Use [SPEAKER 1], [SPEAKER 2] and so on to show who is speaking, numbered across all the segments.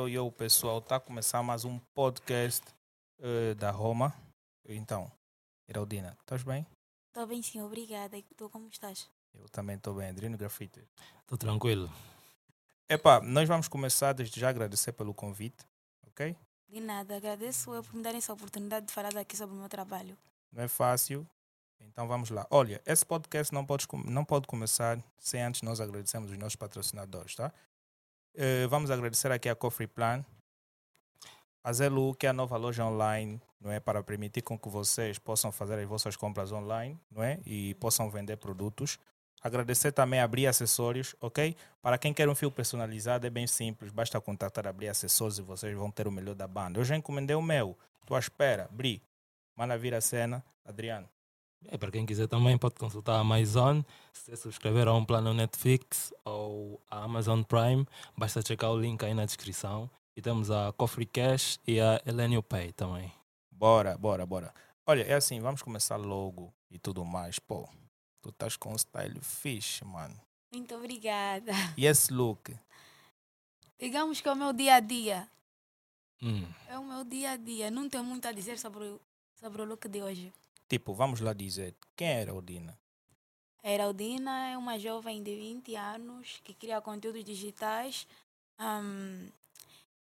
[SPEAKER 1] yo, yo, pessoal. Tá a começar mais um podcast uh, da Roma. Então, Heraldina, estás bem?
[SPEAKER 2] Estou bem, sim, obrigada. E tu como estás?
[SPEAKER 1] Eu também estou bem, Adriano Grafite.
[SPEAKER 3] Estou tranquilo.
[SPEAKER 1] Epá, nós vamos começar desde já a agradecer pelo convite, ok?
[SPEAKER 2] De nada, agradeço eu por me darem essa oportunidade de falar aqui sobre o meu trabalho.
[SPEAKER 1] Não é fácil, então vamos lá. Olha, esse podcast não pode, não pode começar sem antes nós agradecermos os nossos patrocinadores, tá? Uh, vamos agradecer aqui a Coffee Plan, a Zelu, que é a nova loja online, não é? Para permitir com que vocês possam fazer as vossas compras online, não é? E possam vender produtos. Agradecer também a Abrir Acessórios, ok? Para quem quer um fio personalizado é bem simples, basta contatar Abrir Acessórios e vocês vão ter o melhor da banda. Eu já encomendei o meu, estou à espera. Bri, manda vir a cena. Adriano.
[SPEAKER 3] É, para quem quiser também pode consultar a Amazon, se subscrever a um plano Netflix ou a Amazon Prime, basta checar o link aí na descrição. E temos a Coffee Cash e a Elenio Pay também.
[SPEAKER 1] Bora, bora, bora. Olha, é assim, vamos começar logo e tudo mais. Pô, Tu estás com um style fixe, mano.
[SPEAKER 2] Muito obrigada.
[SPEAKER 1] E esse look?
[SPEAKER 2] Digamos que é o meu dia a dia.
[SPEAKER 3] Hum.
[SPEAKER 2] É o meu dia a dia. Não tenho muito a dizer sobre, sobre o look de hoje.
[SPEAKER 1] Tipo, vamos lá dizer, quem é Heraldina?
[SPEAKER 2] A Heraldina é uma jovem de 20 anos que cria conteúdos digitais, um,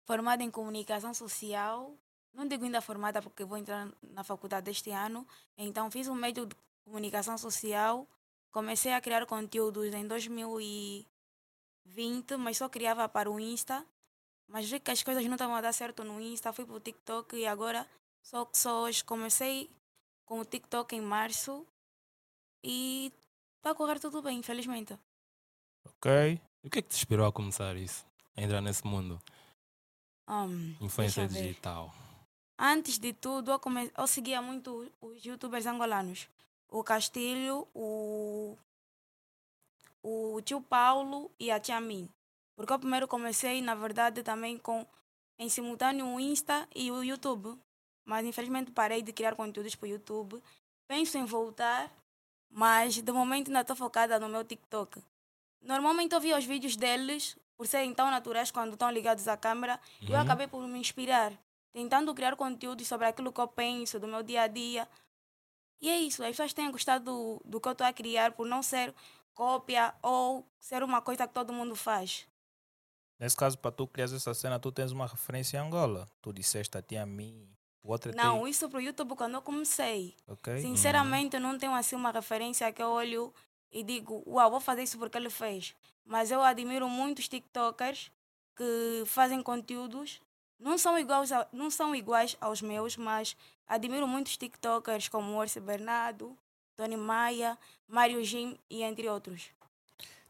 [SPEAKER 2] formada em comunicação social. Não digo ainda formada porque vou entrar na faculdade este ano. Então fiz um médio de comunicação social. Comecei a criar conteúdos em 2020, mas só criava para o Insta. Mas vi que as coisas não estavam a dar certo no Insta, fui para o TikTok e agora só que só hoje comecei com o TikTok em março e está a correr tudo bem, infelizmente.
[SPEAKER 1] Ok.
[SPEAKER 3] E o que é que te inspirou a começar isso? A entrar nesse mundo?
[SPEAKER 2] Um,
[SPEAKER 3] Influência digital.
[SPEAKER 2] Antes de tudo, eu, come... eu seguia muito os youtubers angolanos o Castilho, o, o tio Paulo e a tia Min. Porque eu primeiro comecei, na verdade, também com em simultâneo o Insta e o YouTube. Mas infelizmente parei de criar conteúdos para o YouTube. Penso em voltar, mas de momento ainda estou focada no meu TikTok. Normalmente eu vi os vídeos deles, por serem tão naturais quando estão ligados à câmera, uhum. e eu acabei por me inspirar, tentando criar conteúdos sobre aquilo que eu penso, do meu dia a dia, e é isso, as pessoas têm gostado do, do que eu estou a criar por não ser cópia ou ser uma coisa que todo mundo faz.
[SPEAKER 1] Nesse caso, para tu criar essa cena, tu tens uma referência em Angola. Tu disseste a ti a mim. Outra
[SPEAKER 2] não, isso para o YouTube quando eu comecei.
[SPEAKER 1] Okay.
[SPEAKER 2] Sinceramente, uhum. não tenho assim uma referência que eu olho e digo, uau, vou fazer isso porque ele fez. Mas eu admiro muitos TikTokers que fazem conteúdos não são iguais, a, não são iguais aos meus, mas admiro muitos TikTokers como Orce Bernardo, Tony Maia, Mário Jim e entre outros.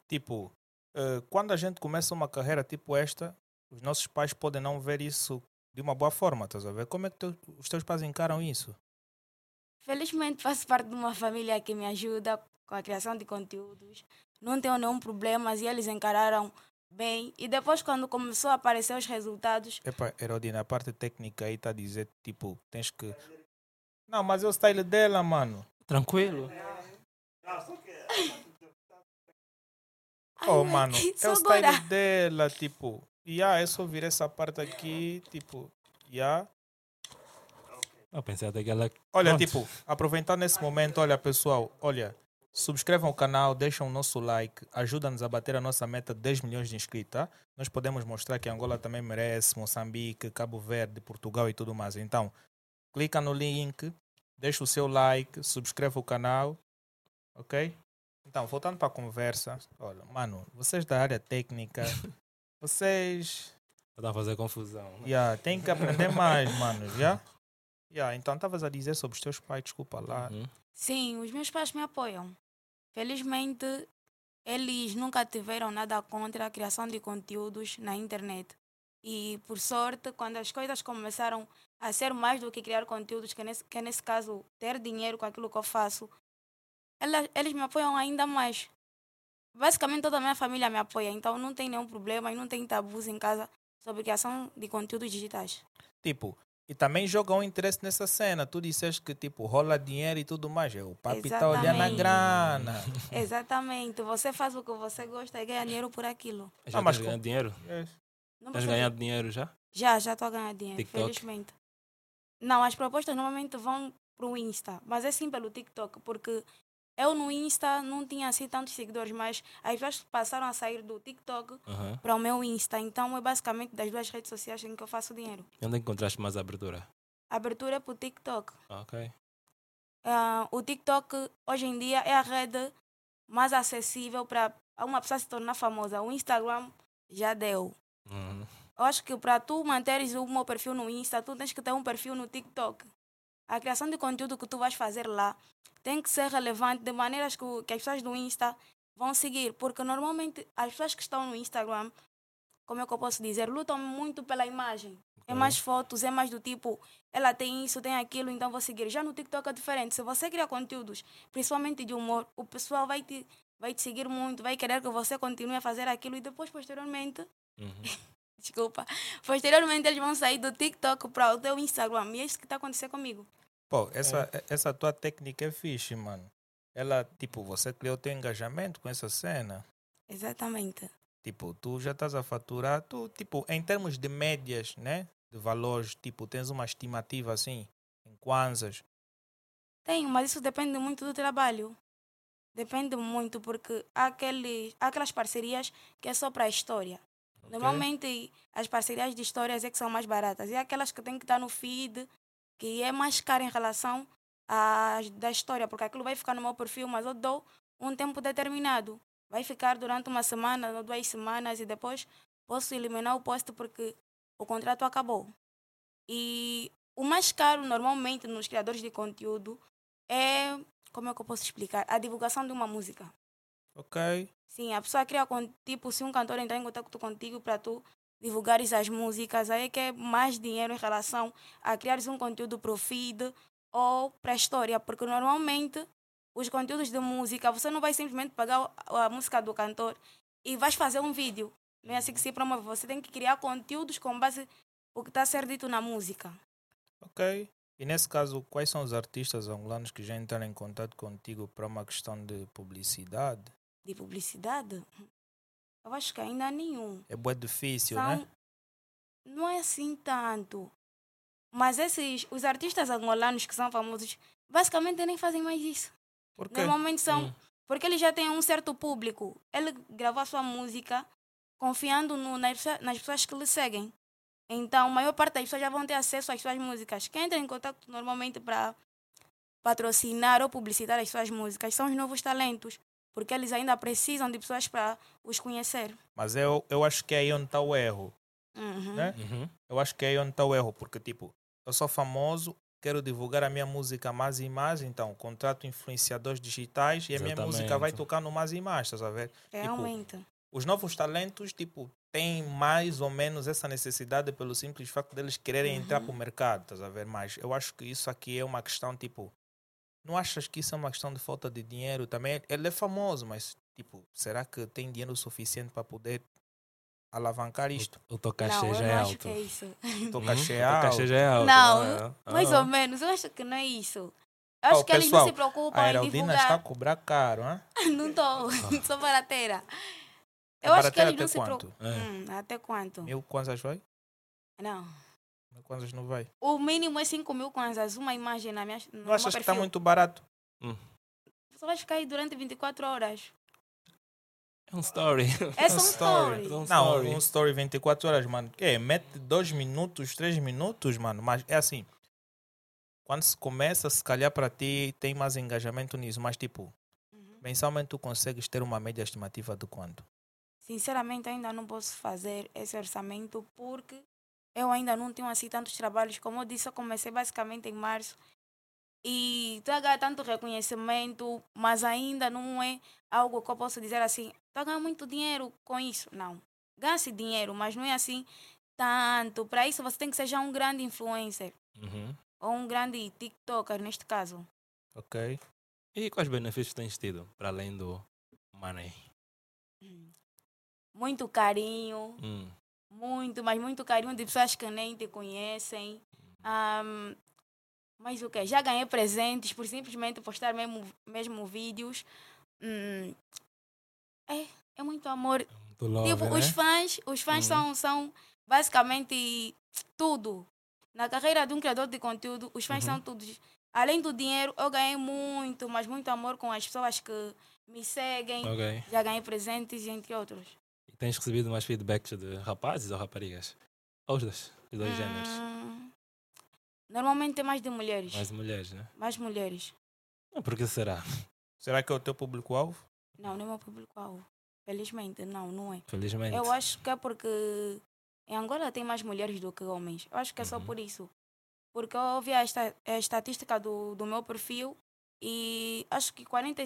[SPEAKER 1] Tipo, uh, quando a gente começa uma carreira tipo esta, os nossos pais podem não ver isso de uma boa forma, estás a ver? Como é que te, os teus pais encaram isso?
[SPEAKER 2] Felizmente faço parte de uma família que me ajuda com a criação de conteúdos. Não tenho nenhum problema e eles encararam bem. E depois, quando começou a aparecer os resultados.
[SPEAKER 1] Epa, Erodina, a parte técnica aí está a dizer, tipo, tens que. Não, mas é o style dela, mano.
[SPEAKER 3] Tranquilo.
[SPEAKER 1] oh, mano, é o style dela, tipo. Yeah, é só vir essa parte aqui, tipo. Yeah.
[SPEAKER 3] Eu pensei até que ela.
[SPEAKER 1] Olha, Pronto. tipo, aproveitando nesse momento, olha, pessoal, olha, Subscrevam o canal, deixem o nosso like, ajuda-nos a bater a nossa meta de 10 milhões de inscritos. Tá? Nós podemos mostrar que Angola também merece, Moçambique, Cabo Verde, Portugal e tudo mais. Então, clica no link, deixa o seu like, subscreva o canal, ok? Então, voltando para a conversa, olha, mano, vocês da área técnica, vocês.
[SPEAKER 3] Está a fazer confusão.
[SPEAKER 1] Né? Yeah, tem que aprender mais, mano, já? Yeah, então, estavas a dizer sobre os teus pais, desculpa lá.
[SPEAKER 2] Uhum. Sim, os meus pais me apoiam. Felizmente, eles nunca tiveram nada contra a criação de conteúdos na internet. E, por sorte, quando as coisas começaram a ser mais do que criar conteúdos, que nesse, que nesse caso ter dinheiro com aquilo que eu faço, eles me apoiam ainda mais. Basicamente, toda a minha família me apoia, então não tem nenhum problema e não tem tabus em casa sobre criação de conteúdos digitais.
[SPEAKER 1] Tipo, e também jogam interesse nessa cena. Tu disseste que tipo rola dinheiro e tudo mais. O papi está olhando a grana.
[SPEAKER 2] Exatamente. Você faz o que você gosta e ganha dinheiro por aquilo.
[SPEAKER 3] Já ah, mas ganha dinheiro?
[SPEAKER 1] É.
[SPEAKER 2] Não
[SPEAKER 3] Estás ganhando dinheiro já?
[SPEAKER 2] Já, já estou a ganhar dinheiro,
[SPEAKER 3] TikTok?
[SPEAKER 2] felizmente. Não, as propostas normalmente vão pro Insta, mas é sim pelo TikTok, porque eu no Insta não tinha assim tantos seguidores, mas as pessoas passaram a sair do TikTok
[SPEAKER 3] Aham.
[SPEAKER 2] para o meu Insta, então é basicamente das duas redes sociais em que eu faço dinheiro.
[SPEAKER 3] E onde encontraste mais abertura?
[SPEAKER 2] Abertura é pro TikTok.
[SPEAKER 3] Ok.
[SPEAKER 2] Ah, o TikTok hoje em dia é a rede mais acessível para uma pessoa se tornar famosa. O Instagram já deu.
[SPEAKER 3] Uhum.
[SPEAKER 2] Eu acho que para tu manteres o meu perfil no Insta, tu tens que ter um perfil no TikTok. A criação de conteúdo que tu vais fazer lá tem que ser relevante de maneiras que, que as pessoas do Insta vão seguir. Porque normalmente as pessoas que estão no Instagram, como é que eu posso dizer, lutam muito pela imagem. É mais fotos, é mais do tipo, ela tem isso, tem aquilo, então vou seguir. Já no TikTok é diferente. Se você criar conteúdos, principalmente de humor, o pessoal vai te, vai te seguir muito, vai querer que você continue a fazer aquilo e depois, posteriormente,
[SPEAKER 3] Uhum.
[SPEAKER 2] Desculpa. Posteriormente eles vão sair do TikTok para o teu Instagram. E é isso que está acontecendo comigo.
[SPEAKER 1] Pô, essa, essa tua técnica é fixe, mano. Ela, tipo, você criou teu engajamento com essa cena.
[SPEAKER 2] Exatamente.
[SPEAKER 1] Tipo, tu já estás a faturar, tu, tipo, em termos de médias, né? De valores, tipo, tens uma estimativa assim, em kwanzas.
[SPEAKER 2] Tenho, mas isso depende muito do trabalho. Depende muito, porque há, aquele, há aquelas parcerias que é só para a história.
[SPEAKER 3] Ok.
[SPEAKER 2] Normalmente as parcerias de histórias é que são mais baratas. E há aquelas que tem que estar no feed, que é mais cara em relação às da história, porque aquilo vai ficar no meu perfil, mas eu dou um tempo determinado. Vai ficar durante uma semana ou duas semanas e depois posso eliminar o post porque o contrato acabou. E o mais caro normalmente nos criadores de conteúdo é, como é que eu posso explicar? A divulgação de uma música.
[SPEAKER 1] Ok.
[SPEAKER 2] Sim, a pessoa cria, tipo, se um cantor entrar em contato contigo para tu divulgares as músicas, aí é que é mais dinheiro em relação a criares um conteúdo para o feed ou para a história, porque normalmente os conteúdos de música, você não vai simplesmente pegar a música do cantor e vais fazer um vídeo. Não é assim que se promove. Você tem que criar conteúdos com base o que está a ser dito na música.
[SPEAKER 1] Ok. E nesse caso, quais são os artistas angolanos que já entraram em contato contigo para uma questão de publicidade?
[SPEAKER 2] De publicidade, eu acho que ainda nenhum.
[SPEAKER 1] É bué difícil,
[SPEAKER 2] são,
[SPEAKER 1] né?
[SPEAKER 2] não é assim tanto. Mas esses, os artistas angolanos que são famosos, basicamente nem fazem mais isso.
[SPEAKER 1] Por quê?
[SPEAKER 2] Normalmente são,
[SPEAKER 3] Hum.
[SPEAKER 2] porque ele já tem um certo público. Ele gravou a sua música confiando no, nas, nas pessoas que lhe seguem. Então, a maior parte das pessoas já vão ter acesso às suas músicas. Quem entra em contato normalmente para patrocinar ou publicitar as suas músicas são os novos talentos, porque eles ainda precisam de pessoas para os conhecer.
[SPEAKER 1] Mas eu, eu acho que é aí onde está o erro,
[SPEAKER 2] Uhum.
[SPEAKER 1] né?
[SPEAKER 3] Uhum.
[SPEAKER 1] Eu acho que é aí onde está o erro, porque, tipo, eu sou famoso, quero divulgar a minha música mais e mais, então contrato influenciadores digitais e a minha música vai
[SPEAKER 3] Exatamente.
[SPEAKER 1] tocar no mais e mais, estás a ver?
[SPEAKER 2] Realmente.
[SPEAKER 1] Os novos talentos, tipo, têm mais ou menos essa necessidade pelo simples facto deles quererem entrar
[SPEAKER 2] Uhum.
[SPEAKER 1] para o mercado, estás a ver? Mas eu acho que isso aqui é uma questão, tipo, não achas que isso é uma questão de falta de dinheiro? Também ele é famoso, mas, tipo, será que tem dinheiro suficiente para poder alavancar isto?
[SPEAKER 3] O teu
[SPEAKER 2] não,
[SPEAKER 3] cachê
[SPEAKER 2] eu
[SPEAKER 3] já
[SPEAKER 2] não
[SPEAKER 3] é
[SPEAKER 2] acho
[SPEAKER 3] alto.
[SPEAKER 2] que é isso.
[SPEAKER 3] O teu
[SPEAKER 1] alto.
[SPEAKER 3] cachê já é alto.
[SPEAKER 2] Não,
[SPEAKER 3] Ah,
[SPEAKER 2] Mais
[SPEAKER 3] ah.
[SPEAKER 2] ou menos, eu acho que não é isso. Eu acho
[SPEAKER 1] Oh,
[SPEAKER 2] que eles
[SPEAKER 1] pessoal,
[SPEAKER 2] não se preocupam
[SPEAKER 1] A
[SPEAKER 2] em
[SPEAKER 1] Heraldina está a
[SPEAKER 2] divulgar.
[SPEAKER 1] cobrar caro, hein?
[SPEAKER 2] não estou, sou barateira. Eu
[SPEAKER 1] A
[SPEAKER 2] acho que eles não se
[SPEAKER 1] quanto?
[SPEAKER 2] preocupam.
[SPEAKER 3] É.
[SPEAKER 2] Hum, até quanto?
[SPEAKER 1] Mil kwanzas vai?
[SPEAKER 2] Não.
[SPEAKER 1] Mil kwanzas não vai.
[SPEAKER 2] O mínimo é 5 mil kwanzas, uma imagem na minha. No
[SPEAKER 1] Não achas que está muito barato?
[SPEAKER 2] Só vai ficar aí durante 24 horas.
[SPEAKER 3] É um story.
[SPEAKER 2] É só um
[SPEAKER 1] story.
[SPEAKER 2] story.
[SPEAKER 3] Um
[SPEAKER 1] Não,
[SPEAKER 3] story.
[SPEAKER 1] um story 24 horas, mano. É, mete dois minutos, três minutos, mano. Mas é assim. Quando se começa, se calhar para ti tem mais engajamento nisso. Mas tipo,
[SPEAKER 2] Uhum.
[SPEAKER 1] mensalmente tu consegues ter uma média estimativa de quanto?
[SPEAKER 2] Sinceramente, ainda não posso fazer esse orçamento porque eu ainda não tenho assim tantos trabalhos. Como eu disse, eu comecei basicamente em março e estou a ganhar tanto reconhecimento, mas ainda não é algo que eu posso dizer assim, estou a ganhar muito dinheiro com isso. Não. Ganha-se dinheiro, mas não é assim tanto. Para isso, você tem que ser já um grande influencer
[SPEAKER 3] Uhum.
[SPEAKER 2] ou um grande TikToker, neste caso.
[SPEAKER 1] Ok?
[SPEAKER 3] E quais benefícios tens tido, para além do money?
[SPEAKER 2] Muito carinho,
[SPEAKER 3] Hum.
[SPEAKER 2] Muito, mas muito carinho de pessoas que nem te conhecem. Ahm, mas o que? Já ganhei presentes por simplesmente postar mesmo, mesmo vídeos. Hum, É, é muito amor.
[SPEAKER 3] Muito love,
[SPEAKER 2] tipo,
[SPEAKER 3] né?
[SPEAKER 2] os fãs, os fãs são, são basicamente tudo. Na carreira de um criador de conteúdo, os fãs são tudo. Além do dinheiro, eu ganhei muito, mas muito amor com as pessoas que me seguem.
[SPEAKER 3] Ok.
[SPEAKER 2] Já ganhei presentes, entre outros.
[SPEAKER 3] E tens recebido mais feedbacks de rapazes ou raparigas? Ou os dois? Os dois géneros?
[SPEAKER 2] Hum, normalmente é mais de mulheres.
[SPEAKER 3] Mais mulheres, né?
[SPEAKER 2] Mais mulheres.
[SPEAKER 3] Por que será?
[SPEAKER 1] Será que é o teu público-alvo?
[SPEAKER 2] Não, não é o meu público-alvo. Felizmente, não, não é.
[SPEAKER 3] Felizmente.
[SPEAKER 2] Eu acho que é porque em Angola tem mais mulheres do que homens. Eu acho que é só
[SPEAKER 3] Uhum.
[SPEAKER 2] por isso. Porque eu ouvi a, esta, a estatística do, do meu perfil e acho que 40, e-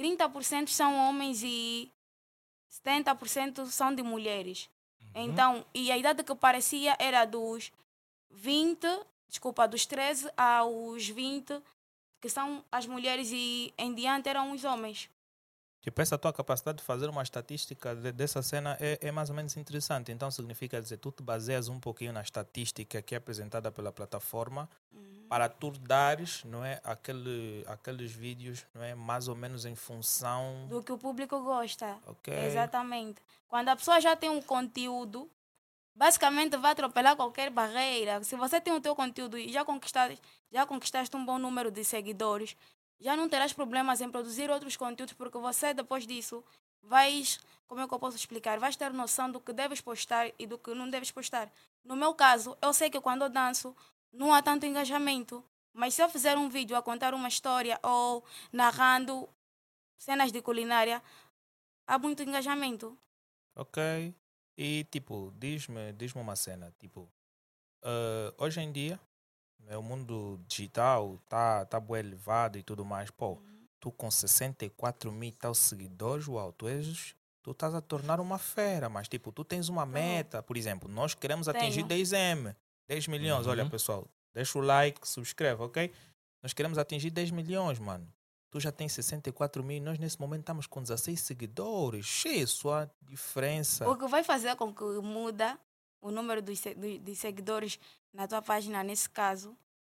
[SPEAKER 2] 30% são homens e 70% são de mulheres.
[SPEAKER 3] Uhum.
[SPEAKER 2] Então, e a idade que parecia era dos 20, desculpa, dos 13 aos 20, que são as mulheres e em diante eram os homens.
[SPEAKER 1] Tipo, essa tua capacidade de fazer uma estatística de- dessa cena é, é mais ou menos interessante. Então, significa dizer, tu te baseias um pouquinho na estatística que é apresentada pela plataforma para tu dares, não é, aquele, aqueles vídeos, não é, mais ou menos em função...
[SPEAKER 2] Do que o público gosta.
[SPEAKER 1] Ok.
[SPEAKER 2] Exatamente. Quando a pessoa já tem um conteúdo, basicamente vai atropelar qualquer barreira. Se você tem o teu conteúdo e já conquistaste, já conquistaste um bom número de seguidores, já não terás problemas em produzir outros conteúdos, porque você, depois disso, vais, como é que eu posso explicar? Vais ter noção do que deves postar e do que não deves postar. No meu caso, eu sei que quando eu danço, não há tanto engajamento. Mas se eu fizer um vídeo a contar uma história ou narrando cenas de culinária, há muito engajamento.
[SPEAKER 1] Ok. E tipo, diz-me diz uma cena, tipo, eh, hoje em dia, né, o mundo digital tá, tá bem elevado e tudo mais, pô, tu com 64 mil tal seguidores, uau, tu és, tu estás a tornar uma fera, mas tipo, tu tens uma meta, por exemplo, nós queremos atingir
[SPEAKER 2] Tenho.
[SPEAKER 1] 10M, 10 milhões, olha
[SPEAKER 3] Uhum.
[SPEAKER 1] pessoal, deixa o like, subscreve, ok? Nós queremos atingir 10 milhões, mano. Tu já tens 64 mil, nós nesse momento estamos com 16 seguidores. Cheio, só a diferença.
[SPEAKER 2] O que vai fazer com que muda o número dos seguidores na tua página, nesse caso,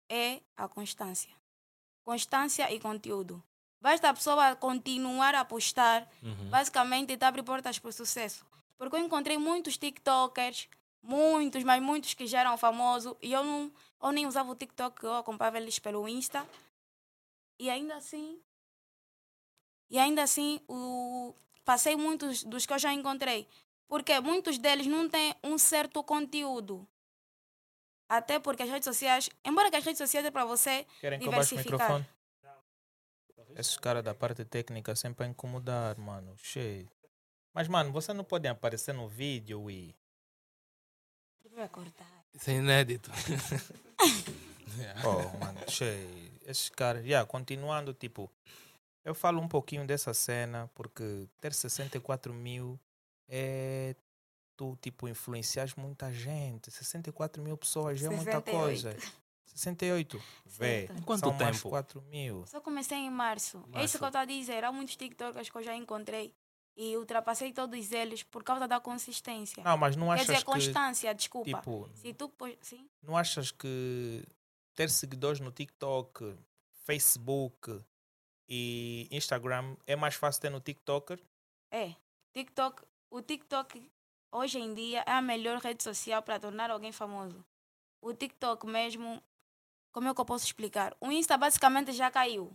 [SPEAKER 2] é a constância. Constância e conteúdo. Basta a pessoa continuar a postar,
[SPEAKER 3] Uhum.
[SPEAKER 2] basicamente está abre portas para o sucesso. Porque eu encontrei muitos TikTokers, muitos, mas muitos que já eram famosos, e eu, não, eu nem usava o TikTok, eu acompanhava eles pelo Insta. E ainda assim, e ainda assim, o, passei muitos dos que eu já encontrei. Porque muitos deles não têm um certo conteúdo. Até porque as redes sociais, embora que as redes sociais é para você
[SPEAKER 1] Querem que
[SPEAKER 2] diversificar.
[SPEAKER 1] microfone? Esses caras da parte técnica sempre a incomodar, mano. Cheio. Mas, mano, você não pode aparecer no vídeo e.
[SPEAKER 2] vai cortar.
[SPEAKER 3] Isso é inédito.
[SPEAKER 1] Oh, mano, cheio. Esses caras. Yeah, continuando, tipo. Eu falo um pouquinho dessa cena porque ter 64 mil é. Tu, tipo, influencias muita gente. 64 mil pessoas já é muita
[SPEAKER 2] 68.
[SPEAKER 1] coisa. 68. Vê.
[SPEAKER 3] Em quanto
[SPEAKER 1] São mais
[SPEAKER 3] tempo?
[SPEAKER 1] 4 mil.
[SPEAKER 2] Só comecei em março. É isso
[SPEAKER 3] Março.
[SPEAKER 2] que eu estou a dizer. Há muitos TikTokers que eu já encontrei. E ultrapassei todos eles por causa da consistência.
[SPEAKER 1] Não, mas não
[SPEAKER 2] Quer
[SPEAKER 1] achas
[SPEAKER 2] dizer,
[SPEAKER 1] que.
[SPEAKER 2] constância, desculpa.
[SPEAKER 1] Tipo,
[SPEAKER 2] Se tu Sim.
[SPEAKER 1] não achas que ter seguidores no TikTok, Facebook e Instagram é mais fácil ter no TikToker?
[SPEAKER 2] É. TikTok, o TikTok hoje em dia é a melhor rede social para tornar alguém famoso. O TikTok mesmo, como é que eu posso explicar? O Insta basicamente já caiu.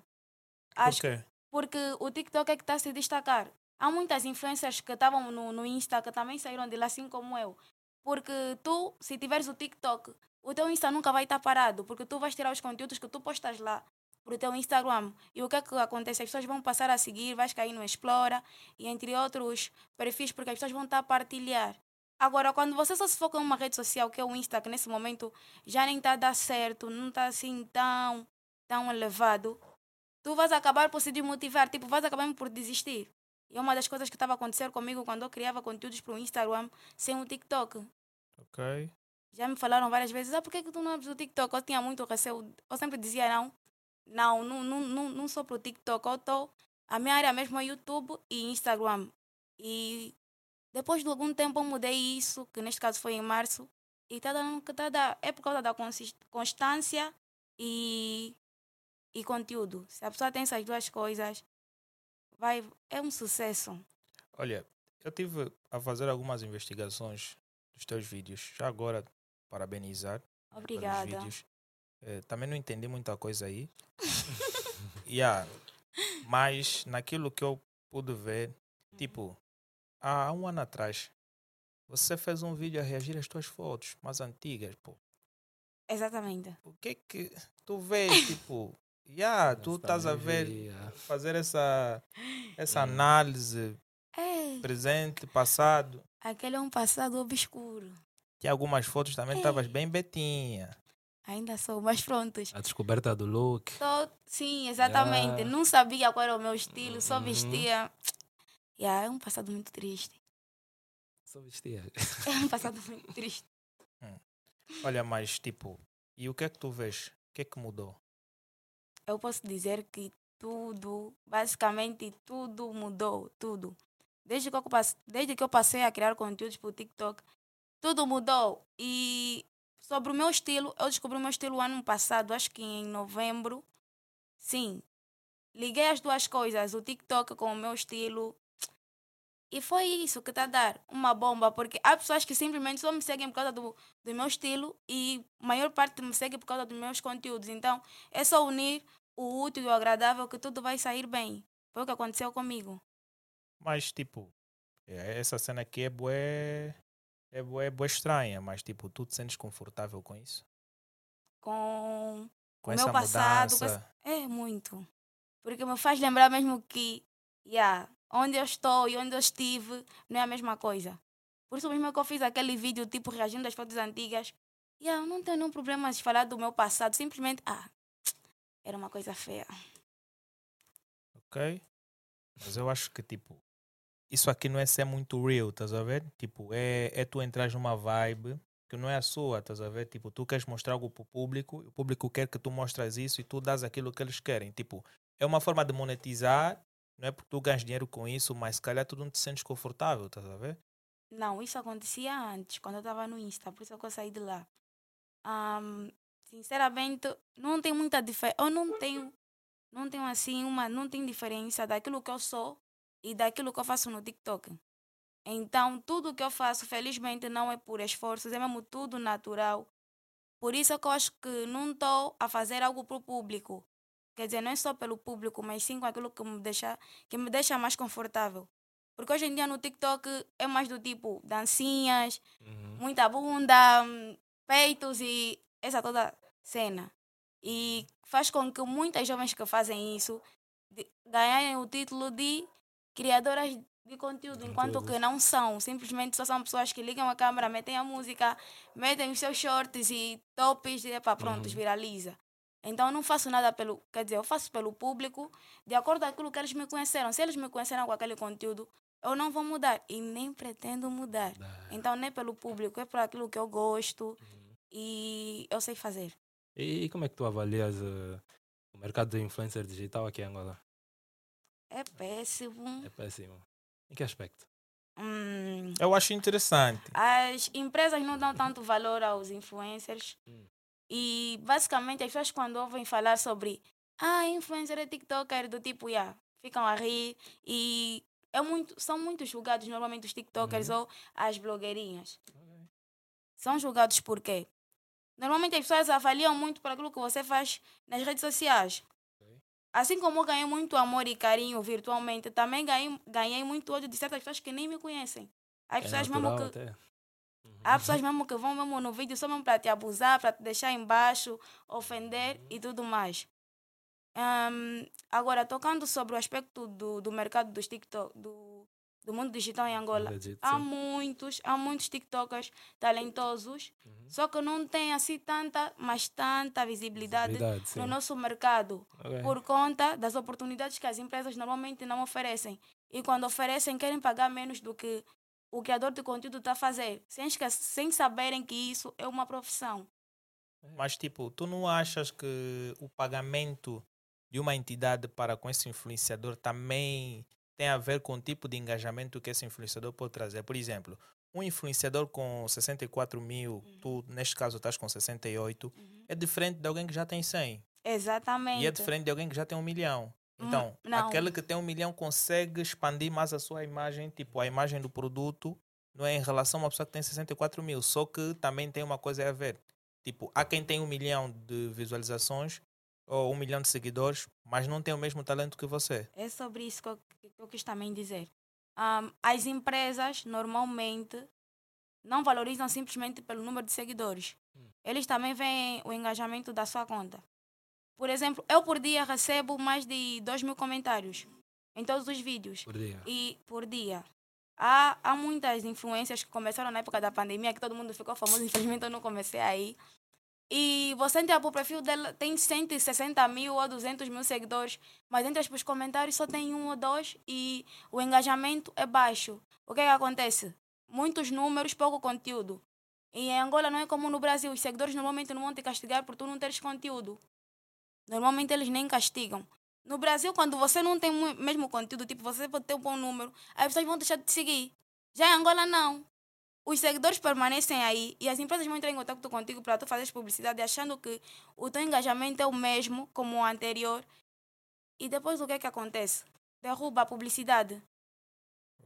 [SPEAKER 2] Acho
[SPEAKER 1] Por quê?
[SPEAKER 2] porque o TikTok é que está a se destacar. Há muitas influencers que estavam no, no Insta que também saíram de lá, assim como eu. Porque tu, se tiveres o TikTok, o teu Insta nunca vai estar parado, porque tu vais tirar os conteúdos que tu postas lá para o teu Instagram. E o que é que acontece? As pessoas vão passar a seguir, vais cair no Explora e entre outros perfis, porque as pessoas vão estar a partilhar. Agora, quando você só se foca em uma rede social, que é o Insta, que nesse momento já nem está a dar certo, não está assim tão, tão elevado, tu vais acabar por se desmotivar, tipo, vais acabar por desistir. E uma das coisas que estava a acontecer comigo quando eu criava conteúdos para o Instagram sem o TikTok.
[SPEAKER 1] Ok.
[SPEAKER 2] Já me falaram várias vezes, ah, por que, que tu não abres o TikTok? Eu tinha muito receio. Eu sempre dizia, não, não, não, não, não, não sou para o TikTok. Eu tô, a minha área mesmo é YouTube e Instagram. E depois de algum tempo eu mudei isso, que neste caso foi em março. E tá dando, tá da, é por causa da constância e, e conteúdo. Se a pessoa tem essas duas coisas, vai, é um sucesso.
[SPEAKER 1] Olha, eu tive a fazer algumas investigações dos teus vídeos. Já agora, parabenizar pelos
[SPEAKER 2] Obrigada.
[SPEAKER 1] vídeos. Eh, também não entendi muita coisa aí. yeah. Mas naquilo que eu pude ver, tipo, há um ano atrás, você fez um vídeo a reagir às tuas fotos mais antigas, pô.
[SPEAKER 2] Exatamente.
[SPEAKER 1] O que é que tu vês, tipo, yeah, tu estás a ver, fazer essa, essa
[SPEAKER 3] Hum.
[SPEAKER 1] análise
[SPEAKER 2] É,
[SPEAKER 1] presente, passado.
[SPEAKER 2] aquele é um passado obscuro.
[SPEAKER 1] Tinha algumas fotos também, estavas bem betinha.
[SPEAKER 2] Ainda sou, mas prontos.
[SPEAKER 3] A descoberta do look.
[SPEAKER 2] Tô, sim, exatamente.
[SPEAKER 3] Yeah.
[SPEAKER 2] Não sabia qual era o meu estilo, só
[SPEAKER 3] Uhum.
[SPEAKER 2] vestia. Yeah, é um passado muito triste.
[SPEAKER 3] Só vestia.
[SPEAKER 2] É um passado muito triste.
[SPEAKER 1] Olha, mas tipo, e o que é que tu vês? O que é que mudou?
[SPEAKER 2] Eu posso dizer que tudo, basicamente tudo mudou, tudo. Desde que eu, passe- desde que eu passei a criar conteúdos para o TikTok, tudo mudou. E sobre o meu estilo, eu descobri o meu estilo ano passado, acho que em novembro. Sim. Liguei as duas coisas, o TikTok com o meu estilo. E foi isso que está a dar uma bomba, porque há pessoas que simplesmente só me seguem por causa do, do meu estilo e a maior parte me segue por causa dos meus conteúdos. Então, é só unir o útil e o agradável que tudo vai sair bem. Foi o que aconteceu comigo.
[SPEAKER 1] Mas tipo, é, essa cena aqui é bué, é bué, bué estranha, mas tipo, tu te sentes confortável com isso?
[SPEAKER 2] Com
[SPEAKER 1] Com
[SPEAKER 2] o
[SPEAKER 1] essa
[SPEAKER 2] meu passado. com
[SPEAKER 1] mudança?
[SPEAKER 2] esse- É muito. Porque me faz lembrar mesmo que, yeah, onde eu estou e onde eu estive não é a mesma coisa. Por isso mesmo que eu fiz aquele vídeo, tipo, reagindo às fotos antigas. Yeah, eu não tenho nenhum problema de falar do meu passado. Simplesmente, ah, era uma coisa feia.
[SPEAKER 1] Ok? Mas eu acho que tipo, isso aqui não é ser muito real, estás a ver? Tipo, é, é tu entrar numa vibe que não é a sua, estás a ver? Tipo, tu queres mostrar algo para o público, o público quer que tu mostras isso e tu dás aquilo que eles querem. Tipo, é uma forma de monetizar, não é porque tu ganhas dinheiro com isso, mas se calhar tu não te sentes confortável, estás a ver?
[SPEAKER 2] Não, isso acontecia antes, quando eu estava no Insta, por isso que eu saí de lá. Ahm, sinceramente, não tem muita diferença. Eu não tenho, não tenho assim uma, não tem diferença daquilo que eu sou e daquilo que eu faço no TikTok. Então, tudo que eu faço, felizmente, não é por esforços, é mesmo tudo natural. Por isso é que eu acho que não estou a fazer algo para o público. Quer dizer, não é só pelo público, mas sim com aquilo que me deixa, que me deixa mais confortável. Porque hoje em dia no TikTok é mais do tipo dancinhas,
[SPEAKER 3] Uhum.
[SPEAKER 2] muita bunda, peitos e essa toda cena. E faz com que muitas jovens que fazem isso ganhem o título de criadoras de conteúdo, enquanto que não são. Simplesmente só são pessoas que ligam a câmera, metem a música, metem os seus shorts e tops e epá, prontos,
[SPEAKER 3] Uhum.
[SPEAKER 2] viraliza. Então eu não faço nada pelo, quer dizer, eu faço pelo público, de acordo com aquilo que eles me conheceram. Se eles me conheceram com aquele conteúdo, eu não vou mudar e nem pretendo mudar. Então não é pelo público, é por aquilo que eu gosto
[SPEAKER 3] Uhum.
[SPEAKER 2] e eu sei fazer.
[SPEAKER 3] E, e como é que tu avalias eh, o mercado de influencer digital aqui em Angola?
[SPEAKER 2] É péssimo.
[SPEAKER 3] É péssimo. Em que aspecto?
[SPEAKER 2] Hum,
[SPEAKER 1] Eu acho interessante.
[SPEAKER 2] as empresas não dão tanto valor aos influencers.
[SPEAKER 3] Hum.
[SPEAKER 2] E basicamente as pessoas quando ouvem falar sobre ah, influencer é TikToker do tipo, yeah, ficam a rir e é muito, são muito julgados normalmente os TikTokers
[SPEAKER 3] Uhum.
[SPEAKER 2] ou as blogueirinhas. São julgados por quê? Normalmente as pessoas avaliam muito por aquilo que você faz nas redes sociais. Assim como eu ganhei muito amor e carinho virtualmente, também ganhei, ganhei muito ódio de certas pessoas que nem me conhecem. As
[SPEAKER 3] É
[SPEAKER 2] pessoas mesmo que
[SPEAKER 3] até. Uhum.
[SPEAKER 2] Há pessoas mesmo que vão mesmo no vídeo só mesmo para te abusar, para te deixar embaixo, ofender e tudo mais. Ahm, agora, tocando sobre o aspecto do, do mercado dos TikTok, do, do mundo digital em Angola,
[SPEAKER 3] Legit,
[SPEAKER 2] há muitos, há muitos TikTokers talentosos,
[SPEAKER 3] Uhum.
[SPEAKER 2] só que não têm assim tanta, mas tanta visibilidade,
[SPEAKER 3] Visibilidade,
[SPEAKER 2] no nosso mercado
[SPEAKER 3] Ok.
[SPEAKER 2] por conta das oportunidades que as empresas normalmente não oferecem. E quando oferecem, querem pagar menos do que o criador de conteúdo está a fazer, sem, sem saberem que isso é uma profissão.
[SPEAKER 1] Mas tipo, tu não achas que o pagamento de uma entidade para com esse influenciador também tem a ver com o tipo de engajamento que esse influenciador pode trazer? Por exemplo, um influenciador com 64 mil, tu neste caso estás com 68, é diferente de alguém que já tem 100.
[SPEAKER 2] Exatamente.
[SPEAKER 1] E é diferente de alguém que já tem um milhão. Então,
[SPEAKER 2] Hum, não.
[SPEAKER 1] aquele que tem um milhão consegue expandir mais a sua imagem, tipo, a imagem do produto, não é em relação a uma pessoa que tem 64 mil, só que também tem uma coisa a ver. Tipo, há quem tem um milhão de visualizações ou um milhão de seguidores, mas não tem o mesmo talento que você.
[SPEAKER 2] É sobre isso que eu, que eu quis também dizer. Ahm, as empresas normalmente não valorizam simplesmente pelo número de seguidores. Eles também veem o engajamento da sua conta. Por exemplo, eu por dia recebo mais de 2 mil comentários em todos os vídeos.
[SPEAKER 3] Por dia.
[SPEAKER 2] E por dia. Há, há muitas influências que começaram na época da pandemia, que todo mundo ficou famoso, infelizmente eu não comecei aí. E você entra pro perfil dela, tem 160 mil ou 200 mil seguidores, mas entra para os comentários só tem um ou dois e o engajamento é baixo. O que, é que acontece? Muitos números, pouco conteúdo. E em Angola não é como no Brasil, os seguidores normalmente não vão te castigar por tu não teres conteúdo. Normalmente eles nem castigam. No Brasil, quando você não tem o mesmo conteúdo, tipo, você pode ter um bom número, as pessoas vão deixar de te seguir. Já em Angola, não. Os seguidores permanecem aí e as empresas vão entrar em contato contigo para tu fazer publicidade achando que o teu engajamento é o mesmo como o anterior. E depois o que é que acontece? Derruba a publicidade.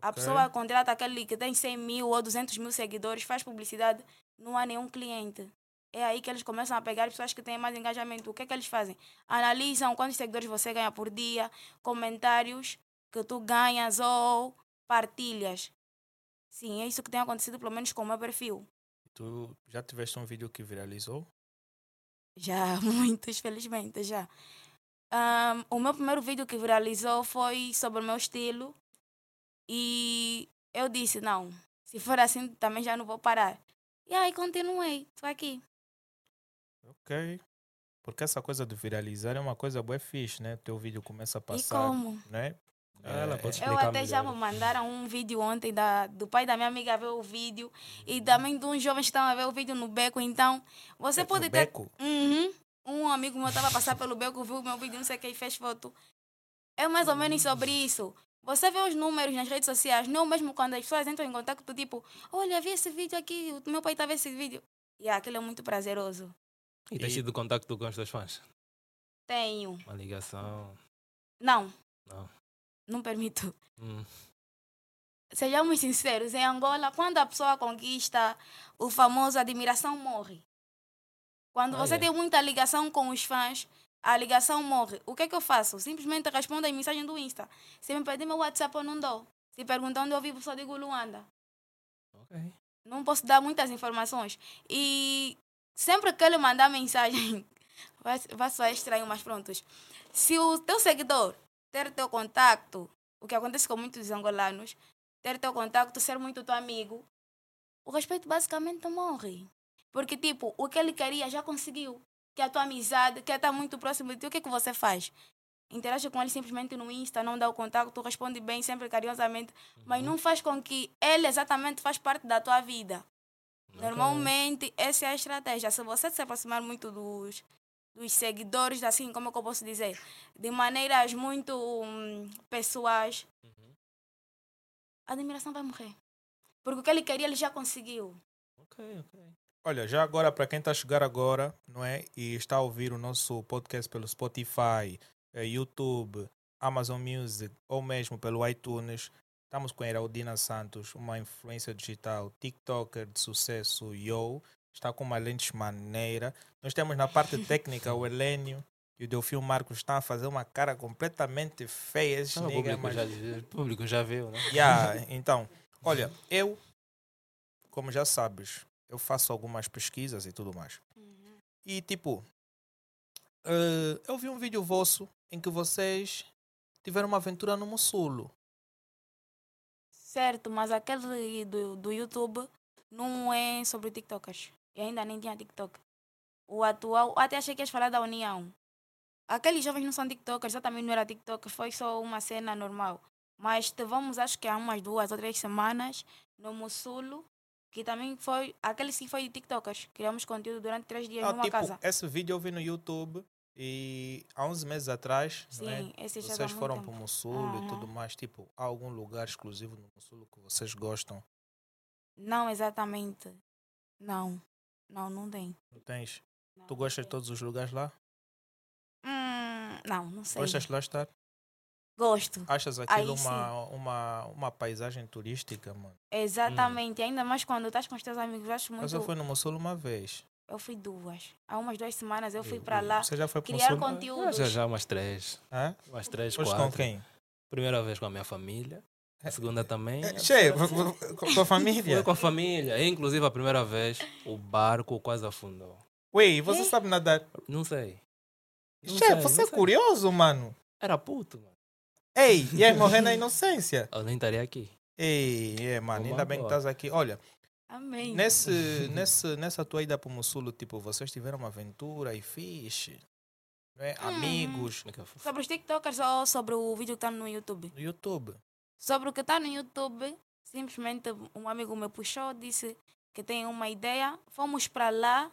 [SPEAKER 2] A pessoa contrata aquele que tem 100 mil ou 200 mil seguidores, faz publicidade, não há nenhum cliente. É aí que eles começam a pegar pessoas que têm mais engajamento. O que é que eles fazem? Analisam quantos seguidores você ganha por dia, comentários que tu ganhas ou partilhas. Sim, é isso que tem acontecido, pelo menos com o meu perfil.
[SPEAKER 1] Tu já tiveste um vídeo que viralizou?
[SPEAKER 2] Já, muitos, felizmente, já. Ahm, o meu primeiro vídeo que viralizou foi sobre o meu estilo. E eu disse, não, se for assim, também já não vou parar. E aí continuei, estou aqui.
[SPEAKER 1] Ok. Porque essa coisa de viralizar é uma coisa boa fixe, né? Teu vídeo começa a
[SPEAKER 2] E
[SPEAKER 1] passar,
[SPEAKER 2] como?
[SPEAKER 1] né?
[SPEAKER 3] Ela pode
[SPEAKER 2] Eu
[SPEAKER 3] explicar
[SPEAKER 2] até já
[SPEAKER 3] melhor.
[SPEAKER 2] me mandaram um vídeo ontem da, do pai da minha amiga ver o vídeo e também de uns jovens que estavam a ver o vídeo no beco. Então, você
[SPEAKER 1] É,
[SPEAKER 2] pode
[SPEAKER 1] no
[SPEAKER 2] ter.
[SPEAKER 1] beco?
[SPEAKER 2] Uhum. Um amigo meu estava a passar pelo beco, viu o meu vídeo, não sei quem fez foto. É mais ou menos sobre isso. Você vê os números nas redes sociais, não mesmo quando as pessoas entram em contato, tipo, olha, vi esse vídeo aqui, o meu pai está a ver esse vídeo. E aquilo é muito prazeroso.
[SPEAKER 3] E tens tido contacto com os teus fãs?
[SPEAKER 2] Tenho.
[SPEAKER 3] Uma ligação?
[SPEAKER 2] Não,
[SPEAKER 3] Não.
[SPEAKER 2] não permito.
[SPEAKER 3] Hum.
[SPEAKER 2] Sejamos sinceros, em Angola, quando a pessoa conquista, o famoso admiração morre. Quando você
[SPEAKER 3] Olha.
[SPEAKER 2] tem muita ligação com os fãs, a ligação morre. O que é que eu faço? Simplesmente respondo a mensagem do Insta. Se me pedir meu WhatsApp, eu não dou. Se perguntar onde eu vivo, só digo Luanda.
[SPEAKER 3] Ok.
[SPEAKER 2] Não posso dar muitas informações. E sempre que ele mandar mensagem, vai, vai soar estranho, mas prontos. Se o teu seguidor ter teu contato, o que acontece com muitos angolanos, ter teu contato, ser muito teu amigo, o respeito basicamente morre. Porque, tipo, o que ele queria já conseguiu. Que a tua amizade, quer estar muito próximo de ti, o que é que você faz? Interage com ele simplesmente no Insta, não dá o contato, responde bem, sempre carinhosamente, mas não faz com que ele exatamente faz parte da tua vida. Normalmente, essa é a estratégia. Se você se aproximar muito dos, dos seguidores, assim, como é que eu posso dizer? De maneiras muito hum, pessoais, a admiração vai morrer. Porque o que ele queria, ele já conseguiu.
[SPEAKER 3] Ok, ok.
[SPEAKER 1] Olha, já agora, para quem está a chegar agora, não é? E está a ouvir o nosso podcast pelo Spotify, eh, YouTube, Amazon Music ou mesmo pelo iTunes, estamos com a Heraldina Santos, uma influência digital, TikToker de sucesso, yo, está com uma lente maneira. Nós temos na parte técnica o Helênio e o Delfio Marcos estão a fazer uma cara completamente feia. Esses
[SPEAKER 3] Não, o,
[SPEAKER 1] niggas,
[SPEAKER 3] público
[SPEAKER 1] mas-
[SPEAKER 3] já, o público já viu, né?
[SPEAKER 1] Yeah, então, olha, eu, como já sabes, eu faço algumas pesquisas e tudo mais. E tipo, eh, eu vi um vídeo vosso em que vocês tiveram uma aventura no Mussulo.
[SPEAKER 2] Certo, mas aquele do, do YouTube não é sobre TikTokers. E ainda nem tinha TikTok. O atual, até achei que ias falar da União. Aqueles jovens não são TikTokers, eu também não era TikToker, foi só uma cena normal. Mas tivemos, acho que há umas duas ou três semanas, no Mussulo, que também foi. Aquele sim foi de TikTokers. Criamos conteúdo durante três dias
[SPEAKER 1] Ah,
[SPEAKER 2] numa
[SPEAKER 1] tipo,
[SPEAKER 2] casa.
[SPEAKER 1] esse vídeo eu vi no YouTube e há 11 meses atrás?
[SPEAKER 2] Sim, dá
[SPEAKER 1] vocês foram para o Mussulo e
[SPEAKER 2] Aham.
[SPEAKER 1] tudo mais. Tipo, há algum lugar exclusivo no Mussulo que vocês gostam?
[SPEAKER 2] Não exatamente. Não. Não, não tem.
[SPEAKER 1] Não tens?
[SPEAKER 2] Não,
[SPEAKER 1] Tu gostas de todos os lugares lá?
[SPEAKER 2] Hum, não, não sei.
[SPEAKER 1] Gostas de lá estar?
[SPEAKER 2] Gosto.
[SPEAKER 1] Achas aquilo
[SPEAKER 2] Aí sim.
[SPEAKER 1] uma, uma, uma paisagem turística, mano?
[SPEAKER 2] Exatamente. Ainda mais quando estás com os teus amigos. Acho muito.
[SPEAKER 1] Mas eu fui no Mossul uma vez.
[SPEAKER 2] Eu fui duas. Há umas duas semanas eu fui para lá
[SPEAKER 1] Você já foi para o
[SPEAKER 2] criar
[SPEAKER 1] Mossul?
[SPEAKER 3] Ah,
[SPEAKER 2] conteúdos.
[SPEAKER 3] já já umas três.
[SPEAKER 1] Hã?
[SPEAKER 3] Umas três,
[SPEAKER 1] Foste
[SPEAKER 3] quatro.
[SPEAKER 1] com quem?
[SPEAKER 3] Primeira vez com a minha família. A segunda também.
[SPEAKER 1] Che, com a família.
[SPEAKER 3] Foi com a família. E, inclusive, a primeira vez, o barco quase afundou.
[SPEAKER 1] Ui, você
[SPEAKER 2] É?
[SPEAKER 1] sabe nadar?
[SPEAKER 3] Não sei. Não
[SPEAKER 1] Che,
[SPEAKER 3] sei,
[SPEAKER 1] você
[SPEAKER 3] não
[SPEAKER 1] é
[SPEAKER 3] sei.
[SPEAKER 1] curioso, mano.
[SPEAKER 3] Era puto, mano.
[SPEAKER 1] Ei, e aí morrer na inocência.
[SPEAKER 3] Eu nem estaria aqui.
[SPEAKER 1] Ei, é, mano,
[SPEAKER 3] Vamos
[SPEAKER 1] ainda bem que estás aqui. Olha,
[SPEAKER 2] Amém.
[SPEAKER 1] nesse, nesse, nessa tua ida para o Mossul, tipo, vocês tiveram uma aventura e fixe. Né?
[SPEAKER 2] Hum.
[SPEAKER 1] Amigos
[SPEAKER 3] é?
[SPEAKER 2] Sobre os TikTokers ou sobre o vídeo que está no YouTube?
[SPEAKER 1] no YouTube.
[SPEAKER 2] Sobre o que está no YouTube, simplesmente um amigo me puxou, disse que tem uma ideia. Fomos para lá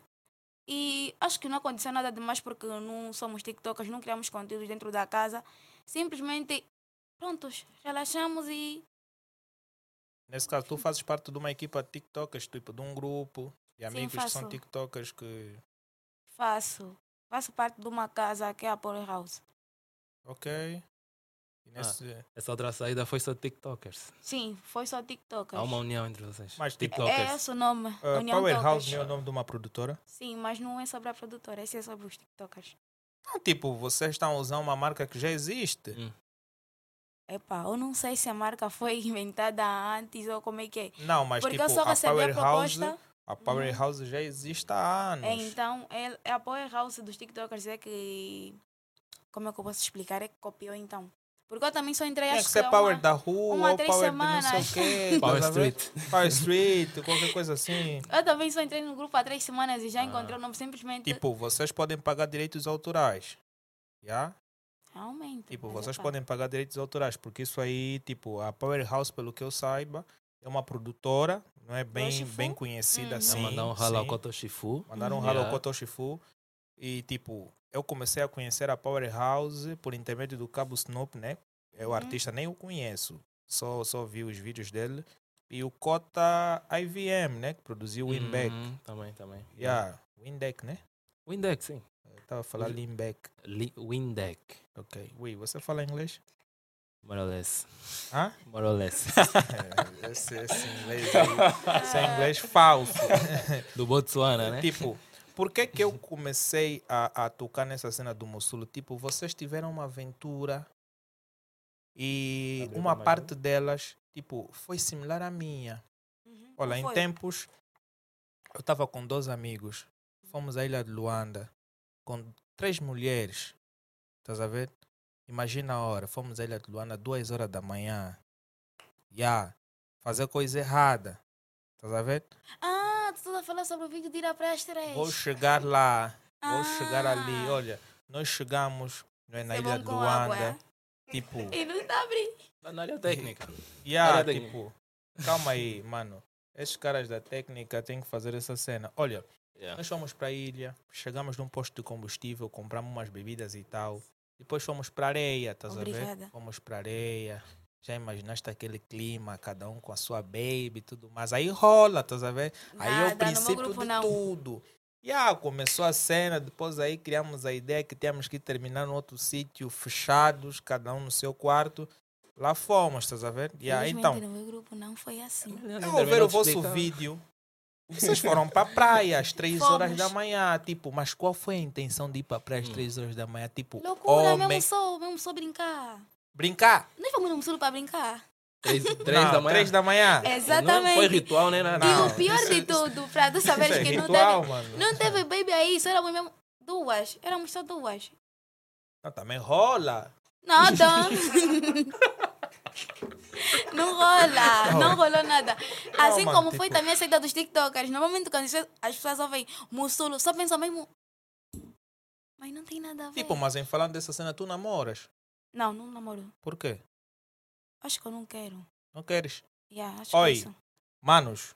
[SPEAKER 2] e acho que não aconteceu nada demais porque não somos TikTokers, não criamos conteúdos dentro da casa. Simplesmente, prontos, relaxamos e
[SPEAKER 1] Nesse caso, tu fazes parte de uma equipa de TikTokers, tipo, de um grupo de amigos que são. TikTokers que.
[SPEAKER 2] faço. Faço parte de uma casa que é a Power House.
[SPEAKER 1] Ok. E nesse...
[SPEAKER 3] Essa outra saída foi só TikTokers.
[SPEAKER 2] Sim, foi só TikTokers.
[SPEAKER 3] Há uma união entre vocês.
[SPEAKER 1] Mas, tipo,
[SPEAKER 2] É
[SPEAKER 3] TikTokers.
[SPEAKER 2] esse o nome.
[SPEAKER 1] Uh,
[SPEAKER 2] União
[SPEAKER 1] Powerhouse não é o nome de uma produtora?
[SPEAKER 2] Sim, mas não é sobre a produtora, esse é sobre os TikTokers.
[SPEAKER 1] Não, tipo, vocês estão a usar uma marca que já existe.
[SPEAKER 3] Hum.
[SPEAKER 2] Epá, eu não sei se a marca foi inventada antes ou como é que é.
[SPEAKER 1] Não, mas
[SPEAKER 2] Porque
[SPEAKER 1] tipo,
[SPEAKER 2] eu só
[SPEAKER 1] a
[SPEAKER 2] recebi a
[SPEAKER 1] Powerhouse,
[SPEAKER 2] proposta.
[SPEAKER 1] a Powerhouse já existe há anos.
[SPEAKER 2] É, então, é, é a Power House dos TikTokers é que. Como é que eu posso explicar? É que copiou então. Porque eu também só entrei
[SPEAKER 1] Tem
[SPEAKER 2] acho
[SPEAKER 1] que ser
[SPEAKER 2] é
[SPEAKER 1] Power
[SPEAKER 2] uma-
[SPEAKER 1] da rua
[SPEAKER 2] uma
[SPEAKER 1] ou
[SPEAKER 2] três
[SPEAKER 1] Power de não sei
[SPEAKER 2] semanas.
[SPEAKER 1] o quê.
[SPEAKER 3] Power
[SPEAKER 1] a ver?
[SPEAKER 3] Street.
[SPEAKER 1] Power Street, qualquer coisa assim.
[SPEAKER 2] Eu também só entrei no grupo há três semanas e já
[SPEAKER 3] Ah.
[SPEAKER 2] encontrei o nome simplesmente.
[SPEAKER 1] Tipo, vocês podem pagar direitos autorais. Já?
[SPEAKER 2] Realmente.
[SPEAKER 1] Tipo, vocês
[SPEAKER 2] epá,
[SPEAKER 1] podem pagar direitos autorais, porque isso aí, tipo, a Powerhouse, pelo que eu saiba, é uma produtora, não é bem, bem conhecida
[SPEAKER 2] Uhum.
[SPEAKER 1] assim.
[SPEAKER 3] Sim, mandar um ralo ao. Koto Shifu.
[SPEAKER 1] Mandaram um
[SPEAKER 2] Uhum.
[SPEAKER 1] ralo ao Shifu. E, tipo, eu comecei a conhecer a Powerhouse por intermédio do Cabo Snoop, né? Eu, o
[SPEAKER 2] Uhum.
[SPEAKER 1] artista, nem o conheço. Só, só vi os vídeos dele. E o Kota IVM, né? Que produziu o Winback.
[SPEAKER 3] Uhum, também, também.
[SPEAKER 1] Yeah, Windeck, né?
[SPEAKER 3] Windeck, sim.
[SPEAKER 1] Eu estava a falar
[SPEAKER 3] Uhum.
[SPEAKER 1] Limbeck.
[SPEAKER 3] Li- Windeck.
[SPEAKER 1] Ok. Ui, você fala inglês?
[SPEAKER 3] More or less.
[SPEAKER 1] Hã?
[SPEAKER 3] More or less.
[SPEAKER 1] É, esse, esse inglês aí. Esse é inglês falso.
[SPEAKER 3] Do Botswana, né?
[SPEAKER 1] Tipo, por que que eu comecei a, a tocar nessa cena do Mossul? Tipo, vocês tiveram uma aventura e
[SPEAKER 3] Abriu
[SPEAKER 1] uma parte delas, tipo, foi similar à minha.
[SPEAKER 2] Uhum.
[SPEAKER 1] Olha, em tempos, eu estava com dois amigos. Fomos à ilha de Luanda com três mulheres. Estás a ver? Imagina a hora. Fomos à ilha de Luanda duas horas da manhã. Já. Fazer coisa errada. Estás a ver?
[SPEAKER 2] Ah, tu estás a falar sobre o vídeo de ir à praia às três.
[SPEAKER 1] Vou chegar lá. Vou chegar ali.
[SPEAKER 2] Ah.
[SPEAKER 1] Olha, nós chegamos não é, na
[SPEAKER 2] É
[SPEAKER 1] ilha de
[SPEAKER 2] com água,
[SPEAKER 1] Luanda. Tipo,
[SPEAKER 2] E não está abrindo.
[SPEAKER 3] Na área técnica.
[SPEAKER 1] yeah,
[SPEAKER 3] área técnica.
[SPEAKER 1] tipo, calma aí, mano. Esses caras da técnica têm que fazer essa cena. Olha,
[SPEAKER 3] Yeah.
[SPEAKER 1] nós fomos para a ilha, chegamos num posto de combustível, compramos umas bebidas e tal. Depois fomos para areia, estás a ver?
[SPEAKER 2] Obrigada.
[SPEAKER 1] Fomos para areia. Já imaginaste aquele clima, cada um com a sua baby e tudo mais. Aí rola, estás a ver? Aí é o
[SPEAKER 2] Nada,
[SPEAKER 1] princípio
[SPEAKER 2] grupo
[SPEAKER 1] de
[SPEAKER 2] não.
[SPEAKER 1] tudo. E ah, começou a cena, depois aí criamos a ideia que tínhamos que terminar no outro sítio, fechados, cada um no seu quarto. Lá fomos, estás a ver? E
[SPEAKER 2] Felizmente,
[SPEAKER 1] então,
[SPEAKER 2] no meu grupo não foi assim.
[SPEAKER 1] ao ver o vosso vídeo, vocês foram para a praia às 3 horas da manhã. Tipo, mas qual foi a intenção de ir para a praia às
[SPEAKER 3] Hum.
[SPEAKER 1] 3 horas da manhã? Tipo,
[SPEAKER 2] Loucura,
[SPEAKER 1] homem,
[SPEAKER 2] mesmo só, mesmo só brincar.
[SPEAKER 1] brincar?
[SPEAKER 2] Nós fomos no sul para brincar.
[SPEAKER 3] Três, três
[SPEAKER 1] Não,
[SPEAKER 3] da manhã.
[SPEAKER 1] três da manhã.
[SPEAKER 3] Não
[SPEAKER 2] Exatamente.
[SPEAKER 3] foi ritual nem nada.
[SPEAKER 2] E
[SPEAKER 1] Não,
[SPEAKER 2] o pior
[SPEAKER 1] isso é-
[SPEAKER 2] de tudo, para tu saberes
[SPEAKER 1] é
[SPEAKER 2] que não
[SPEAKER 1] ritual,
[SPEAKER 2] teve,
[SPEAKER 1] mano.
[SPEAKER 2] não teve baby aí, só éramos mesmo duas. Éramos só duas.
[SPEAKER 1] Não, também rola.
[SPEAKER 2] Nada. não rola, não rolou nada. Assim
[SPEAKER 1] mano,
[SPEAKER 2] como foi
[SPEAKER 1] tipo-
[SPEAKER 2] também a saída dos TikTokers. Normalmente quando as pessoas- as pessoas ouvem Mussulo, só pensam mesmo. Mas não tem nada a ver.
[SPEAKER 1] Tipo, mas em falando dessa cena, tu namoras.
[SPEAKER 2] Não, não namoro.
[SPEAKER 1] Por quê?
[SPEAKER 2] Acho que eu não quero.
[SPEAKER 1] Não queres?
[SPEAKER 2] Yeah, acho
[SPEAKER 1] Oi.
[SPEAKER 2] que é.
[SPEAKER 1] Manos,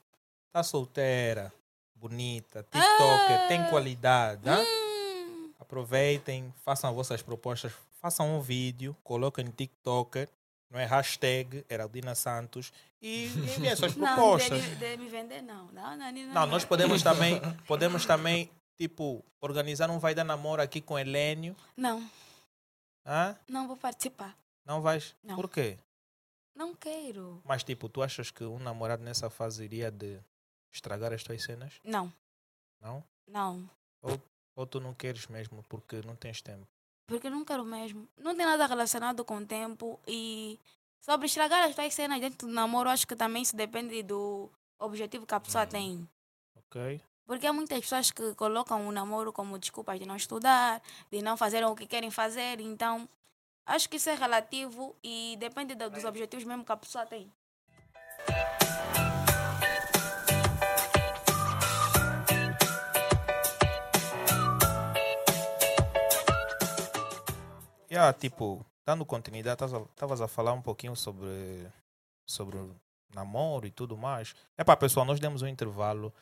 [SPEAKER 1] tá solteira, bonita, TikToker, tem
[SPEAKER 2] Ah.
[SPEAKER 1] qualidade. hã?
[SPEAKER 2] Hum,
[SPEAKER 1] Aproveitem, façam as vossas propostas, façam um vídeo, coloquem no TikToker, não é hashtag Heraldina Santos e enviem suas
[SPEAKER 2] não,
[SPEAKER 1] propostas.
[SPEAKER 2] de, de me vender, não. Não, não, não.
[SPEAKER 1] Não, nós podemos também, podemos também, tipo, organizar um vai dar namoro aqui com Helênio.
[SPEAKER 2] Não,
[SPEAKER 1] Hã?
[SPEAKER 2] não vou participar.
[SPEAKER 1] Não vais?
[SPEAKER 2] Não.
[SPEAKER 1] Por quê?
[SPEAKER 2] Não quero.
[SPEAKER 1] Mas tipo, tu achas que um namorado nessa fase iria de estragar as tuas cenas?
[SPEAKER 2] Não,
[SPEAKER 1] Não?
[SPEAKER 2] não.
[SPEAKER 1] Ou tu não queres mesmo porque não tens tempo?
[SPEAKER 2] Porque eu não quero mesmo. Não tem nada relacionado com o tempo e sobre estragar as tuas cenas dentro do namoro, acho que também isso depende do objetivo que a pessoa
[SPEAKER 3] Hum.
[SPEAKER 2] tem.
[SPEAKER 1] Ok?
[SPEAKER 2] Porque há muitas pessoas que colocam o namoro como desculpa de não estudar, de não fazerem o que querem fazer. Então, acho que isso é relativo e depende do- dos objetivos mesmo que a pessoa tem.
[SPEAKER 1] Yeah, tipo, dando continuidade, estavas a falar um pouquinho sobre, sobre namoro e tudo mais. Epá, pessoal, nós demos um intervalo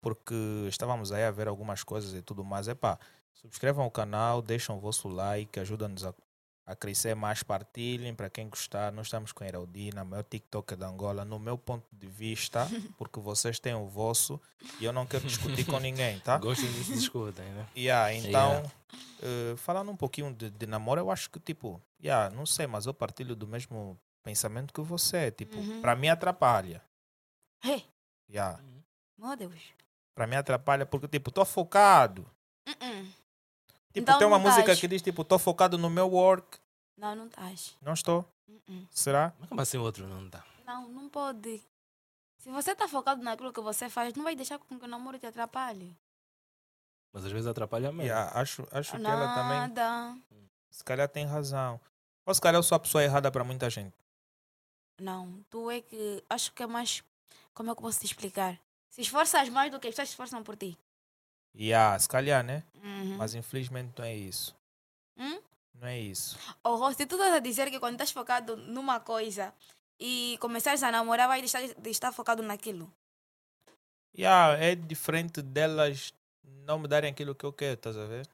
[SPEAKER 1] porque estávamos aí a ver algumas coisas e tudo mais. Epá, subscrevam o canal, deixem o vosso like, ajuda-nos a, a crescer mais, partilhem para quem gostar. Nós estamos com a Heraldina, maior TikTok da Angola, no meu ponto de vista, porque vocês têm o vosso e eu não quero discutir com ninguém, tá?
[SPEAKER 3] Gostam disso, discutem, né?
[SPEAKER 1] Yeah, então,
[SPEAKER 3] Yeah.
[SPEAKER 1] eh, falando um pouquinho de, de namoro, eu acho que, tipo, yeah, não sei, mas eu partilho do mesmo pensamento que você. Tipo,
[SPEAKER 2] Uhum.
[SPEAKER 1] para mim atrapalha.
[SPEAKER 2] Hey,
[SPEAKER 1] Yeah.
[SPEAKER 2] meu Deus.
[SPEAKER 1] Para mim atrapalha porque, tipo, tô focado.
[SPEAKER 2] Uh-uh.
[SPEAKER 1] Tipo,
[SPEAKER 2] Então
[SPEAKER 1] tem uma música
[SPEAKER 2] estás.
[SPEAKER 1] que diz, tipo, tô focado no meu work.
[SPEAKER 2] Não, não estás.
[SPEAKER 1] Não estou.
[SPEAKER 2] Uh-uh.
[SPEAKER 1] Será?
[SPEAKER 3] Mas como assim o outro não está?
[SPEAKER 2] Não, não pode. Se você está focado naquilo que você faz, não vai deixar com que o namoro te atrapalhe.
[SPEAKER 3] Mas às vezes atrapalha mesmo.
[SPEAKER 1] Yeah, acho acho que ela também,
[SPEAKER 2] Nada.
[SPEAKER 1] se calhar, tem razão. Ou se calhar eu sou a pessoa errada para muita gente.
[SPEAKER 2] Não, tu é que. Acho que é mais. Como é que eu posso te explicar? Se esforças mais do que as pessoas se esforçam por ti.
[SPEAKER 1] Yeah, se calhar, né?
[SPEAKER 2] Uhum.
[SPEAKER 1] Mas infelizmente não é isso.
[SPEAKER 2] Hum?
[SPEAKER 1] Não é isso.
[SPEAKER 2] Rô, se tu estás a dizer que quando estás focado numa coisa e começares a namorar, vai deixar de estar focado naquilo.
[SPEAKER 1] Yeah, é diferente delas não me darem aquilo que eu quero, estás a ver?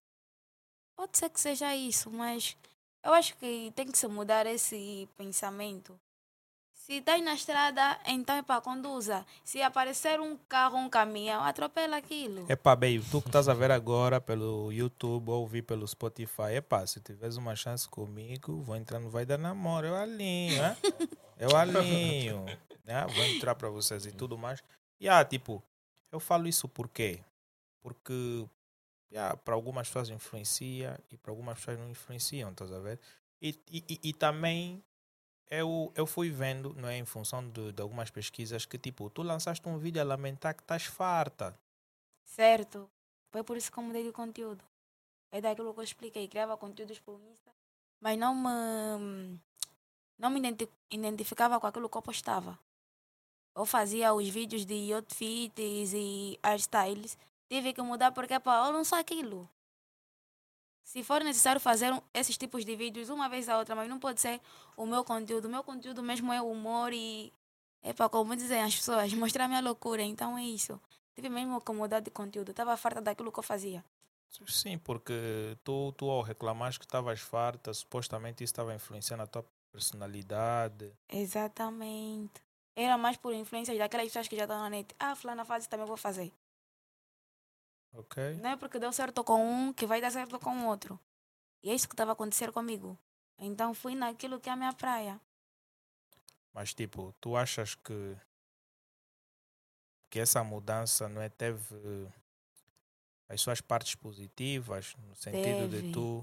[SPEAKER 2] Pode ser que seja isso, mas eu acho que tem que se mudar esse pensamento. Se estás na estrada, então é para conduza. Se aparecer um carro, um caminhão, atropela aquilo.
[SPEAKER 1] Epá, baby, tu que estás a ver agora pelo YouTube ou ouvir pelo Spotify, epá, se tiveres uma chance comigo, vou entrar no Vai Dar Namoro, eu alinho, né? Eu alinho, né? Vou entrar para vocês e tudo mais. E, ah, tipo, eu falo isso por quê? Porque, yeah, para algumas pessoas influencia e para algumas pessoas não influenciam, estás a ver? E, e, e- e também eu, eu fui vendo, não é, em função de, de algumas pesquisas, que, tipo, tu lançaste um vídeo a lamentar que estás farta.
[SPEAKER 2] Certo? Foi por isso que eu mudei de conteúdo. É daquilo que eu expliquei. Criava conteúdos o Insta, mas não me, não me identi- identificava com aquilo que eu postava. Eu fazia os vídeos de outfits e hairstyles. Tive que mudar porque pá, eu não sou aquilo. Se for necessário fazer um- esses tipos de vídeos uma vez a outra, mas não pode ser o meu conteúdo. O meu conteúdo mesmo é humor e, é para como dizem as pessoas, mostrar a minha loucura. Então é isso. Tive mesmo que mudar de conteúdo. Estava farta daquilo que eu fazia.
[SPEAKER 1] Sim, porque tu, tu ao reclamares que estavas farta, supostamente isso estava influenciando a tua personalidade.
[SPEAKER 2] Exatamente. Era mais por influência daquelas pessoas que já estão na net. Ah, fulana faz isso, também vou fazer.
[SPEAKER 1] Ok?
[SPEAKER 2] Não é porque deu certo com um que vai dar certo com o outro. E é isso que estava a acontecer comigo. Então fui naquilo que é a minha praia.
[SPEAKER 1] Mas tipo, tu achas que que essa mudança não é teve as suas partes positivas no sentido
[SPEAKER 2] Teve.
[SPEAKER 1] de tu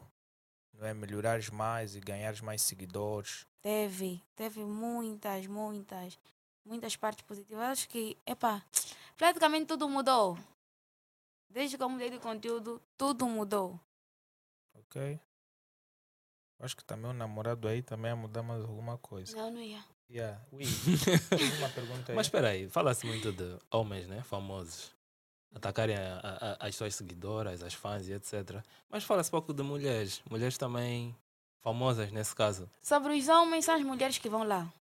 [SPEAKER 1] não é melhorares mais e ganhares mais seguidores.
[SPEAKER 2] Teve, teve muitas, muitas, muitas partes positivas. Acho que, epá, praticamente tudo mudou. Desde que eu mudei de conteúdo, tudo mudou.
[SPEAKER 1] Ok? Acho que também o namorado aí também ia mudar mais alguma coisa.
[SPEAKER 2] Não, não ia.
[SPEAKER 1] Yeah. Ui, uma pergunta aí.
[SPEAKER 3] Mas espera aí, fala-se muito de homens, né? Famosos. Atacarem a- a- a- as suas seguidoras, as fãs e etc. Mas fala-se pouco de mulheres. Mulheres também famosas nesse caso.
[SPEAKER 2] Sobre os homens, são as mulheres que vão lá.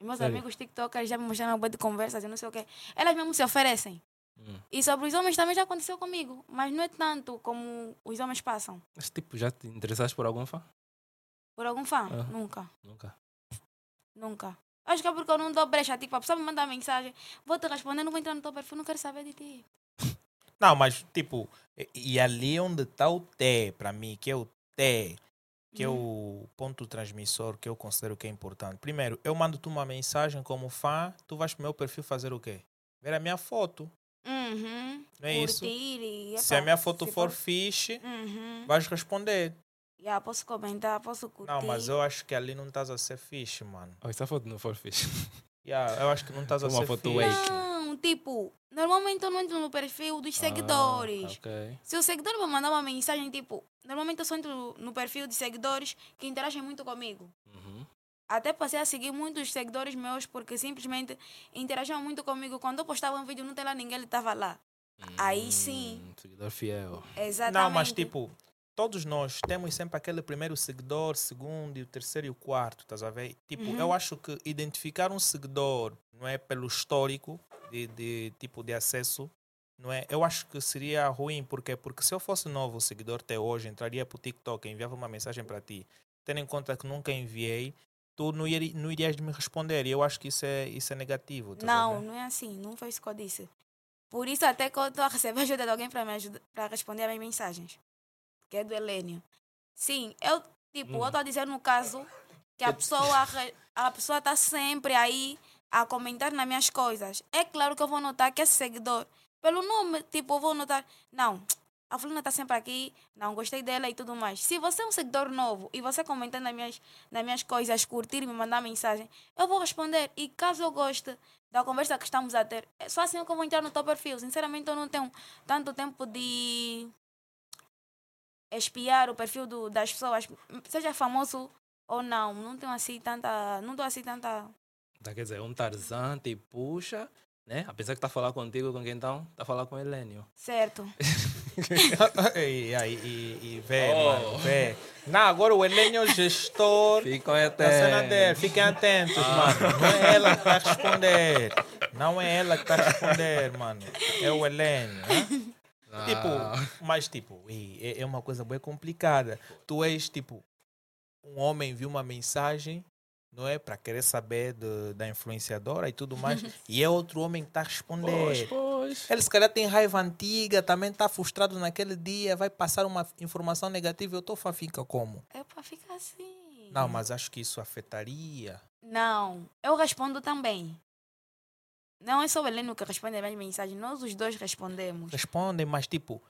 [SPEAKER 2] Meus
[SPEAKER 3] Sério?
[SPEAKER 2] amigos TikTokers já me mostraram um de conversas e não sei o quê. Elas mesmo se oferecem.
[SPEAKER 3] Hum.
[SPEAKER 2] E sobre os homens também já aconteceu comigo. Mas não é tanto como os homens passam.
[SPEAKER 3] Mas tipo, já te interessaste por algum fã?
[SPEAKER 2] Por algum fã?
[SPEAKER 3] Ah.
[SPEAKER 2] Nunca.
[SPEAKER 3] Nunca.
[SPEAKER 2] Nunca. Acho que é porque eu não dou brecha. Tipo, a pessoa me manda mensagem. Vou te responder, não vou entrar no teu perfil, não quero saber de ti.
[SPEAKER 1] Não, mas tipo, e, ali onde está o T, para mim, que é o T, que é o ponto transmissor que eu considero que é importante. Primeiro, eu mando-te uma mensagem como fã, tu vais pro meu perfil fazer o quê? Ver a minha foto.
[SPEAKER 2] Uhum.
[SPEAKER 1] Não é isso?
[SPEAKER 2] E,
[SPEAKER 1] Se a minha foto
[SPEAKER 2] se
[SPEAKER 1] for fixe,
[SPEAKER 2] Uhum.
[SPEAKER 1] vais responder.
[SPEAKER 2] Yeah, posso comentar, posso curtir.
[SPEAKER 1] Não, mas eu acho que ali não estás a ser fixe, mano.
[SPEAKER 3] Oh, essa foto não for fixe.
[SPEAKER 1] Yeah, eu acho que não estás a
[SPEAKER 3] Uma
[SPEAKER 1] ser
[SPEAKER 3] foto
[SPEAKER 1] fixe.
[SPEAKER 3] wake.
[SPEAKER 2] Não, tipo, normalmente eu não entro no perfil dos seguidores.
[SPEAKER 3] Ah, ok.
[SPEAKER 2] Se o seguidor me mandar uma mensagem, tipo, normalmente eu só entro no perfil de seguidores que interagem muito comigo.
[SPEAKER 3] Uhum.
[SPEAKER 2] Até passei a seguir muitos seguidores meus porque simplesmente interagiam muito comigo. Quando eu postava um vídeo, não tem lá ninguém, ele estava lá. Aí sim.
[SPEAKER 3] Hum, Seguidor fiel.
[SPEAKER 2] Exatamente.
[SPEAKER 1] Não, mas tipo, todos nós temos sempre aquele primeiro seguidor, segundo, e o terceiro e o quarto, estás a ver? Tipo,
[SPEAKER 2] Uhum.
[SPEAKER 1] eu acho que identificar um seguidor, não é pelo histórico de, de tipo de acesso, não é? Eu acho que seria ruim, porque Porque se eu fosse novo seguidor até hoje, entraria pro TikTok, enviava uma mensagem para ti, tendo em conta que nunca enviei, tu não, iri, não irias me responder, e eu acho que isso é, isso é negativo. a
[SPEAKER 2] Não,
[SPEAKER 1] ver?
[SPEAKER 2] não é assim. Não foi isso que eu disse. Por isso, até que eu estou a receber ajuda de alguém para me ajudar, para responder as minhas mensagens. Que é do Helênio. Sim, eu, tipo, eu
[SPEAKER 3] Hum.
[SPEAKER 2] estou a dizer no caso que a pessoa a pessoa está sempre aí a comentar nas minhas coisas. É claro que eu vou notar que é seguidor. Pelo nome, tipo, eu vou notar. Não, a fulana está sempre aqui, não gostei dela e tudo mais. Se você é um seguidor novo e você comentar nas minhas, nas minhas coisas, curtir e me mandar mensagem, eu vou responder. E caso eu goste da conversa que estamos a ter, é só assim que eu vou entrar no teu perfil. Sinceramente, eu não tenho tanto tempo de espiar o perfil do, das pessoas, seja famoso ou não. Não tenho assim tanta. Não dou assim tanta.
[SPEAKER 3] Tá, quer dizer, um Tarzan te puxa, né? Apesar que tá a falar contigo, com quem então? Tá a falar com o Helênio.
[SPEAKER 2] Certo.
[SPEAKER 1] e, aí, e, e vê,
[SPEAKER 3] Oh.
[SPEAKER 1] mano, vê. Não, agora o Helênio é o gestor
[SPEAKER 3] Ficam
[SPEAKER 1] da cena dele.
[SPEAKER 3] até.
[SPEAKER 1] Fiquem atentos,
[SPEAKER 3] Ah.
[SPEAKER 1] mano. Não é ela que está a responder. Não é ela que está a responder, mano. É o Helênio. né?
[SPEAKER 3] Ah,
[SPEAKER 1] Tipo, mas tipo, é, uma coisa bem complicada. Tu és tipo, um homem viu uma mensagem, não é? Para querer saber da influenciadora e tudo mais. e é outro homem que está a responder.
[SPEAKER 3] pois, pois.
[SPEAKER 1] Ele se calhar tem raiva antiga, também está frustrado naquele dia, vai passar uma informação negativa. Eu estou fica como?
[SPEAKER 2] É para ficar assim.
[SPEAKER 1] Não, mas acho que isso afetaria.
[SPEAKER 2] Não, eu respondo também. Não é só o Heleno que responde as mensagens, nós os dois respondemos.
[SPEAKER 1] Respondem, mas tipo,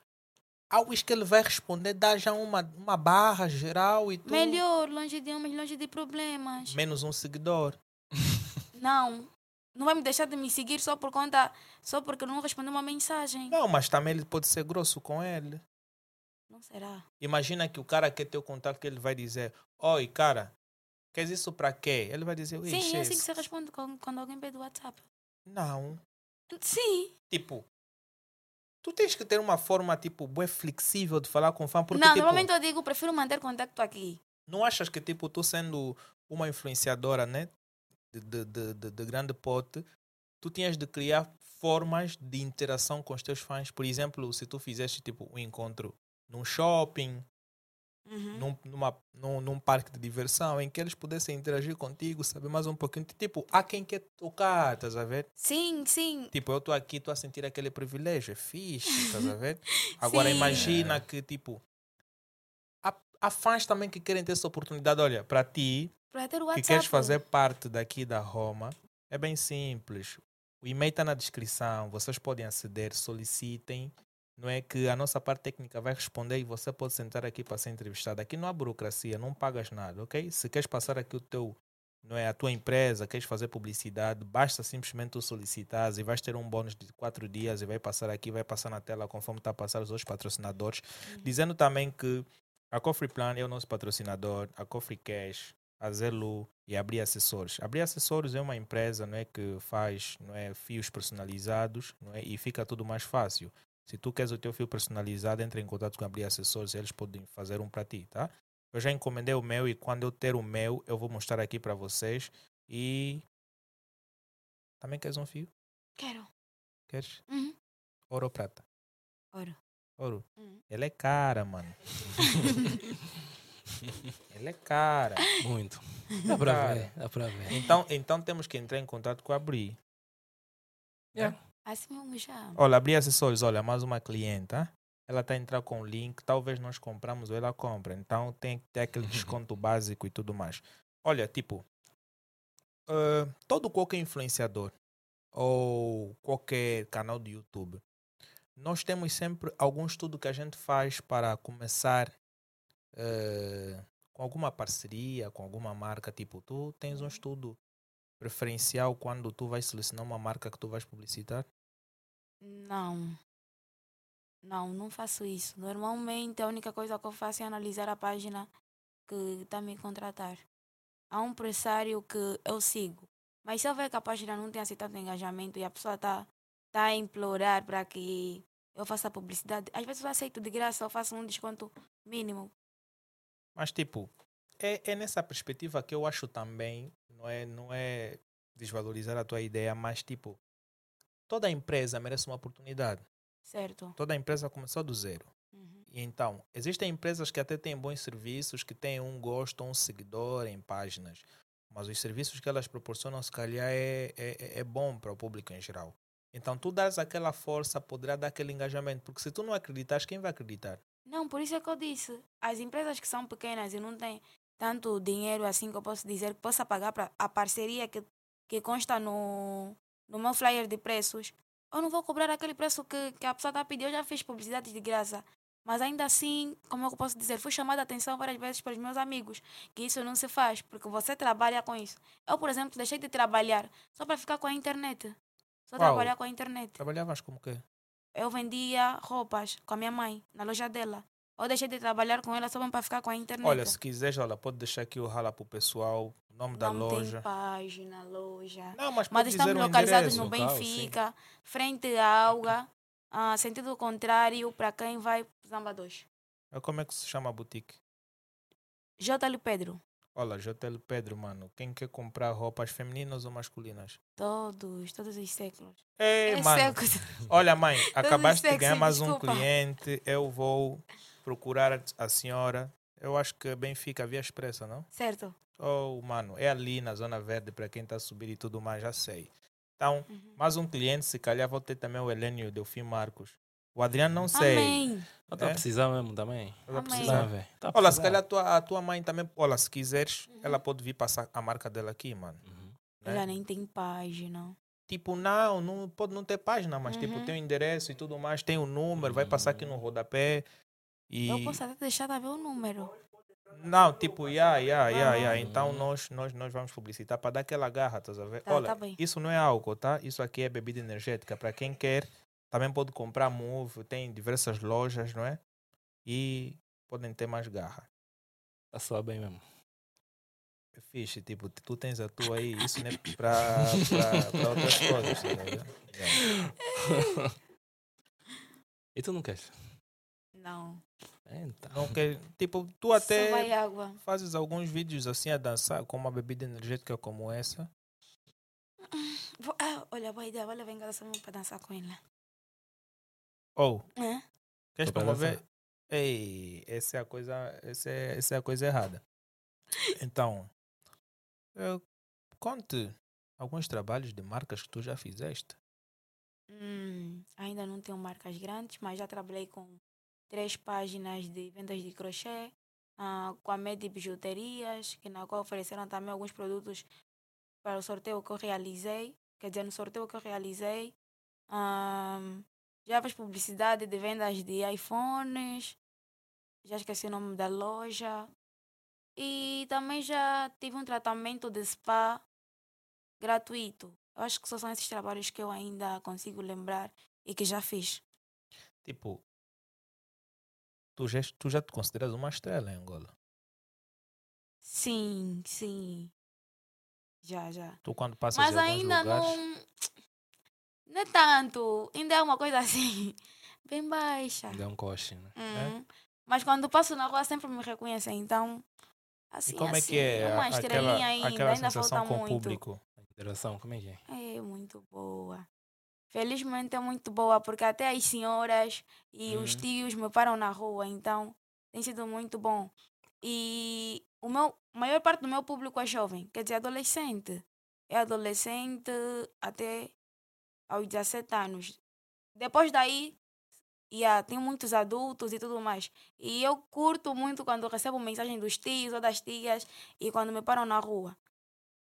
[SPEAKER 1] algo que ele vai responder dá já uma, uma barra geral e tudo.
[SPEAKER 2] Melhor, longe de homens, longe de problemas.
[SPEAKER 1] Menos um seguidor.
[SPEAKER 2] Não, não vai me deixar de me seguir só por conta, só porque não respondeu uma mensagem.
[SPEAKER 1] Não, mas também ele pode ser grosso com ele.
[SPEAKER 2] Não será?
[SPEAKER 1] Imagina que o cara quer ter o contato que ele vai dizer: Oi, cara, queres isso para quê? Ele vai dizer:
[SPEAKER 2] Sim, é assim que você responde quando, alguém pede o WhatsApp.
[SPEAKER 1] Não.
[SPEAKER 2] Sim.
[SPEAKER 1] Tipo, tu tens que ter uma forma, tipo, bué flexível de falar com o fã. Porque,
[SPEAKER 2] não,
[SPEAKER 1] tipo,
[SPEAKER 2] normalmente eu digo, prefiro manter contato aqui.
[SPEAKER 1] não achas que, tipo, tu sendo uma influenciadora, né? De, de, de, de- de grande pote, tu tinhas de criar formas de interação com os teus fãs. Por exemplo, se tu fizeste, tipo, um encontro num shopping,
[SPEAKER 2] Uhum.
[SPEAKER 1] num, numa, num, num parque de diversão, em que eles pudessem interagir contigo, saber mais um pouquinho. Tipo, há quem quer tocar, estás a ver?
[SPEAKER 2] Sim, sim.
[SPEAKER 1] Tipo, eu estou aqui, estou a sentir aquele privilégio, é fixe, estás a ver? Agora
[SPEAKER 2] Sim.
[SPEAKER 1] imagina que, tipo, há, há fãs também que querem ter essa oportunidade. Olha, para ti,
[SPEAKER 2] Para ter o
[SPEAKER 1] que
[SPEAKER 2] WhatsApp.
[SPEAKER 1] queres fazer parte daqui da Roma, é bem simples. O e-mail está na descrição, vocês podem aceder, solicitem. Não é que a nossa parte técnica vai responder e você pode sentar aqui para ser entrevistado. Aqui não há burocracia, não pagas nada, ok? Se queres passar aqui o teu, não é a tua empresa, queres fazer publicidade, basta simplesmente tu solicitares e vais ter um bônus de quatro dias e vai passar aqui, vai passar na tela conforme está a passar os outros patrocinadores. Dizendo também que a Cofre Plan é o nosso patrocinador, a Cofre Cash, a Zelu e Abrir Acessórios. Abrir Acessórios é uma empresa não é, que faz não é, fios personalizados não é, e fica tudo mais fácil. Se tu queres o teu fio personalizado, entre em contato com Abrir Acessórios, eles podem fazer um para ti, tá? Eu já encomendei o meu e quando eu ter o meu, eu vou mostrar aqui para vocês. E também queres um fio?
[SPEAKER 2] Quero.
[SPEAKER 1] Queres?
[SPEAKER 2] Uhum.
[SPEAKER 1] Ouro ou prata?
[SPEAKER 2] Ouro.
[SPEAKER 1] Ouro.
[SPEAKER 2] Uhum.
[SPEAKER 1] Ela é cara, mano. Ela é cara.
[SPEAKER 3] Muito. Dá para
[SPEAKER 1] Cara.
[SPEAKER 3] ver, dá para ver.
[SPEAKER 1] Então, então temos que entrar em contato com a Abri.
[SPEAKER 3] Yeah.
[SPEAKER 2] Assim mesmo já.
[SPEAKER 1] Olha, Abri Acessórios, olha, mais uma cliente, tá? ela está a entrar com o link, talvez nós compramos ou ela compra. Então tem que ter aquele desconto básico e tudo mais. Olha, tipo, uh, todo qualquer influenciador ou qualquer canal de YouTube, nós temos sempre algum estudo que a gente faz para começar uh, com alguma parceria, com alguma marca. Tipo, tu tens um estudo preferencial quando tu vais selecionar uma marca que tu vais publicitar?
[SPEAKER 2] Não. Não, não faço isso. Normalmente a única coisa que eu faço é analisar a página que está a me contratar. Há um pressário que eu sigo. Mas se eu ver que a página não tem assim tanto engajamento e a pessoa está tá a implorar para que eu faça publicidade, às vezes eu aceito de graça, eu faço um desconto mínimo.
[SPEAKER 1] Mas tipo, é, é nessa perspectiva que eu acho também, não é, não é desvalorizar a tua ideia, mas tipo, toda empresa merece uma oportunidade.
[SPEAKER 2] Certo.
[SPEAKER 1] Toda empresa começou do zero.
[SPEAKER 2] Uhum.
[SPEAKER 1] E então, existem empresas que até têm bons serviços, que têm um gosto, um seguidor em páginas. Mas os serviços que elas proporcionam, se calhar, é, é, é bom para o público em geral. Então, tu dás aquela força, poderá dar aquele engajamento. Porque se tu não acreditas, quem vai acreditar?
[SPEAKER 2] Não, por isso é que eu disse. As empresas que são pequenas e não têm tanto dinheiro assim que eu posso dizer que possa pagar para a parceria que, que consta no, no meu flyer de preços, eu não vou cobrar aquele preço que, que a pessoa está pedir. Eu já fiz publicidade de graça. Mas ainda assim, como é eu posso dizer? Fui chamada a atenção várias vezes pelos meus amigos que isso não se faz, porque você trabalha com isso. Eu, por exemplo, deixei de trabalhar só para ficar com a internet. Só
[SPEAKER 1] Uau.
[SPEAKER 2] trabalhar com a internet.
[SPEAKER 1] Trabalhavas como quê?
[SPEAKER 2] Eu vendia roupas com a minha mãe na loja dela. Eu deixei de trabalhar com ela só para ficar com a internet.
[SPEAKER 1] Olha, se quiseres, olha, pode deixar aqui o rala para o pessoal, o nome da
[SPEAKER 2] não
[SPEAKER 1] loja.
[SPEAKER 2] tem página, loja.
[SPEAKER 1] Não, mas,
[SPEAKER 2] Mas estamos localizados
[SPEAKER 1] endereço.
[SPEAKER 2] no
[SPEAKER 3] local,
[SPEAKER 2] Benfica, frente à Alga, ah, sentido contrário para quem vai para Zamba 2.
[SPEAKER 1] É Como é que se chama a boutique?
[SPEAKER 2] JL Pedro.
[SPEAKER 1] Olha, JL Pedro, mano. Quem quer comprar roupas femininas ou masculinas?
[SPEAKER 2] Todos, todos os séculos.
[SPEAKER 1] Ei,
[SPEAKER 2] É
[SPEAKER 1] mano.
[SPEAKER 2] seco.
[SPEAKER 1] Olha, mãe, acabaste de ganhar mais um
[SPEAKER 2] desculpa.
[SPEAKER 1] cliente. Eu vou procurar a senhora. Eu acho que Benfica Via Expressa, não?
[SPEAKER 2] Certo.
[SPEAKER 1] Oh, mano, é ali na Zona Verde para quem está a subir e tudo mais, já sei. Então,
[SPEAKER 2] Uhum.
[SPEAKER 1] mais um cliente, se calhar vou ter também o Helênio Delfim Marcos. O Adriano não sei.
[SPEAKER 2] Amém.
[SPEAKER 3] Eu estou
[SPEAKER 1] É?
[SPEAKER 3] a precisar mesmo também.
[SPEAKER 1] Vou
[SPEAKER 2] Amém.
[SPEAKER 1] precisar.
[SPEAKER 3] Precisar, velho. Tá
[SPEAKER 1] Olha, se calhar a tua, a tua mãe também, olha, se quiseres,
[SPEAKER 2] Uhum.
[SPEAKER 1] ela pode vir passar a marca dela aqui, mano.
[SPEAKER 3] Uhum.
[SPEAKER 1] né?
[SPEAKER 2] Ela nem tem página.
[SPEAKER 1] Tipo, não, não pode não ter página, mas tipo,
[SPEAKER 2] Uhum.
[SPEAKER 1] tem o endereço e tudo mais, tem o número, vai passar aqui no rodapé. E...
[SPEAKER 2] Eu posso até deixar de ver o número.
[SPEAKER 1] Não, tipo, ya, ya, ya, ya.
[SPEAKER 3] Ah.
[SPEAKER 1] Então nós, nós, nós vamos publicitar para dar aquela garra, estás a ver?
[SPEAKER 2] Tá,
[SPEAKER 1] Olha,
[SPEAKER 2] tá bem.
[SPEAKER 1] isso não é álcool, tá? Isso aqui é bebida energética. Para quem quer, também pode comprar Move, tem diversas lojas, não é? E podem ter mais garra.
[SPEAKER 3] Tá só bem mesmo.
[SPEAKER 1] É fixe, tipo, tu tens a tua aí, isso não é para outras coisas, tá? Ya.
[SPEAKER 3] E tu não queres?
[SPEAKER 2] Não.
[SPEAKER 3] Então.
[SPEAKER 1] Não quer, tipo, tu até fazes alguns vídeos assim a dançar com uma bebida energética como essa.
[SPEAKER 2] Vou- ah, olha, boa ideia. Olha, vem cá para dançar com ela.
[SPEAKER 1] Ou,
[SPEAKER 2] É?
[SPEAKER 1] queres promover? Ei, essa é a coisa, essa é, essa é a coisa errada. Então, eu, conte alguns trabalhos de marcas que tu já fizeste.
[SPEAKER 2] Hum, ainda não tenho marcas grandes, mas já trabalhei com três páginas de vendas de crochê, ah, com a Medi Bijuterias, que na qual ofereceram também alguns produtos para o sorteio que eu realizei. Quer dizer, no sorteio que eu realizei, ah, já fiz publicidade de vendas de iPhones, já esqueci o nome da loja. E também já tive um tratamento de spa gratuito. Eu acho que só são esses trabalhos que eu ainda consigo lembrar e que já fiz.
[SPEAKER 1] Tipo, tu já, tu já te consideras uma estrela em Angola.
[SPEAKER 2] Sim, sim. Já, já.
[SPEAKER 1] Tu quando passas
[SPEAKER 2] Mas ainda
[SPEAKER 1] lugares,
[SPEAKER 2] não. Não é tanto. Ainda é uma coisa assim, bem baixa.
[SPEAKER 3] Dá um coche, né?
[SPEAKER 2] Uhum. Mas quando passo na rua sempre me reconhecem, então. Assim,
[SPEAKER 1] e como é
[SPEAKER 2] assim,
[SPEAKER 1] que é
[SPEAKER 2] uma
[SPEAKER 1] a-
[SPEAKER 2] estrelinha
[SPEAKER 1] aquela,
[SPEAKER 2] ainda,
[SPEAKER 1] aquela
[SPEAKER 2] ainda
[SPEAKER 1] sensação
[SPEAKER 2] falta
[SPEAKER 1] com o
[SPEAKER 2] muito.
[SPEAKER 1] público?
[SPEAKER 3] A interação, como é que é?
[SPEAKER 2] É muito boa. Felizmente é muito boa, porque até as senhoras e os
[SPEAKER 3] Uhum.
[SPEAKER 2] tios me param na rua, então tem sido muito bom. E o meu, a maior parte do meu público é jovem, quer dizer, adolescente. É adolescente até aos 17 anos. Depois daí, yeah, tem muitos adultos e tudo mais. E eu curto muito quando recebo mensagem dos tios ou das tias e quando me param na rua.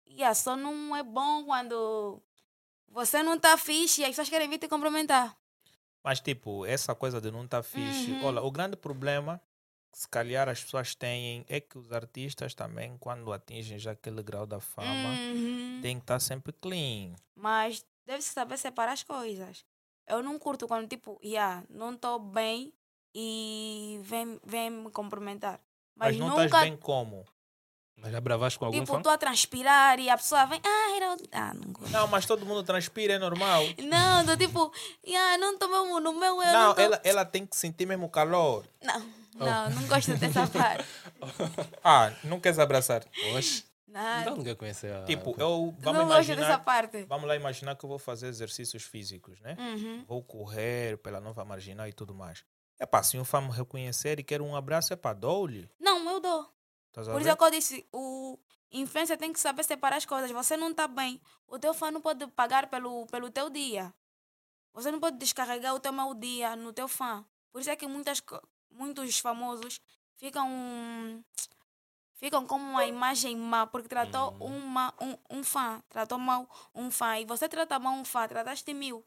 [SPEAKER 2] Yeah, só não é bom quando você não está fixe e as pessoas querem vir te cumprimentar.
[SPEAKER 1] Mas, tipo, essa coisa de não estar fixe.
[SPEAKER 2] Uhum.
[SPEAKER 1] Olha, o grande problema que se calhar as pessoas têm é que os artistas também, quando atingem já aquele grau da fama,
[SPEAKER 2] Uhum.
[SPEAKER 1] têm que estar sempre clean.
[SPEAKER 2] Mas deve-se saber separar as coisas. Eu não curto quando, tipo, yeah, não estou bem e vem, vem me cumprimentar.
[SPEAKER 1] Mas,
[SPEAKER 2] Mas,
[SPEAKER 1] não
[SPEAKER 2] nunca,
[SPEAKER 1] estás bem como?
[SPEAKER 3] Mas já bravaste com algum
[SPEAKER 2] tipo, estou a transpirar e a pessoa vem, ah, era. o-" Ah, não gosto.
[SPEAKER 1] Não, mas todo mundo transpira, é normal.
[SPEAKER 2] Não, tô tipo, yeah, não estou mesmo no meu. Eu
[SPEAKER 1] não,
[SPEAKER 2] não, tô...
[SPEAKER 1] ela, ela tem que sentir mesmo o calor.
[SPEAKER 2] não, não, não gosto dessa parte.
[SPEAKER 1] Ah, não queres abraçar?
[SPEAKER 3] Oxe.
[SPEAKER 2] Nada.
[SPEAKER 3] Então ninguém conhece a...
[SPEAKER 1] Tipo, eu.
[SPEAKER 2] não
[SPEAKER 1] Vamos
[SPEAKER 2] dessa
[SPEAKER 1] imaginar.
[SPEAKER 2] parte.
[SPEAKER 1] Vamos lá imaginar que eu vou fazer exercícios físicos, né?
[SPEAKER 2] Uhum.
[SPEAKER 1] Vou correr pela nova marginal e tudo mais. É pá, se um fã me reconhecer e quer um abraço, é pá, dou-lhe.
[SPEAKER 2] Não, eu dou.
[SPEAKER 1] Estás a
[SPEAKER 2] Por isso é que eu disse, o influencer tem que saber separar as coisas. Você não está bem. O teu fã não pode pagar pelo, pelo teu dia. Você não pode descarregar o teu mau dia no teu fã. Por isso é que muitas, muitos famosos ficam ficam com uma imagem má, porque tratou uma, um, um fã, tratou mal um fã. E você trata mal um fã, trataste mil.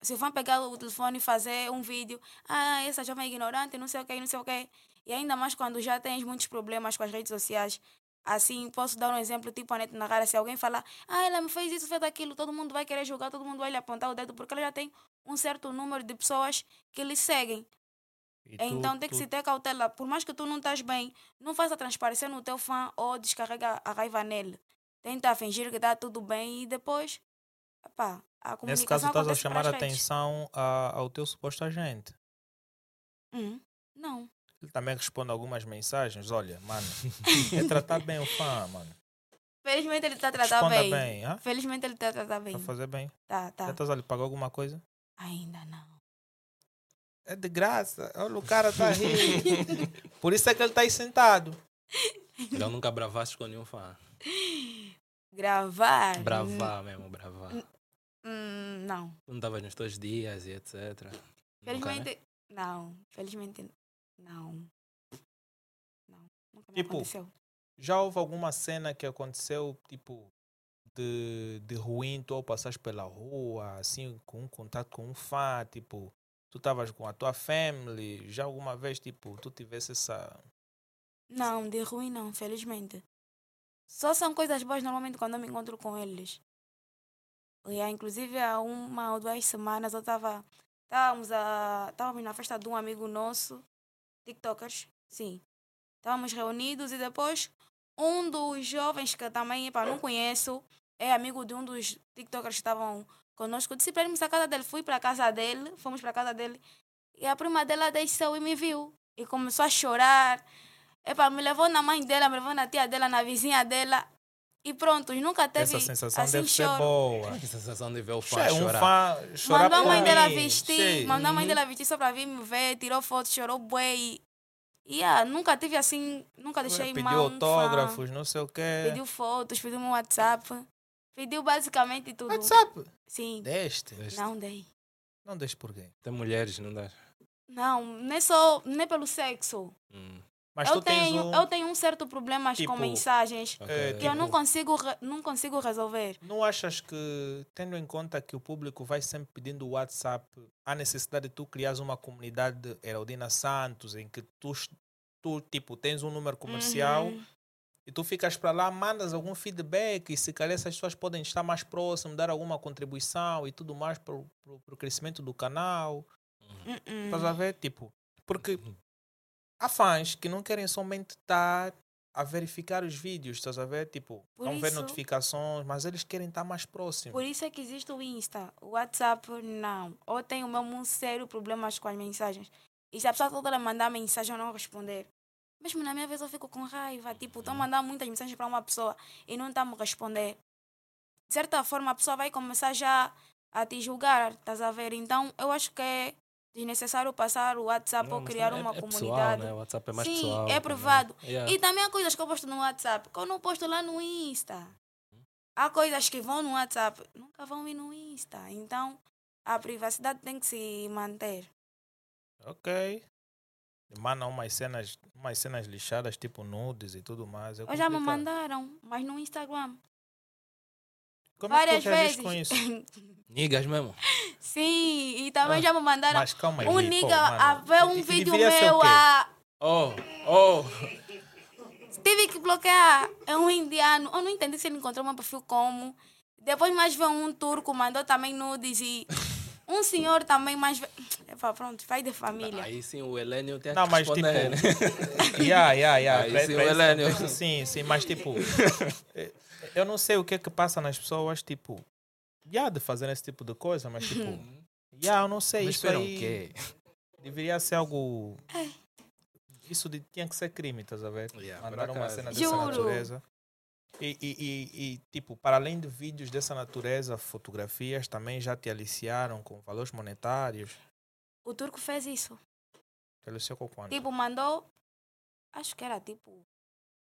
[SPEAKER 2] Se o fã pegar o telefone e fazer um vídeo, ah, essa jovem é ignorante, não sei o que, não sei o que. E ainda mais quando já tens muitos problemas com as redes sociais. Assim, posso dar um exemplo, tipo a Net Nagara, se alguém falar, ah, ela me fez isso, fez aquilo, todo mundo vai querer julgar, todo mundo vai lhe apontar o dedo, porque ela já tem um certo número de pessoas que lhe seguem.
[SPEAKER 1] Tu-
[SPEAKER 2] Então tem que
[SPEAKER 1] tu-
[SPEAKER 2] se ter cautela. Por mais que tu não estás bem, não faça transparecer no teu fã ou descarrega a raiva nele. Tenta fingir que está tudo bem e depois, epá, a comunicação
[SPEAKER 1] Nesse caso, estás a chamar a atenção a- ao teu suposto agente.
[SPEAKER 2] Hum, não.
[SPEAKER 1] Ele também responde algumas mensagens. Olha, mano, é tratar bem o fã, mano.
[SPEAKER 2] Felizmente ele está a tratar
[SPEAKER 1] Responda
[SPEAKER 2] bem.
[SPEAKER 1] bem?
[SPEAKER 2] Felizmente ele está a tratar bem.
[SPEAKER 1] Para fazer bem.
[SPEAKER 2] Tá,
[SPEAKER 1] Já
[SPEAKER 2] tá.
[SPEAKER 1] estás a lhe pagar alguma coisa?
[SPEAKER 2] Ainda não.
[SPEAKER 1] É de graça. Olha, o cara tá aí. Por isso é que ele tá aí sentado.
[SPEAKER 3] Então nunca bravaste com nenhum fã.
[SPEAKER 2] Gravar?
[SPEAKER 3] Bravar mesmo, bravar.
[SPEAKER 2] Hum, não.
[SPEAKER 3] Tu não estavas nos teus dias e etc. Nunca, né?
[SPEAKER 2] Felizmente, não. Felizmente, não. Não. Nunca
[SPEAKER 1] Tipo,
[SPEAKER 2] aconteceu.
[SPEAKER 1] Já houve alguma cena que aconteceu, tipo, de, de ruim, tu ao passares pela rua, assim, com um contato com um fã, tipo, tu estavas com a tua family, já alguma vez, tipo, tu tivesse essa...
[SPEAKER 2] Não, de ruim não, felizmente. Só são coisas boas normalmente quando eu me encontro com eles. E, inclusive, há uma ou duas semanas eu estava. Estávamos a- estávamos na festa de um amigo nosso, TikTokers, sim. Estávamos reunidos e depois um dos jovens que também epá, não conheço, é amigo de um dos TikTokers que estavam conosco. Disse para irmos à casa dele, fui para a casa dele, fomos para a casa dele e a prima dela desceu e me viu e começou a chorar. Epa, me levou na mãe dela, me levou na tia dela, na vizinha dela. E pronto, nunca teve
[SPEAKER 1] essa sensação
[SPEAKER 2] assim,
[SPEAKER 1] deve ser
[SPEAKER 2] choro.
[SPEAKER 1] boa.
[SPEAKER 3] A sensação de ver o fã
[SPEAKER 1] É, um
[SPEAKER 3] chorar.
[SPEAKER 1] fã chorar
[SPEAKER 2] Mandou a mãe dela vestir,
[SPEAKER 1] sei.
[SPEAKER 2] mandou a mãe
[SPEAKER 3] Uhum.
[SPEAKER 2] dela vestir só para vir me ver, tirou foto, chorou bué. E, e ah, nunca tive assim, nunca deixei
[SPEAKER 1] Pediu
[SPEAKER 2] mal fã.
[SPEAKER 1] autógrafos, não sei o quê.
[SPEAKER 2] Pediu fotos, pediu meu WhatsApp. Pediu basicamente tudo.
[SPEAKER 1] WhatsApp?
[SPEAKER 2] Sim.
[SPEAKER 1] Deste?
[SPEAKER 3] Deste.
[SPEAKER 2] Não dei.
[SPEAKER 1] Não deixe por quê?
[SPEAKER 3] Tem mulheres, não dá?
[SPEAKER 2] Não, nem só, nem pelo sexo.
[SPEAKER 3] Hum.
[SPEAKER 1] Mas
[SPEAKER 2] eu,
[SPEAKER 1] tu tens
[SPEAKER 2] tenho,
[SPEAKER 1] um...
[SPEAKER 2] eu tenho um certo problema
[SPEAKER 1] Tipo,
[SPEAKER 2] com mensagens
[SPEAKER 3] Ok.
[SPEAKER 1] É,
[SPEAKER 2] que eu não
[SPEAKER 1] tipo-
[SPEAKER 2] consigo, não consigo resolver.
[SPEAKER 1] Não achas que, tendo em conta que o público vai sempre pedindo o WhatsApp, há necessidade de tu criares uma comunidade de Heraldina Santos, em que tu, tu tipo, tens um número comercial
[SPEAKER 2] Uhum.
[SPEAKER 1] E tu ficas para lá, mandas algum feedback e se calhar essas pessoas podem estar mais próximas, dar alguma contribuição e tudo mais para o crescimento do canal.
[SPEAKER 2] Uhum.
[SPEAKER 1] Estás a ver? Tipo, porque há fãs que não querem somente estar a verificar os vídeos, estás a ver? Tipo,
[SPEAKER 2] Por
[SPEAKER 1] ver
[SPEAKER 2] isso-
[SPEAKER 1] notificações, mas eles querem estar mais próximos.
[SPEAKER 2] Por isso é que existe o Insta. O WhatsApp, não. Ou tenho mesmo um sério problemas com as mensagens. E se a pessoa toda mandar mensagem eu não responder. Mesmo na minha vez eu fico com raiva. Tipo, estou a mandar muitas mensagens para uma pessoa e não está a me responder. De certa forma, a pessoa vai começar já a te julgar, estás a ver? Então, eu acho que é desnecessário passar o WhatsApp
[SPEAKER 3] Não,
[SPEAKER 2] ou criar
[SPEAKER 3] também
[SPEAKER 2] uma
[SPEAKER 3] é, é
[SPEAKER 2] comunidade.
[SPEAKER 3] Pessoal, né? O WhatsApp é mais
[SPEAKER 2] Sim,
[SPEAKER 3] pessoal.
[SPEAKER 2] é
[SPEAKER 3] também.
[SPEAKER 2] privado.
[SPEAKER 3] Yeah.
[SPEAKER 2] E também há coisas que eu posto no WhatsApp que eu não posto lá no Insta. Há coisas que vão no WhatsApp, nunca vão vir no Insta. Então, a privacidade tem que se manter.
[SPEAKER 1] Ok. Mandam umas cenas, umas cenas lixadas, tipo nudes e tudo mais. É
[SPEAKER 2] Ou já me mandaram, mas no Instagram.
[SPEAKER 1] Como é que
[SPEAKER 2] Várias
[SPEAKER 1] tu reagiste
[SPEAKER 2] vezes.
[SPEAKER 1] com isso?
[SPEAKER 3] Nigas mesmo.
[SPEAKER 2] Sim, e também
[SPEAKER 1] Ah,
[SPEAKER 2] já me mandaram.
[SPEAKER 1] Mas calma aí.
[SPEAKER 2] Um
[SPEAKER 1] pô, mano.
[SPEAKER 2] a ver um
[SPEAKER 1] E-
[SPEAKER 2] vídeo meu a.
[SPEAKER 3] Oh, oh.
[SPEAKER 2] Tive que bloquear. É um indiano. Eu não entendi se ele encontrou meu perfil como. Depois mais veio um turco, mandou também nudes e. Um senhor também mais. ve- Epa, pronto, vai de família.
[SPEAKER 3] Aí sim o Helênio tem
[SPEAKER 1] Não,
[SPEAKER 3] que
[SPEAKER 1] mas tipo.
[SPEAKER 3] né?
[SPEAKER 1] yeah, yeah, yeah.
[SPEAKER 3] Aí
[SPEAKER 1] Pra-
[SPEAKER 3] sim,
[SPEAKER 1] pra
[SPEAKER 3] o Helênio.
[SPEAKER 1] Sim, sim, mas tipo. eu não sei o que é que passa nas pessoas, tipo. Yeah, de fazer esse tipo de coisa, mas tipo. yeah, eu não sei.
[SPEAKER 3] Mas
[SPEAKER 1] isso
[SPEAKER 3] esperam o
[SPEAKER 1] aí
[SPEAKER 3] quê?
[SPEAKER 1] deveria ser algo. Isso de, tinha que ser crime, estás a ver?
[SPEAKER 3] Yeah, por
[SPEAKER 1] Mandar uma cena dessa
[SPEAKER 2] Juro.
[SPEAKER 1] natureza. E, e, e, e, tipo, para além de vídeos dessa natureza, fotografias também já te aliciaram com valores monetários.
[SPEAKER 2] O turco fez isso.
[SPEAKER 1] Te aliciou com quanto?
[SPEAKER 2] Tipo, mandou. Acho que era tipo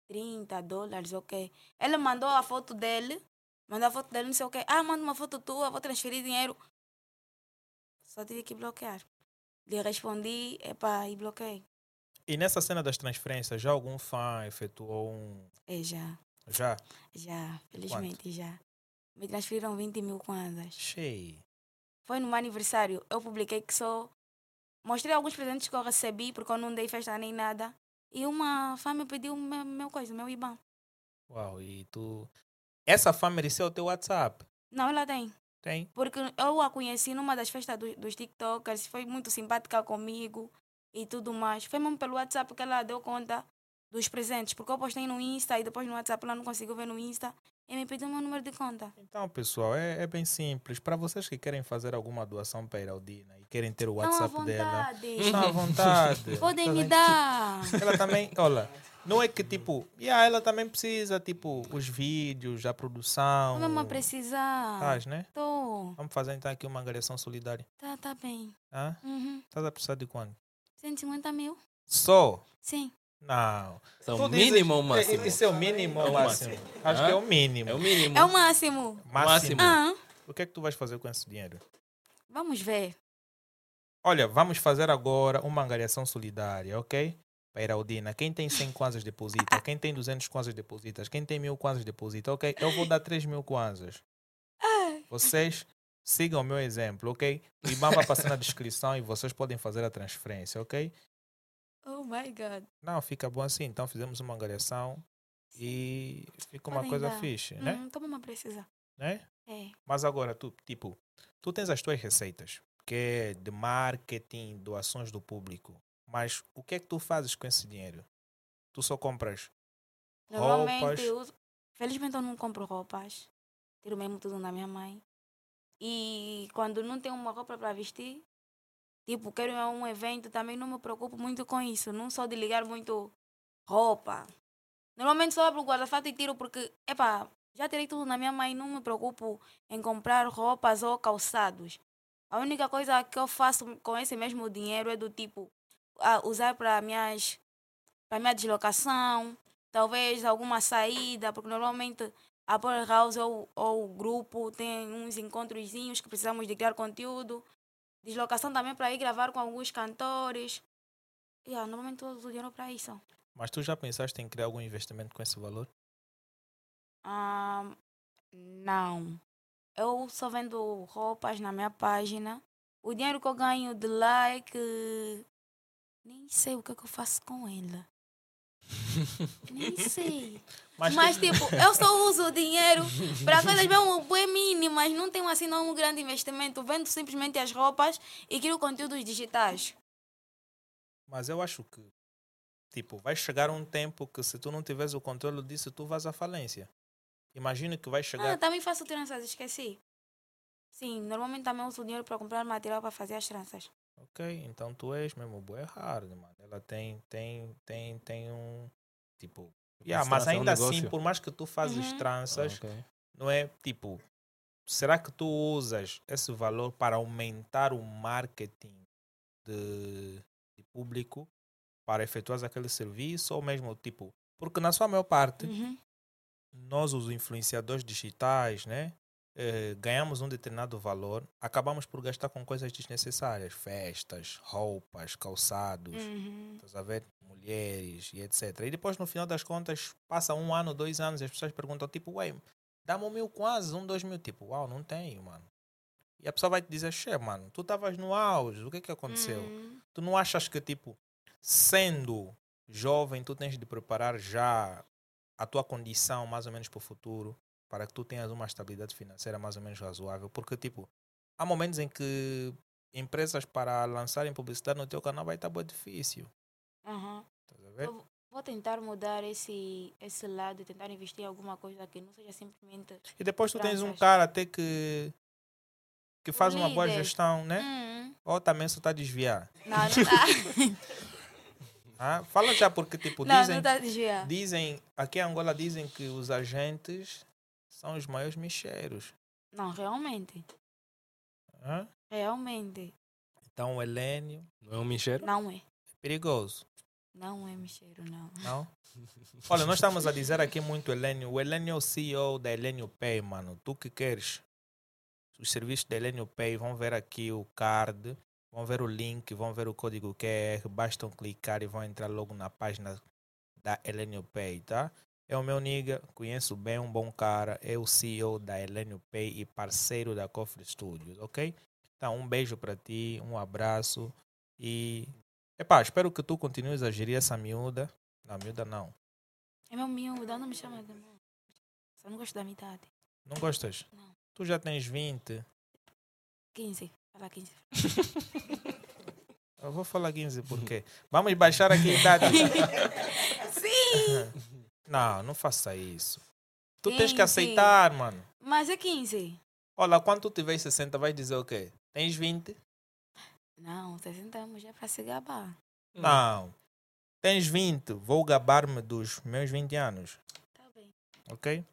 [SPEAKER 2] 30 dólares, ok. Ele mandou a foto dele. Mandou a foto dele, não sei o quê. Ah, manda uma foto tua, vou transferir dinheiro. Só tive que bloquear. Lhe respondi, epá, e bloqueei.
[SPEAKER 1] E nessa cena das transferências, já algum fã efetuou um.
[SPEAKER 2] É, já,
[SPEAKER 1] Já?
[SPEAKER 2] já, felizmente já. Me transferiram 20 mil kwanzas.
[SPEAKER 1] Cheio.
[SPEAKER 2] Foi no meu aniversário. Eu publiquei que só. Mostrei alguns presentes que eu recebi, porque eu não dei festa nem nada. E uma fã me pediu meu, meu coisa, meu IBAN.
[SPEAKER 1] Uau, e tu. Essa fã mereceu o teu WhatsApp?
[SPEAKER 2] Não, ela tem.
[SPEAKER 1] Tem?
[SPEAKER 2] Porque eu a conheci numa das festas do- dos TikTokers, foi muito simpática comigo e tudo mais. Foi mesmo pelo WhatsApp que ela deu conta dos presentes, porque eu postei no Insta e depois no WhatsApp ela não conseguiu ver no Insta e me pediu meu número de conta.
[SPEAKER 1] Então, pessoal, é, é bem simples. Para vocês que querem fazer alguma doação para a Iraldina e querem ter o WhatsApp dela,
[SPEAKER 2] vontade.
[SPEAKER 1] estão à vontade.
[SPEAKER 2] Podem me dar.
[SPEAKER 1] Ela também, olha, não é que tipo, yeah, ela também precisa, tipo, os vídeos, a produção.
[SPEAKER 2] Vamos a precisar.
[SPEAKER 1] Estás, né?
[SPEAKER 2] Tô.
[SPEAKER 1] Vamos fazer então aqui uma angariação solidária.
[SPEAKER 2] Tá, tá bem.
[SPEAKER 1] Hã?
[SPEAKER 2] Uhum.
[SPEAKER 1] Estás a precisar de quanto?
[SPEAKER 2] 150 mil?
[SPEAKER 1] Só?
[SPEAKER 2] Sim.
[SPEAKER 1] Não.
[SPEAKER 3] São
[SPEAKER 1] Tu
[SPEAKER 3] o mínimo ou máximo?
[SPEAKER 1] Isso é o mínimo ou
[SPEAKER 3] É
[SPEAKER 1] máximo?
[SPEAKER 3] máximo.
[SPEAKER 1] Acho
[SPEAKER 3] Hã?
[SPEAKER 1] que é o mínimo.
[SPEAKER 3] É o mínimo.
[SPEAKER 2] É o máximo.
[SPEAKER 1] máximo.
[SPEAKER 3] máximo.
[SPEAKER 2] Ah,
[SPEAKER 1] O que é que tu vais fazer com esse dinheiro?
[SPEAKER 2] vamos ver.
[SPEAKER 1] Olha, vamos fazer agora uma angariação solidária, ok? Para a Iraldina. Quem tem 100 kwanzas deposita. Quem tem 200 kwanzas deposita. Quem tem 1000 kwanzas deposita, ok? Eu vou dar 3 mil kwanzas. Vocês sigam o meu exemplo, ok? O IBAN vai passar na descrição e vocês podem fazer a transferência, ok?
[SPEAKER 2] Oh my God.
[SPEAKER 1] Não, fica bom assim. Então fizemos uma angariação e fica uma
[SPEAKER 2] Podem
[SPEAKER 1] coisa
[SPEAKER 2] dar.
[SPEAKER 1] fixe, né?
[SPEAKER 2] Hum, Toma uma precisa.
[SPEAKER 1] né?
[SPEAKER 2] É.
[SPEAKER 1] Mas agora, tu, tipo, tu tens as tuas receitas, que é de marketing, doações do público. Mas o que é que tu fazes com esse dinheiro? Tu só compras
[SPEAKER 2] Normalmente,
[SPEAKER 1] Roupas.
[SPEAKER 2] eu uso- felizmente eu não compro roupas. Tiro mesmo tudo da minha mãe. E quando não tenho uma roupa para vestir, tipo, quero ir a um evento, também não me preocupo muito com isso. Não sou de ligar muito roupa. Normalmente só abro o guarda-fato e tiro porque, epá, já tirei tudo na minha mãe, não me preocupo em comprar roupas ou calçados. A única coisa que eu faço com esse mesmo dinheiro é do tipo, usar para minhas para minha deslocação, talvez alguma saída, porque normalmente a Power House ou, ou o grupo tem uns encontrozinhos que precisamos de criar conteúdo. Deslocação também para ir gravar com alguns cantores. Yeah, normalmente eu uso dinheiro para isso.
[SPEAKER 1] Mas tu já pensaste em criar algum investimento com esse valor?
[SPEAKER 2] Ah, não. Eu só vendo roupas na minha página. O dinheiro que eu ganho de like, nem sei o que, é que eu faço com ela. Nem sei.
[SPEAKER 1] Mas,
[SPEAKER 2] Mas, tipo, eu só uso o dinheiro para coisas mesmo bem mínimas. Não tenho assim não um grande investimento. Vendo simplesmente as roupas e crio conteúdos digitais.
[SPEAKER 1] mas eu acho que, tipo, vai chegar um tempo que se tu não tiveres o controle disso, tu vas à falência. Imagina que vai
[SPEAKER 2] Ah,
[SPEAKER 1] chegar...
[SPEAKER 2] também faço tranças, esqueci. Sim, normalmente também uso o dinheiro para comprar material para fazer as tranças.
[SPEAKER 1] Ok, então tu és mesmo boa hard, mano. Ela tem, tem, tem, tem um, tipo... Yeah, mas
[SPEAKER 3] Trança é um
[SPEAKER 1] ainda assim, por mais que tu fazes
[SPEAKER 2] Uhum.
[SPEAKER 1] tranças,
[SPEAKER 3] Ah, ok.
[SPEAKER 1] não é tipo, será que tu usas esse valor para aumentar o marketing de, de público para efetuar aquele serviço ou mesmo tipo, porque na sua maior parte,
[SPEAKER 2] Uhum.
[SPEAKER 1] nós os influenciadores digitais, né? Eh, ganhamos um determinado valor, acabamos por gastar com coisas desnecessárias, festas, roupas, calçados,
[SPEAKER 2] Uhum.
[SPEAKER 1] estás a ver? Mulheres e etc. E depois, no final das contas, passa um ano, dois anos, e as pessoas perguntam, tipo, ué, dá-me um mil quase, um, dois mil. Tipo, uau, não tenho, mano. E a pessoa vai te dizer, che, mano, tu estavas no auge, o que é que aconteceu?
[SPEAKER 2] Uhum.
[SPEAKER 1] Tu não achas que, tipo, sendo jovem, tu tens de preparar já a tua condição mais ou menos para o futuro, para que tu tenhas uma estabilidade financeira mais ou menos razoável? Porque, tipo, há momentos em que empresas para lançarem publicidade no teu canal vai estar bem difícil.
[SPEAKER 2] Aham.
[SPEAKER 1] Estás a ver?
[SPEAKER 2] Eu vou tentar mudar esse, esse lado e tentar investir em alguma coisa que não seja simplesmente.
[SPEAKER 1] E depois tu tens um cara até que que faz uma boa gestão, né?
[SPEAKER 2] Hum.
[SPEAKER 1] Ou também só está a desviar.
[SPEAKER 2] Não, não tá.
[SPEAKER 1] Ah, Fala já porque, tipo,
[SPEAKER 2] não,
[SPEAKER 1] dizem,
[SPEAKER 2] não tá
[SPEAKER 1] dizem, aqui em Angola dizem que os agentes são os maiores micheiros.
[SPEAKER 2] Não, realmente.
[SPEAKER 1] Hã?
[SPEAKER 2] Realmente.
[SPEAKER 1] Então o Helênio
[SPEAKER 3] Não é um micheiro?
[SPEAKER 2] Não é.
[SPEAKER 1] é perigoso,
[SPEAKER 2] Não é mexeiro, não.
[SPEAKER 1] não? Olha, nós estamos a dizer aqui muito Helênio. O Helênio é o CEO da Helênio Pay, mano. Tu que queres os serviços da Helênio Pay, vão ver aqui o card, vão ver o link, vão ver o código QR, bastam clicar e vão entrar logo na página da Helênio Pay, tá? É o meu nigga, conheço bem, um bom cara, é o CEO da Helênio Pay e parceiro da Coffee Studios, ok? Então, um beijo para ti, um abraço e... Epá, espero que tu continues a gerir essa miúda. Não, miúda não.
[SPEAKER 2] É meu miúdo, não me chama de meu. Só não gosto da metade.
[SPEAKER 1] Não gostas?
[SPEAKER 2] Não.
[SPEAKER 1] Tu já tens 20.
[SPEAKER 2] 15. Fala 15.
[SPEAKER 1] Eu vou falar 15 porque vamos baixar aqui a idade.
[SPEAKER 2] Sim!
[SPEAKER 1] Não, não faça isso. Tu tens que
[SPEAKER 2] 15.
[SPEAKER 1] aceitar, mano.
[SPEAKER 2] Mas é 15.
[SPEAKER 1] Olha, quando tu tiver 60, vai dizer o quê? Tens 20?
[SPEAKER 2] Não, 60 anos já é para se gabar.
[SPEAKER 1] Não. Tens 20. Vou gabar-me dos meus 20 anos.
[SPEAKER 2] Tá bem.
[SPEAKER 1] Ok?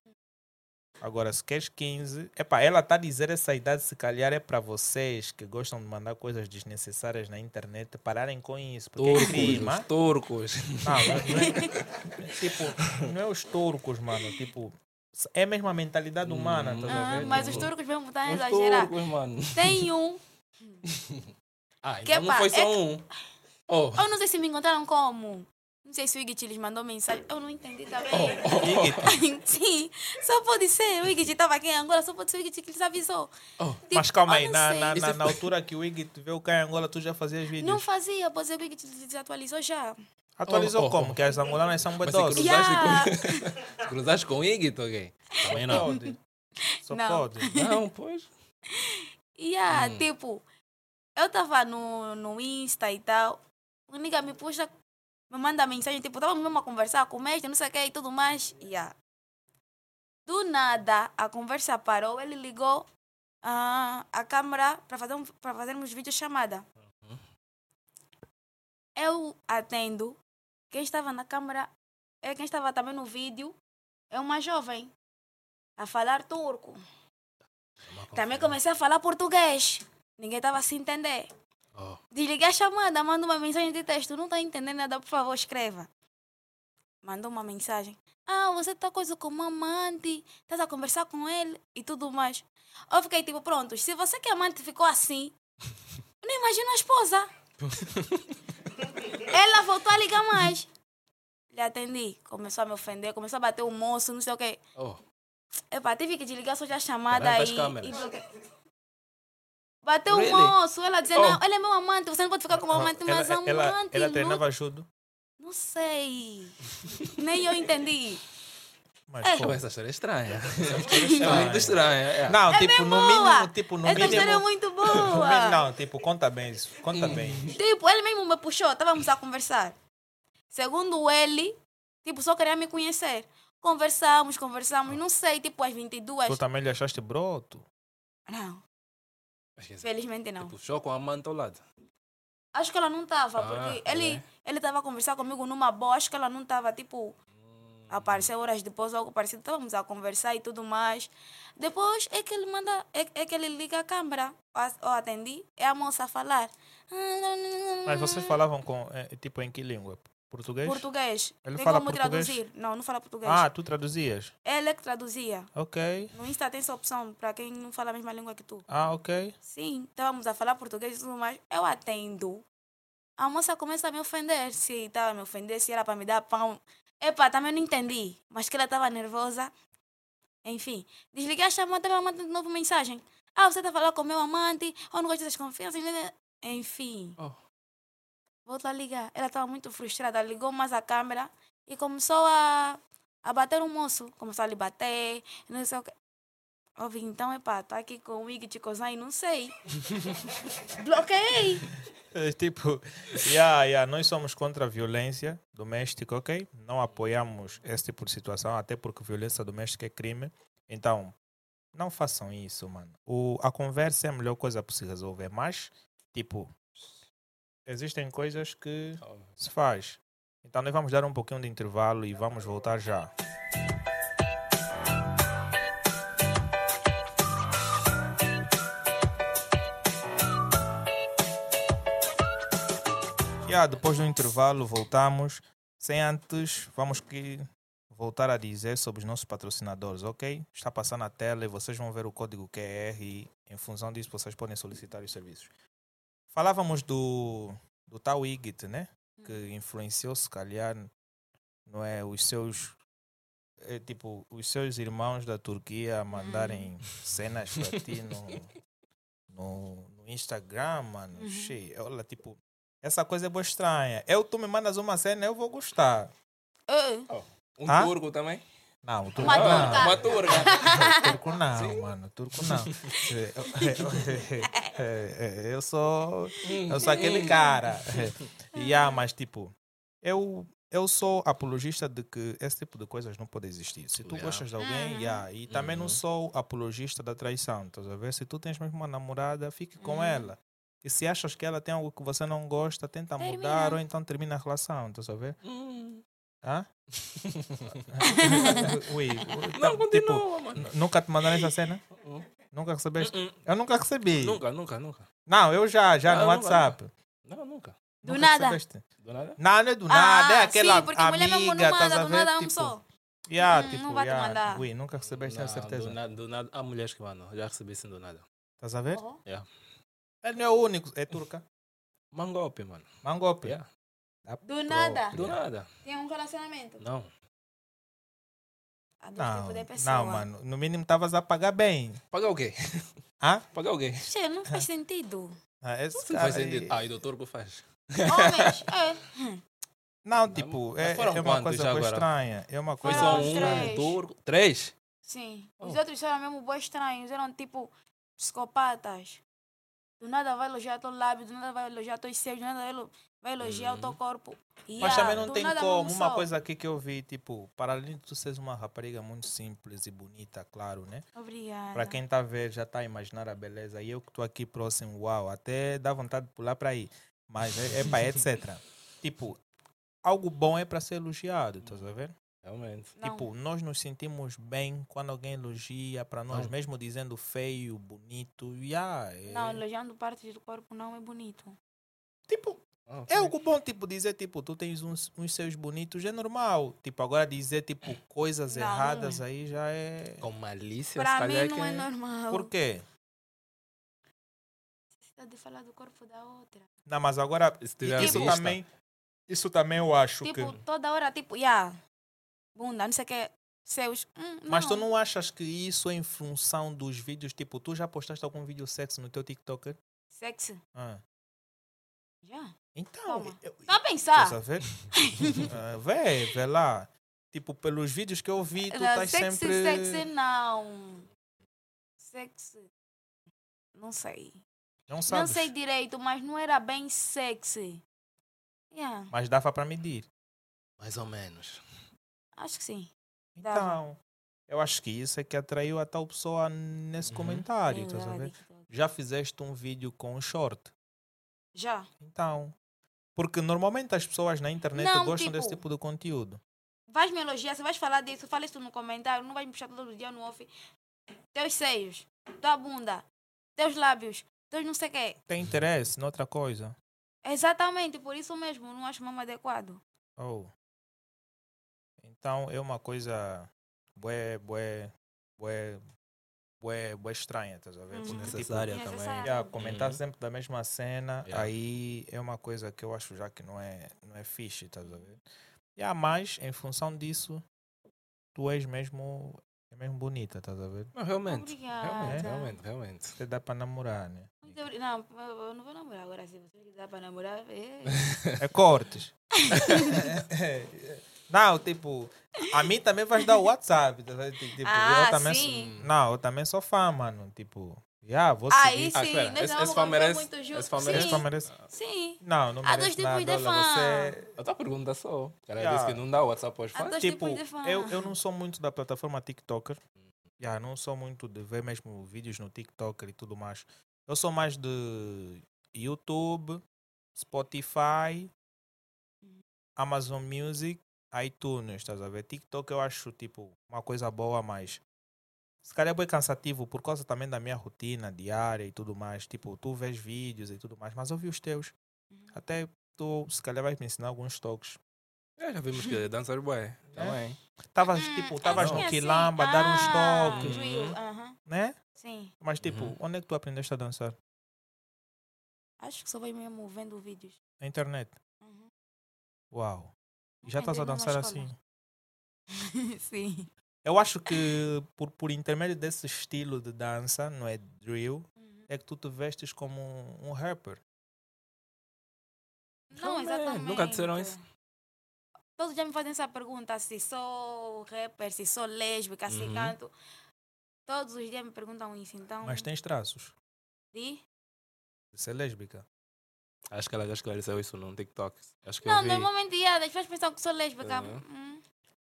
[SPEAKER 1] Agora, se queres 15. Epá, ela está a dizer essa idade, se calhar é para vocês que gostam de mandar coisas desnecessárias na internet pararem com isso. Porque é
[SPEAKER 3] Turcos,
[SPEAKER 1] crime.
[SPEAKER 3] os turcos.
[SPEAKER 1] Não, não é, tipo, não é os turcos, mano. Tipo, é mesmo a mentalidade humana, tá a
[SPEAKER 2] Ah, mas
[SPEAKER 1] Tipo,
[SPEAKER 2] os turcos mesmo estão a
[SPEAKER 3] Os
[SPEAKER 2] exagerar.
[SPEAKER 3] turcos, mano.
[SPEAKER 2] Tem um.
[SPEAKER 3] Ah,
[SPEAKER 2] Que
[SPEAKER 3] então não
[SPEAKER 2] pá,
[SPEAKER 3] foi
[SPEAKER 2] é
[SPEAKER 3] só um. Oh,
[SPEAKER 2] Eu não sei se me encontraram como. Não sei se o Igit lhes mandou mensagem. Eu não entendi também.
[SPEAKER 1] Iggy,
[SPEAKER 2] Sim, só pode ser. O Igit estava aqui em Angola, só pode ser o Igit que lhes avisou.
[SPEAKER 3] oh.
[SPEAKER 2] Tipo,
[SPEAKER 1] Mas calma aí, na, na, na,
[SPEAKER 3] é-
[SPEAKER 1] na altura que o Iggy te veio cá em Angola, tu já fazias vídeos?
[SPEAKER 2] Não fazia, pode ser que o Igit desatualizou já.
[SPEAKER 1] Atualizou
[SPEAKER 3] Oh, oh,
[SPEAKER 1] como?
[SPEAKER 3] oh.
[SPEAKER 1] Que as angolanas são bedosas.
[SPEAKER 3] cruzaste
[SPEAKER 2] Yeah.
[SPEAKER 3] com... cruzaste com o Iggy, ok? Também não.
[SPEAKER 1] Pode. Só
[SPEAKER 2] Não.
[SPEAKER 1] pode.
[SPEAKER 3] Não, pois.
[SPEAKER 2] Yeah,
[SPEAKER 3] Hum.
[SPEAKER 2] tipo, eu tava no, no Insta e tal. O nigga me puxa, me manda mensagem, tipo, tava mesmo a conversar com o mestre, não sei o que e tudo mais. Yeah. Do nada, a conversa parou, ele ligou ah, a câmera para fazer um, fazermos vídeo chamada. Eu atendo. Quem estava na câmera, é quem estava também no vídeo, é uma jovem a falar turco. Também comecei a falar português. Ninguém estava a se entender.
[SPEAKER 3] Oh.
[SPEAKER 2] Desliguei a chamada, manda uma mensagem de texto. Não está entendendo nada, por favor, escreva. Mandou uma mensagem. Ah, você tá coisa com um amante, estás a conversar com ele e tudo mais. Eu fiquei tipo, pronto, se você que é amante ficou assim, eu não imagino a esposa. Ela voltou a ligar mais. Lhe atendi, começou a me ofender, começou a bater o moço, não sei o quê.
[SPEAKER 3] Oh.
[SPEAKER 2] Epa, tive que desligar só a chamada
[SPEAKER 3] as
[SPEAKER 2] e, e. Bateu
[SPEAKER 3] Really?
[SPEAKER 2] o moço, ela dizendo,
[SPEAKER 3] Oh.
[SPEAKER 2] não, ele é meu amante, você não pode ficar com o amante, mas
[SPEAKER 1] ela, ela,
[SPEAKER 2] amante,
[SPEAKER 1] ela
[SPEAKER 2] não,
[SPEAKER 1] treinava judo.
[SPEAKER 2] não sei. Nem eu entendi.
[SPEAKER 1] Mas,
[SPEAKER 2] É.
[SPEAKER 1] pô,
[SPEAKER 3] essa história é estranha.
[SPEAKER 1] estranha.
[SPEAKER 3] É muito estranha. é.
[SPEAKER 1] Não, tipo, no
[SPEAKER 2] boa.
[SPEAKER 1] mínimo, tipo, no
[SPEAKER 2] Essa história é
[SPEAKER 1] mínimo.
[SPEAKER 2] muito
[SPEAKER 1] mínimo-
[SPEAKER 2] boa.
[SPEAKER 1] Não, tipo, conta bem isso. Conta bem.
[SPEAKER 2] Tipo, ele mesmo me puxou, estávamos a conversar. Segundo ele, tipo, só queria me conhecer. Conversamos, conversamos, não sei, tipo, às 22.
[SPEAKER 1] Tu também lhe achaste broto?
[SPEAKER 2] Não,
[SPEAKER 3] Mas
[SPEAKER 2] felizmente não.
[SPEAKER 3] Tipo, show com a amante ao lado.
[SPEAKER 2] Acho que ela não estava,
[SPEAKER 3] Ah,
[SPEAKER 2] porque
[SPEAKER 3] é.
[SPEAKER 2] ele ele estava a conversar comigo numa boa, acho que ela não estava, tipo, apareceu horas depois, algo parecido, estávamos a conversar e tudo mais. Depois é que ele manda, é, é que ele liga a câmera, eu atendi, é a moça a falar.
[SPEAKER 1] Mas vocês falavam com, eh, tipo, em que língua? Português?
[SPEAKER 2] Português.
[SPEAKER 1] Ele
[SPEAKER 2] tem
[SPEAKER 1] fala
[SPEAKER 2] como
[SPEAKER 1] português?
[SPEAKER 2] traduzir. Não, não fala português.
[SPEAKER 1] Ah, tu traduzias?
[SPEAKER 2] Ele é que traduzia.
[SPEAKER 1] Ok.
[SPEAKER 2] No Insta tem essa opção para quem não fala a mesma língua que tu.
[SPEAKER 1] Ah, ok.
[SPEAKER 2] Sim, estávamos a falar português e tudo mais. Eu atendo. A moça começa a me ofender. Se estava a me ofender, se era para me dar pão. Epa, também não entendi. Mas que ela estava nervosa. Enfim, desliguei a chamada e ela manda de novo mensagem. Ah, você está a falar com meu amante, ou não gosta das confianças. Enfim.
[SPEAKER 3] Oh.
[SPEAKER 2] Volto a ligar. Ela estava muito frustrada. Ligou mais a câmera e começou a, a bater o moço. Começou a lhe bater, não sei o que. Ouvi, então, epá, tá aqui com o Ig Chicozai, não sei. Bloqueei.
[SPEAKER 1] É, tipo, yeah, yeah, nós somos contra a violência doméstica, ok? Não apoiamos esse tipo de situação, até porque violência doméstica é crime. Então, não façam isso, mano. O, a conversa é a melhor coisa para se resolver, mas, tipo, existem coisas que se faz. Então, nós vamos dar um pouquinho de intervalo e vamos voltar já. Yeah, depois do intervalo voltamos. Sem antes, vamos que voltar a dizer sobre os nossos patrocinadores, ok? Está passando na tela e vocês vão ver o código QR e em função disso vocês podem solicitar os serviços. Falávamos do, do tal Igit, né? Que influenciou, se calhar, não é, os seus é, tipo, os seus irmãos da Turquia mandarem cenas para ti no, no, no Instagram, mano.
[SPEAKER 2] Uhum.
[SPEAKER 1] Olha, tipo, essa coisa é boa estranha. Eu, tu me mandas uma cena, eu vou gostar.
[SPEAKER 2] Eh,
[SPEAKER 3] Um
[SPEAKER 1] Hã?
[SPEAKER 3] turco também?
[SPEAKER 1] Não, o turco
[SPEAKER 2] Uma
[SPEAKER 1] não.
[SPEAKER 2] turca.
[SPEAKER 1] O turco não, mano. o Turco não. É, Eu sou. Eu sou aquele cara. Yeah, mas tipo, eu, eu sou apologista de que esse tipo de coisas não pode existir. Se tu
[SPEAKER 3] Yeah.
[SPEAKER 1] gostas de alguém,
[SPEAKER 2] Uhum.
[SPEAKER 1] yeah, e também não
[SPEAKER 3] Uhum.
[SPEAKER 1] sou apologista da traição. Estás a ver? Se tu tens mesmo uma namorada, fique com
[SPEAKER 2] Uhum.
[SPEAKER 1] ela. E se achas que ela tem algo que você não gosta, tenta
[SPEAKER 2] Termina.
[SPEAKER 1] mudar ou então termina a relação. Estás a ver?
[SPEAKER 3] Hum.
[SPEAKER 1] Hã? Ui,
[SPEAKER 3] Não,
[SPEAKER 1] tipo,
[SPEAKER 3] continua, mano.
[SPEAKER 1] Nunca te mandaram essa cena?
[SPEAKER 3] Hum.
[SPEAKER 1] Nunca recebeste?
[SPEAKER 3] Hum, hum.
[SPEAKER 1] Eu nunca recebi.
[SPEAKER 3] Nunca, nunca, nunca.
[SPEAKER 1] Não, eu já, já
[SPEAKER 3] Ah,
[SPEAKER 1] no
[SPEAKER 3] nunca,
[SPEAKER 1] WhatsApp.
[SPEAKER 3] Não, nunca.
[SPEAKER 2] Do
[SPEAKER 1] Nunca
[SPEAKER 2] nada.
[SPEAKER 1] recebeste?
[SPEAKER 3] Do nada?
[SPEAKER 1] Não, não é do nada, é aquela
[SPEAKER 2] sim, porque mulher mesmo
[SPEAKER 1] amiga,
[SPEAKER 2] não manda,
[SPEAKER 1] a
[SPEAKER 2] do
[SPEAKER 1] ver?
[SPEAKER 2] nada
[SPEAKER 1] Tipo,
[SPEAKER 2] almoçou.
[SPEAKER 1] yeah,
[SPEAKER 2] Hum,
[SPEAKER 1] tipo,
[SPEAKER 2] não vai te
[SPEAKER 1] yeah.
[SPEAKER 2] mandar.
[SPEAKER 1] Ui, nunca recebeste, tenho
[SPEAKER 3] Não,
[SPEAKER 1] certeza.
[SPEAKER 3] Do nada, do nada. Há mulheres que mandam. Já recebi sim do nada.
[SPEAKER 1] Estás a ver?
[SPEAKER 2] Oh.
[SPEAKER 1] Ele não é o único, é turca.
[SPEAKER 3] Mangope, mano.
[SPEAKER 1] Mangope.
[SPEAKER 3] Yeah.
[SPEAKER 2] Do nada.
[SPEAKER 3] Do nada.
[SPEAKER 2] Tem um relacionamento.
[SPEAKER 3] Não.
[SPEAKER 2] Dois
[SPEAKER 1] Não,
[SPEAKER 2] tipos de pessoa.
[SPEAKER 1] não, mano. No mínimo estavas a pagar bem.
[SPEAKER 3] Pagar o quê?
[SPEAKER 1] Hã?
[SPEAKER 3] Pagar o quê?
[SPEAKER 2] Che, não faz sentido.
[SPEAKER 1] Ah, esse
[SPEAKER 3] Não
[SPEAKER 1] cara
[SPEAKER 3] faz
[SPEAKER 1] aí-
[SPEAKER 3] sentido. Ah, e do turco faz.
[SPEAKER 2] Homens, é.
[SPEAKER 1] Não, tipo,
[SPEAKER 3] Mas
[SPEAKER 1] é, é uma coisa
[SPEAKER 3] agora?
[SPEAKER 1] estranha. É uma
[SPEAKER 3] Foi
[SPEAKER 1] coisa
[SPEAKER 3] só um
[SPEAKER 1] estranha.
[SPEAKER 2] três. Sim.
[SPEAKER 3] Oh.
[SPEAKER 2] Os outros eram mesmo bons estranhos. Eram tipo psicopatas. Do nada vai elogiar teu lábio, do nada vai elogiar teus seios, do nada vai elo- vai elogiar o teu corpo.
[SPEAKER 1] Mas
[SPEAKER 2] Yeah,
[SPEAKER 1] também não tem como. Uma
[SPEAKER 2] só.
[SPEAKER 1] coisa aqui que eu vi, tipo, para além de tu seres uma rapariga muito simples e bonita, claro, né?
[SPEAKER 2] Obrigada.
[SPEAKER 1] Para quem está a ver, já está a imaginar a beleza. E eu que estou aqui próximo, uau, até dá vontade de pular para aí. Mas é, é para etc. tipo, algo bom é para ser elogiado, estás a ver?
[SPEAKER 3] Realmente.
[SPEAKER 2] Não.
[SPEAKER 1] Tipo, nós nos sentimos bem quando alguém elogia para nós,
[SPEAKER 3] Não.
[SPEAKER 1] mesmo dizendo feio, bonito. Yeah, é,
[SPEAKER 2] Não, elogiando partes do corpo não é bonito.
[SPEAKER 1] Tipo,
[SPEAKER 3] Ah,
[SPEAKER 1] É algo bom, tipo, dizer, tipo, tu tens uns, uns seus bonitos, é normal. Tipo, agora dizer, tipo, coisas
[SPEAKER 2] Não.
[SPEAKER 1] erradas aí já é...
[SPEAKER 3] Com malícia,
[SPEAKER 2] Para
[SPEAKER 3] se
[SPEAKER 2] mim
[SPEAKER 3] calhar
[SPEAKER 2] não
[SPEAKER 3] que...
[SPEAKER 2] é normal.
[SPEAKER 1] Por quê?
[SPEAKER 2] Necessidade de falar do corpo da outra.
[SPEAKER 1] Não, mas agora,
[SPEAKER 3] Se tiver
[SPEAKER 1] isso
[SPEAKER 3] vista.
[SPEAKER 1] também, isso também eu acho
[SPEAKER 2] Tipo,
[SPEAKER 1] que...
[SPEAKER 2] toda hora, tipo, yeah, bunda, não sei o que, seus. Hum,
[SPEAKER 1] Mas tu não achas que isso é em função dos vídeos, tipo, tu já postaste algum vídeo sexy no teu TikTok?
[SPEAKER 2] Sexy.
[SPEAKER 1] Ah.
[SPEAKER 2] Já.
[SPEAKER 1] Então, eu,
[SPEAKER 2] Só pensar.
[SPEAKER 1] estás a ver? Ah, vê, vê lá. Tipo, pelos vídeos que eu vi, tu estás
[SPEAKER 2] sexy,
[SPEAKER 1] sempre...
[SPEAKER 2] sexy não. Sexy. Não sei.
[SPEAKER 1] Não
[SPEAKER 2] Não sei direito, mas não era bem sexy. Yeah,
[SPEAKER 1] mas dava para medir.
[SPEAKER 3] Mais ou menos.
[SPEAKER 2] Acho que sim. Dava.
[SPEAKER 1] Então, eu acho que isso é que atraiu a tal pessoa nesse
[SPEAKER 3] Uhum.
[SPEAKER 1] comentário?
[SPEAKER 2] TikTok.
[SPEAKER 1] Já fizeste um vídeo com um short.
[SPEAKER 2] Já.
[SPEAKER 1] Então, porque normalmente as pessoas na internet
[SPEAKER 2] Não,
[SPEAKER 1] gostam desse
[SPEAKER 2] tipo-
[SPEAKER 1] tipo de conteúdo.
[SPEAKER 2] Vais me elogiar, se vais falar disso, fala isso no comentário, não vais me puxar todo dia no off. Teus seios, tua bunda, teus lábios, teus não sei o quê.
[SPEAKER 1] Tem interesse noutra coisa.
[SPEAKER 2] Exatamente, por isso mesmo, não acho mesmo adequado.
[SPEAKER 1] Oh. Então é uma coisa bué, bué, bué, bué, bué estranha, estás a ver?
[SPEAKER 2] Uhum.
[SPEAKER 1] Tipo,
[SPEAKER 3] Necessária
[SPEAKER 2] Necessária.
[SPEAKER 3] também.
[SPEAKER 1] yeah, comentar
[SPEAKER 3] Uhum.
[SPEAKER 1] sempre da mesma cena,
[SPEAKER 3] Yeah.
[SPEAKER 1] aí é uma coisa que eu acho já que não é, não é fixe, estás a ver? Yeah, mas em função disso, tu és mesmo, é mesmo bonita, estás a ver?
[SPEAKER 3] Não, realmente.
[SPEAKER 2] Obrigada.
[SPEAKER 3] Realmente, realmente, realmente.
[SPEAKER 1] Você dá para namorar, né?
[SPEAKER 2] Não, eu não vou namorar agora. Se você quiser para namorar, é.
[SPEAKER 1] É cortes. Não, tipo, a mim também vais dar o WhatsApp. tá? Tipo,
[SPEAKER 2] Ah,
[SPEAKER 1] eu também
[SPEAKER 2] sim.
[SPEAKER 1] Sou, não, eu também sou fã, mano. Tipo, yeah, vou
[SPEAKER 2] Aí
[SPEAKER 1] seguir.
[SPEAKER 3] Ah,
[SPEAKER 2] sim,
[SPEAKER 3] espera,
[SPEAKER 2] nós
[SPEAKER 3] esse-
[SPEAKER 2] vamos
[SPEAKER 3] esse fã
[SPEAKER 2] conviver
[SPEAKER 3] merece-
[SPEAKER 2] muito
[SPEAKER 3] esse
[SPEAKER 2] juntos.
[SPEAKER 3] fã
[SPEAKER 2] Sim,
[SPEAKER 3] merece-
[SPEAKER 1] Esse fã merece?
[SPEAKER 2] sim.
[SPEAKER 1] Não, não
[SPEAKER 2] Há dois
[SPEAKER 1] merece
[SPEAKER 2] tipos
[SPEAKER 1] nada.
[SPEAKER 2] de fã.
[SPEAKER 1] você...
[SPEAKER 3] Eu tô pergunta só. O cara
[SPEAKER 1] Yeah.
[SPEAKER 3] disse que não dá o WhatsApp aos
[SPEAKER 2] Há
[SPEAKER 3] fãs.
[SPEAKER 2] dois
[SPEAKER 1] Tipo,
[SPEAKER 2] tipos de fã.
[SPEAKER 1] eu, eu não sou muito da plataforma TikToker. Yeah, não sou muito de ver mesmo vídeos no TikToker e tudo mais. Eu sou mais de YouTube, Spotify, Amazon Music, iTunes, estás a ver? TikTok eu acho tipo uma coisa boa, mas se calhar é bem cansativo por causa também da minha rotina diária e tudo mais. Tipo, tu vês vídeos e tudo mais, mas eu vi os teus.
[SPEAKER 2] Uhum.
[SPEAKER 1] Até tu, se calhar, vais me ensinar alguns toques.
[SPEAKER 3] É, já vimos que dançar bué. Também.
[SPEAKER 1] Tavas,
[SPEAKER 2] Hum,
[SPEAKER 1] tipo, tavas
[SPEAKER 2] assim,
[SPEAKER 1] no
[SPEAKER 2] assim.
[SPEAKER 1] quilamba, a dar uns toques,
[SPEAKER 3] Uhum.
[SPEAKER 2] aham.
[SPEAKER 1] né?
[SPEAKER 2] Sim.
[SPEAKER 1] Mas, tipo,
[SPEAKER 3] Uhum.
[SPEAKER 1] onde é que tu aprendeste a dançar?
[SPEAKER 2] Acho que só vai mesmo vendo vídeos.
[SPEAKER 1] Na internet.
[SPEAKER 2] Uhum.
[SPEAKER 1] Uau. Já estás a dançar assim?
[SPEAKER 2] sim.
[SPEAKER 1] Eu acho que por, por intermédio desse estilo de dança, não é drill,
[SPEAKER 2] Uhum.
[SPEAKER 1] é que tu te vestes como um, um rapper.
[SPEAKER 2] Não,
[SPEAKER 3] Realmente,
[SPEAKER 2] exatamente.
[SPEAKER 3] nunca disseram isso.
[SPEAKER 2] Todos já me fazem essa pergunta, se sou rapper, se sou lésbica, se
[SPEAKER 3] Uhum.
[SPEAKER 2] canto. Todos os dias me perguntam isso, então...
[SPEAKER 1] Mas tens traços
[SPEAKER 2] De?
[SPEAKER 1] de ser lésbica.
[SPEAKER 3] Acho que ela já esclareceu isso num TikTok. Acho que
[SPEAKER 2] Não, normalmente, yeah, as pessoas pensam que sou lésbica.
[SPEAKER 3] Uhum.
[SPEAKER 2] Hum,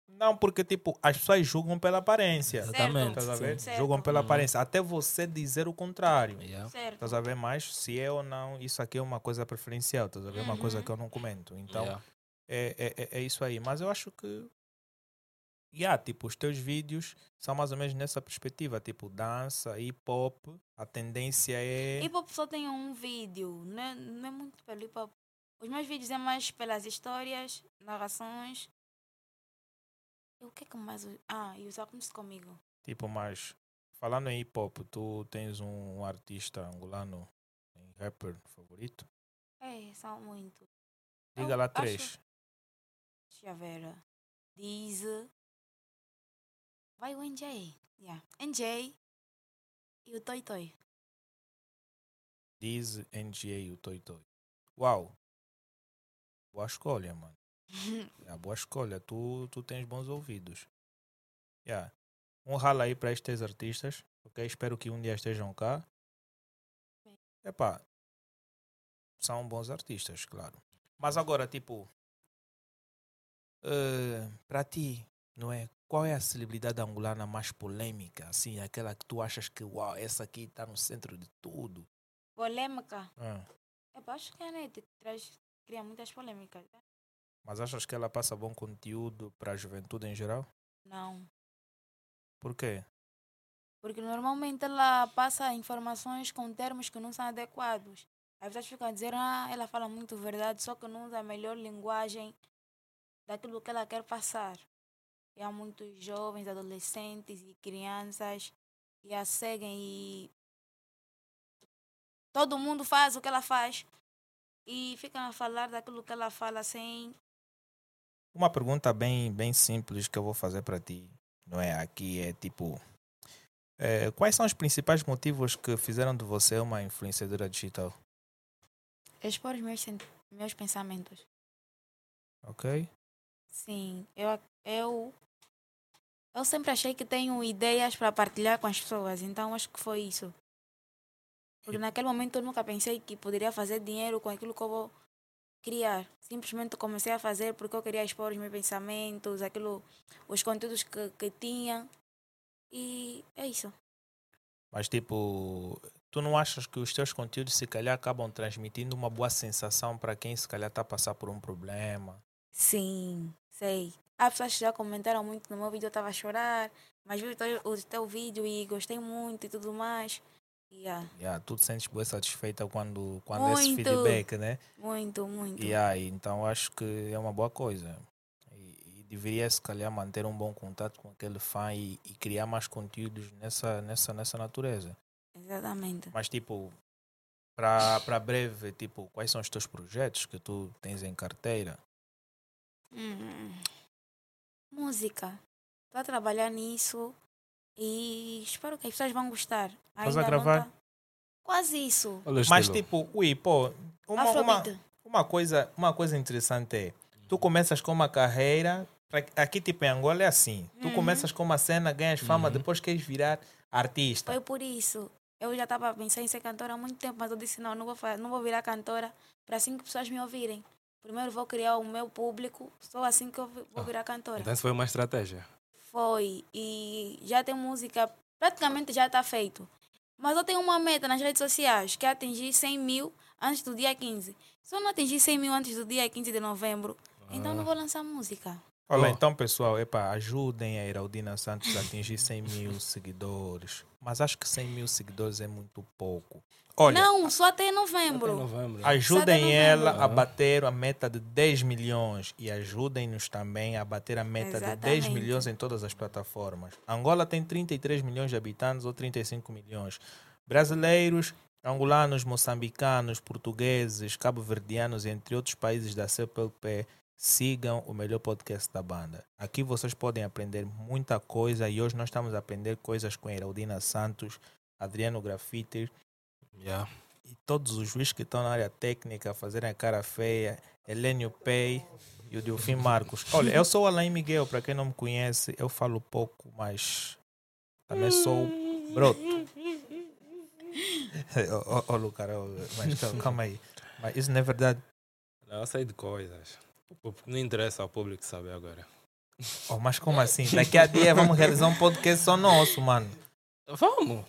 [SPEAKER 1] Não, porque, tipo, as pessoas julgam pela aparência.
[SPEAKER 3] Exatamente.
[SPEAKER 2] Certo.
[SPEAKER 1] Julgam pela
[SPEAKER 3] Uhum.
[SPEAKER 1] aparência. Até você dizer o contrário.
[SPEAKER 3] Yeah.
[SPEAKER 2] certo.
[SPEAKER 1] Estás a ver? Mas se é ou não, isso aqui é uma coisa preferencial. Estás a ver? Uma coisa
[SPEAKER 2] Uhum.
[SPEAKER 1] que eu não comento. Então,
[SPEAKER 3] Yeah.
[SPEAKER 1] é, é, é- é isso aí. Mas eu acho que. Yeah, tipo, os teus vídeos são mais ou menos nessa perspectiva. Tipo, dança, hip hop. A tendência é.
[SPEAKER 2] Hip hop só tem um vídeo, não é, não é muito pelo hip hop. Os meus vídeos é mais pelas histórias, narrações. E o que é que mais. Ah, e os álbuns comigo.
[SPEAKER 1] Tipo, mas. Falando em hip hop, tu tens um, artista angolano, um rapper favorito?
[SPEAKER 2] É, são muito.
[SPEAKER 1] Diga
[SPEAKER 2] Eu
[SPEAKER 1] lá
[SPEAKER 2] acho-
[SPEAKER 1] três.
[SPEAKER 2] Deixa eu ver. Diz. Vai o NJ. Yeah. NJ e o Toy Toy.
[SPEAKER 1] Diz NGA e o Toy Toy. Uau! Boa escolha, mano. É boa escolha. Tu, tu tens bons ouvidos. Yeah. Um rala aí para estes artistas. Ok? Espero que um dia estejam cá. Epá. São bons artistas, claro. Mas agora, tipo. eh, para ti, não é? Qual é a celebridade angolana mais polêmica? Assim, aquela que tu achas que, uau, essa aqui está no centro de tudo.
[SPEAKER 2] Polêmica.
[SPEAKER 1] Ah.
[SPEAKER 2] Eu acho que a net traz, cria muitas polêmicas. né?
[SPEAKER 1] Mas achas que ela passa bom conteúdo para a juventude em geral?
[SPEAKER 2] Não.
[SPEAKER 1] Por quê?
[SPEAKER 2] Porque normalmente ela passa informações com termos que não são adequados. As pessoas ficam a dizer, ah, ela fala muito verdade, só que não usa a melhor linguagem daquilo que ela quer passar. E há muitos jovens, adolescentes e crianças que a seguem e todo mundo faz o que ela faz e ficam a falar daquilo que ela fala sem
[SPEAKER 1] Uma pergunta bem, bem simples que eu vou fazer para ti, não é? Aqui é tipo, eh, quais são os principais motivos que fizeram de você uma influenciadora digital?
[SPEAKER 2] expor os meus, meus pensamentos.
[SPEAKER 1] Ok?
[SPEAKER 2] Sim, eu, eu, eu sempre achei que tenho ideias para partilhar com as pessoas, então acho que foi isso. Porque naquele momento eu nunca pensei que poderia fazer dinheiro com aquilo que eu vou criar. Simplesmente comecei a fazer porque eu queria expor os meus pensamentos, aquilo, os conteúdos que, que tinha. E é isso.
[SPEAKER 1] Mas tipo, tu não achas que os teus conteúdos se calhar acabam transmitindo uma boa sensação para quem se calhar está a passar por um problema?
[SPEAKER 2] Sim, sei. Há pessoas que já comentaram muito no meu vídeo, eu estava a chorar, mas vi o teu, o teu vídeo e gostei muito e tudo mais. Yeah.
[SPEAKER 1] Yeah, tu te sentes bem satisfeita quando, quando esse
[SPEAKER 2] Muito.
[SPEAKER 1] feedback, né?
[SPEAKER 2] Muito, muito.
[SPEAKER 1] Aí, então acho que é uma boa coisa. E, e deveria, se calhar, manter um bom contato com aquele fã e, e criar mais conteúdos nessa, nessa, nessa natureza.
[SPEAKER 2] Exatamente.
[SPEAKER 1] Mas, tipo, para breve, tipo, quais são os teus projetos que tu tens em carteira?
[SPEAKER 2] Hum. Música. Estou a trabalhar nisso e espero que as pessoas vão gostar.
[SPEAKER 1] Estás a gravar?
[SPEAKER 2] tá- Quase isso.
[SPEAKER 3] Olha
[SPEAKER 1] Mas, tipo, ui, pô, uma, uma,
[SPEAKER 2] Afrobeat.
[SPEAKER 1] uma, coisa, uma coisa interessante é, tu começas com uma carreira, aqui, tipo, em Angola é assim, tu
[SPEAKER 2] Uhum.
[SPEAKER 1] começas com uma cena, ganhas fama,
[SPEAKER 3] Uhum.
[SPEAKER 1] depois queres virar artista.
[SPEAKER 2] Foi por isso. Eu já estava a pensar em ser cantora há muito tempo, mas eu disse: não, não vou, não vou virar cantora para cinco pessoas me ouvirem. Primeiro vou criar o meu público, só assim que eu vou
[SPEAKER 3] Ah,
[SPEAKER 2] virar cantora.
[SPEAKER 3] Então, essa foi uma estratégia.
[SPEAKER 2] Foi. E já tem música, praticamente já está feito. Mas eu tenho uma meta nas redes sociais, que é atingir 100 mil antes do dia 15. Se eu não atingir 100 mil antes do dia 15 de novembro, então
[SPEAKER 3] Ah.
[SPEAKER 2] não vou lançar música.
[SPEAKER 1] Olha,
[SPEAKER 3] Oh.
[SPEAKER 1] então, pessoal, epa, ajudem a Heraldina Santos a atingir 100 mil seguidores. Mas acho que 100 mil seguidores é muito pouco. Olha,
[SPEAKER 2] não, só até
[SPEAKER 3] Até
[SPEAKER 2] novembro.
[SPEAKER 3] novembro.
[SPEAKER 1] ajudem
[SPEAKER 2] novembro.
[SPEAKER 1] ela a bater a meta de 10 milhões e ajudem-nos também a bater a meta de 10
[SPEAKER 2] Exatamente.
[SPEAKER 1] milhões em todas as plataformas. Angola tem 33 milhões de habitantes ou 35 milhões. Brasileiros, angolanos, moçambicanos, portugueses, cabo-verdianos, entre outros países da CPLP, sigam o melhor podcast da banda. Aqui vocês podem aprender muita coisa e hoje nós estamos a aprender coisas com Heraldina Santos, Adriano Grafite
[SPEAKER 3] Yeah.
[SPEAKER 1] e todos os juízes que estão na área técnica fazerem a cara feia, Helênio Pei e o Delfim Marcos. Olha, eu sou o Alain Miguel, para quem não me conhece, eu falo pouco, mas também sou broto. Ô, Luca, ô, mas calma, calma aí. Mas isso não é verdade.
[SPEAKER 3] Não, eu sei de coisas. Não interessa ao público saber agora.
[SPEAKER 1] Oh, mas como assim? Daqui a dia vamos realizar um podcast só nosso, mano.
[SPEAKER 3] Vamos!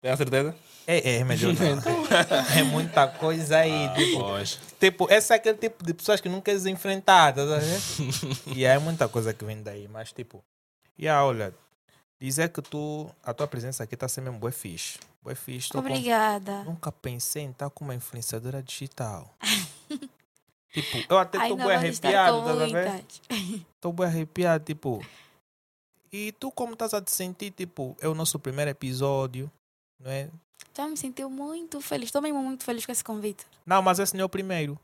[SPEAKER 3] Tem a certeza?
[SPEAKER 1] É, é melhor não. É muita coisa aí.
[SPEAKER 3] Ah,
[SPEAKER 1] tipo,
[SPEAKER 3] pois.
[SPEAKER 1] Tipo, esse é aquele tipo de pessoas que não queres enfrentar, tá a ver? e é muita coisa que vem daí, mas tipo, e yeah, olha, dizer que tu, a tua presença aqui tá sendo mesmo bué fixe. Bué fixe. Tô com-
[SPEAKER 2] Obrigada.
[SPEAKER 1] Nunca pensei em estar com uma influenciadora digital. tipo, eu até
[SPEAKER 2] vamos estar
[SPEAKER 1] arrepiado, tá
[SPEAKER 2] muitas.
[SPEAKER 1] Tô bué arrepiado, tipo. E tu como estás a te sentir, tipo, é o nosso primeiro episódio, não é?
[SPEAKER 2] Já me sentiu muito feliz. Estou mesmo muito feliz com esse convite.
[SPEAKER 1] Não, mas esse não é o primeiro.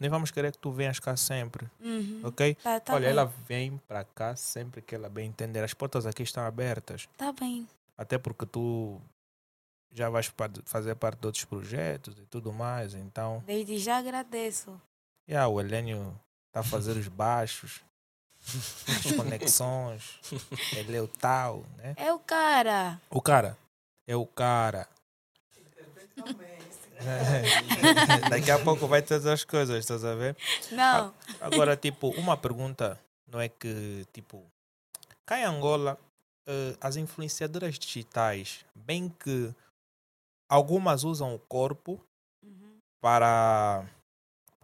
[SPEAKER 1] Nem vamos querer que tu venhas cá sempre,
[SPEAKER 2] Uhum.
[SPEAKER 1] ok?
[SPEAKER 2] Tá, tá
[SPEAKER 1] Olha,
[SPEAKER 2] bem.
[SPEAKER 1] ela vem para cá sempre que ela bem entender. As portas aqui estão abertas.
[SPEAKER 2] Tá bem.
[SPEAKER 1] Até porque tu já vais fazer parte de outros projetos e tudo mais. Então,
[SPEAKER 2] Desde já agradeço.
[SPEAKER 1] Yeah, o Helênio está a fazer os baixos, as conexões. Ele é o tal, né?
[SPEAKER 2] É o cara.
[SPEAKER 1] O cara. É o cara. Daqui a pouco vai todas as coisas, estás a ver?
[SPEAKER 2] Não.
[SPEAKER 1] Agora, tipo, uma pergunta, não é que, tipo, cá em Angola, eh, as influenciadoras digitais, bem que algumas usam o corpo
[SPEAKER 2] Uhum.
[SPEAKER 1] para,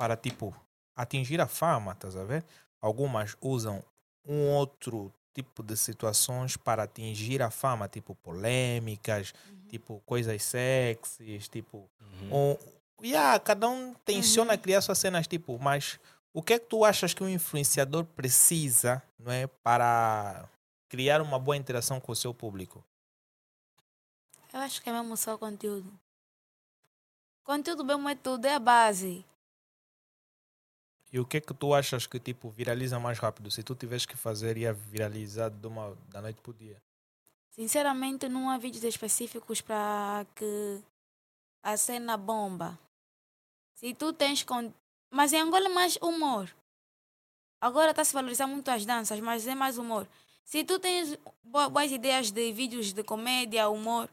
[SPEAKER 1] para tipo, atingir a fama, estás a ver? Algumas usam um outro tipo de situações para atingir a fama, tipo polêmicas,
[SPEAKER 2] Uhum.
[SPEAKER 1] tipo coisas sexys, tipo
[SPEAKER 3] Uhum.
[SPEAKER 1] um, yeah, cada um tenciona
[SPEAKER 2] Uhum.
[SPEAKER 1] criar suas cenas, tipo, mas o que é que tu achas que um influenciador precisa, não é, para criar uma boa interação com o seu público?
[SPEAKER 2] Eu acho que é mesmo só conteúdo. Conteúdo mesmo é tudo, é a base.
[SPEAKER 1] E o que é que tu achas que, tipo, viraliza mais rápido? Se tu tivesse que fazer, ia viralizar de uma, da noite para o dia.
[SPEAKER 2] Sinceramente, não há vídeos específicos para que a cena bomba. Se tu tens. Con... Mas em Angola é mais humor. Agora está se valorizar muito as danças, mas é mais humor. Se tu tens bo- boas ideias de vídeos de comédia, humor,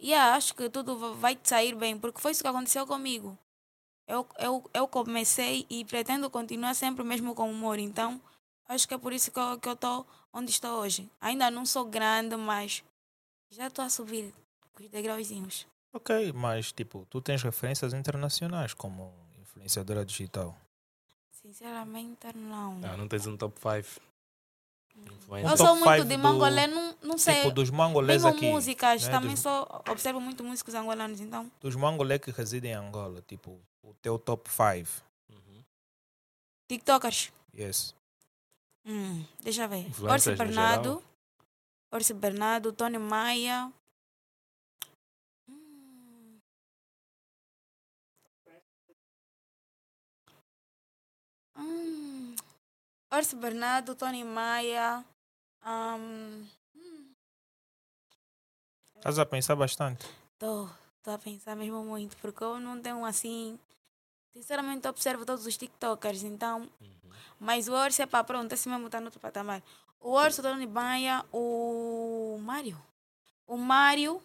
[SPEAKER 2] yeah, acho que tudo va- vai te sair bem, porque foi isso que aconteceu comigo. Eu, eu, eu comecei e pretendo continuar sempre mesmo com humor, então acho que é por isso que eu, que eu tô onde estou hoje. Ainda não sou grande, mas já estou a subir os degrauzinhos.
[SPEAKER 1] Ok, mas, tipo, tu tens referências internacionais como influenciadora digital.
[SPEAKER 2] Sinceramente, não.
[SPEAKER 3] Ah, não tens um top 5.
[SPEAKER 2] eu sou muito de
[SPEAKER 1] do-
[SPEAKER 2] Mangolé, não, não sei.
[SPEAKER 1] Tipo, dos mangolês
[SPEAKER 2] mesmo
[SPEAKER 1] aqui.
[SPEAKER 2] músicas,
[SPEAKER 1] né,
[SPEAKER 2] também
[SPEAKER 1] dos-
[SPEAKER 2] só observo muito músicos angolanos, então.
[SPEAKER 1] Dos mangolês que residem em Angola, tipo, o teu top 5.
[SPEAKER 3] Uhum.
[SPEAKER 2] TikTokers.
[SPEAKER 1] Yes.
[SPEAKER 2] Hum, deixa eu ver. Orsi
[SPEAKER 3] no
[SPEAKER 2] Bernardo. Orsi Bernardo, Tony Maia. Hum. Hum. Orsi Bernardo, Tony Maia. Hum.
[SPEAKER 1] Estás a pensar bastante.
[SPEAKER 2] Tô, tô a pensar mesmo muito, porque eu não tenho assim. Sinceramente, observo todos os TikTokers, então.
[SPEAKER 3] Uhum.
[SPEAKER 2] Mas o Orso é para pronto, esse mesmo está no outro patamar. O Orso, o Tony Banha, o Mário. O Mário.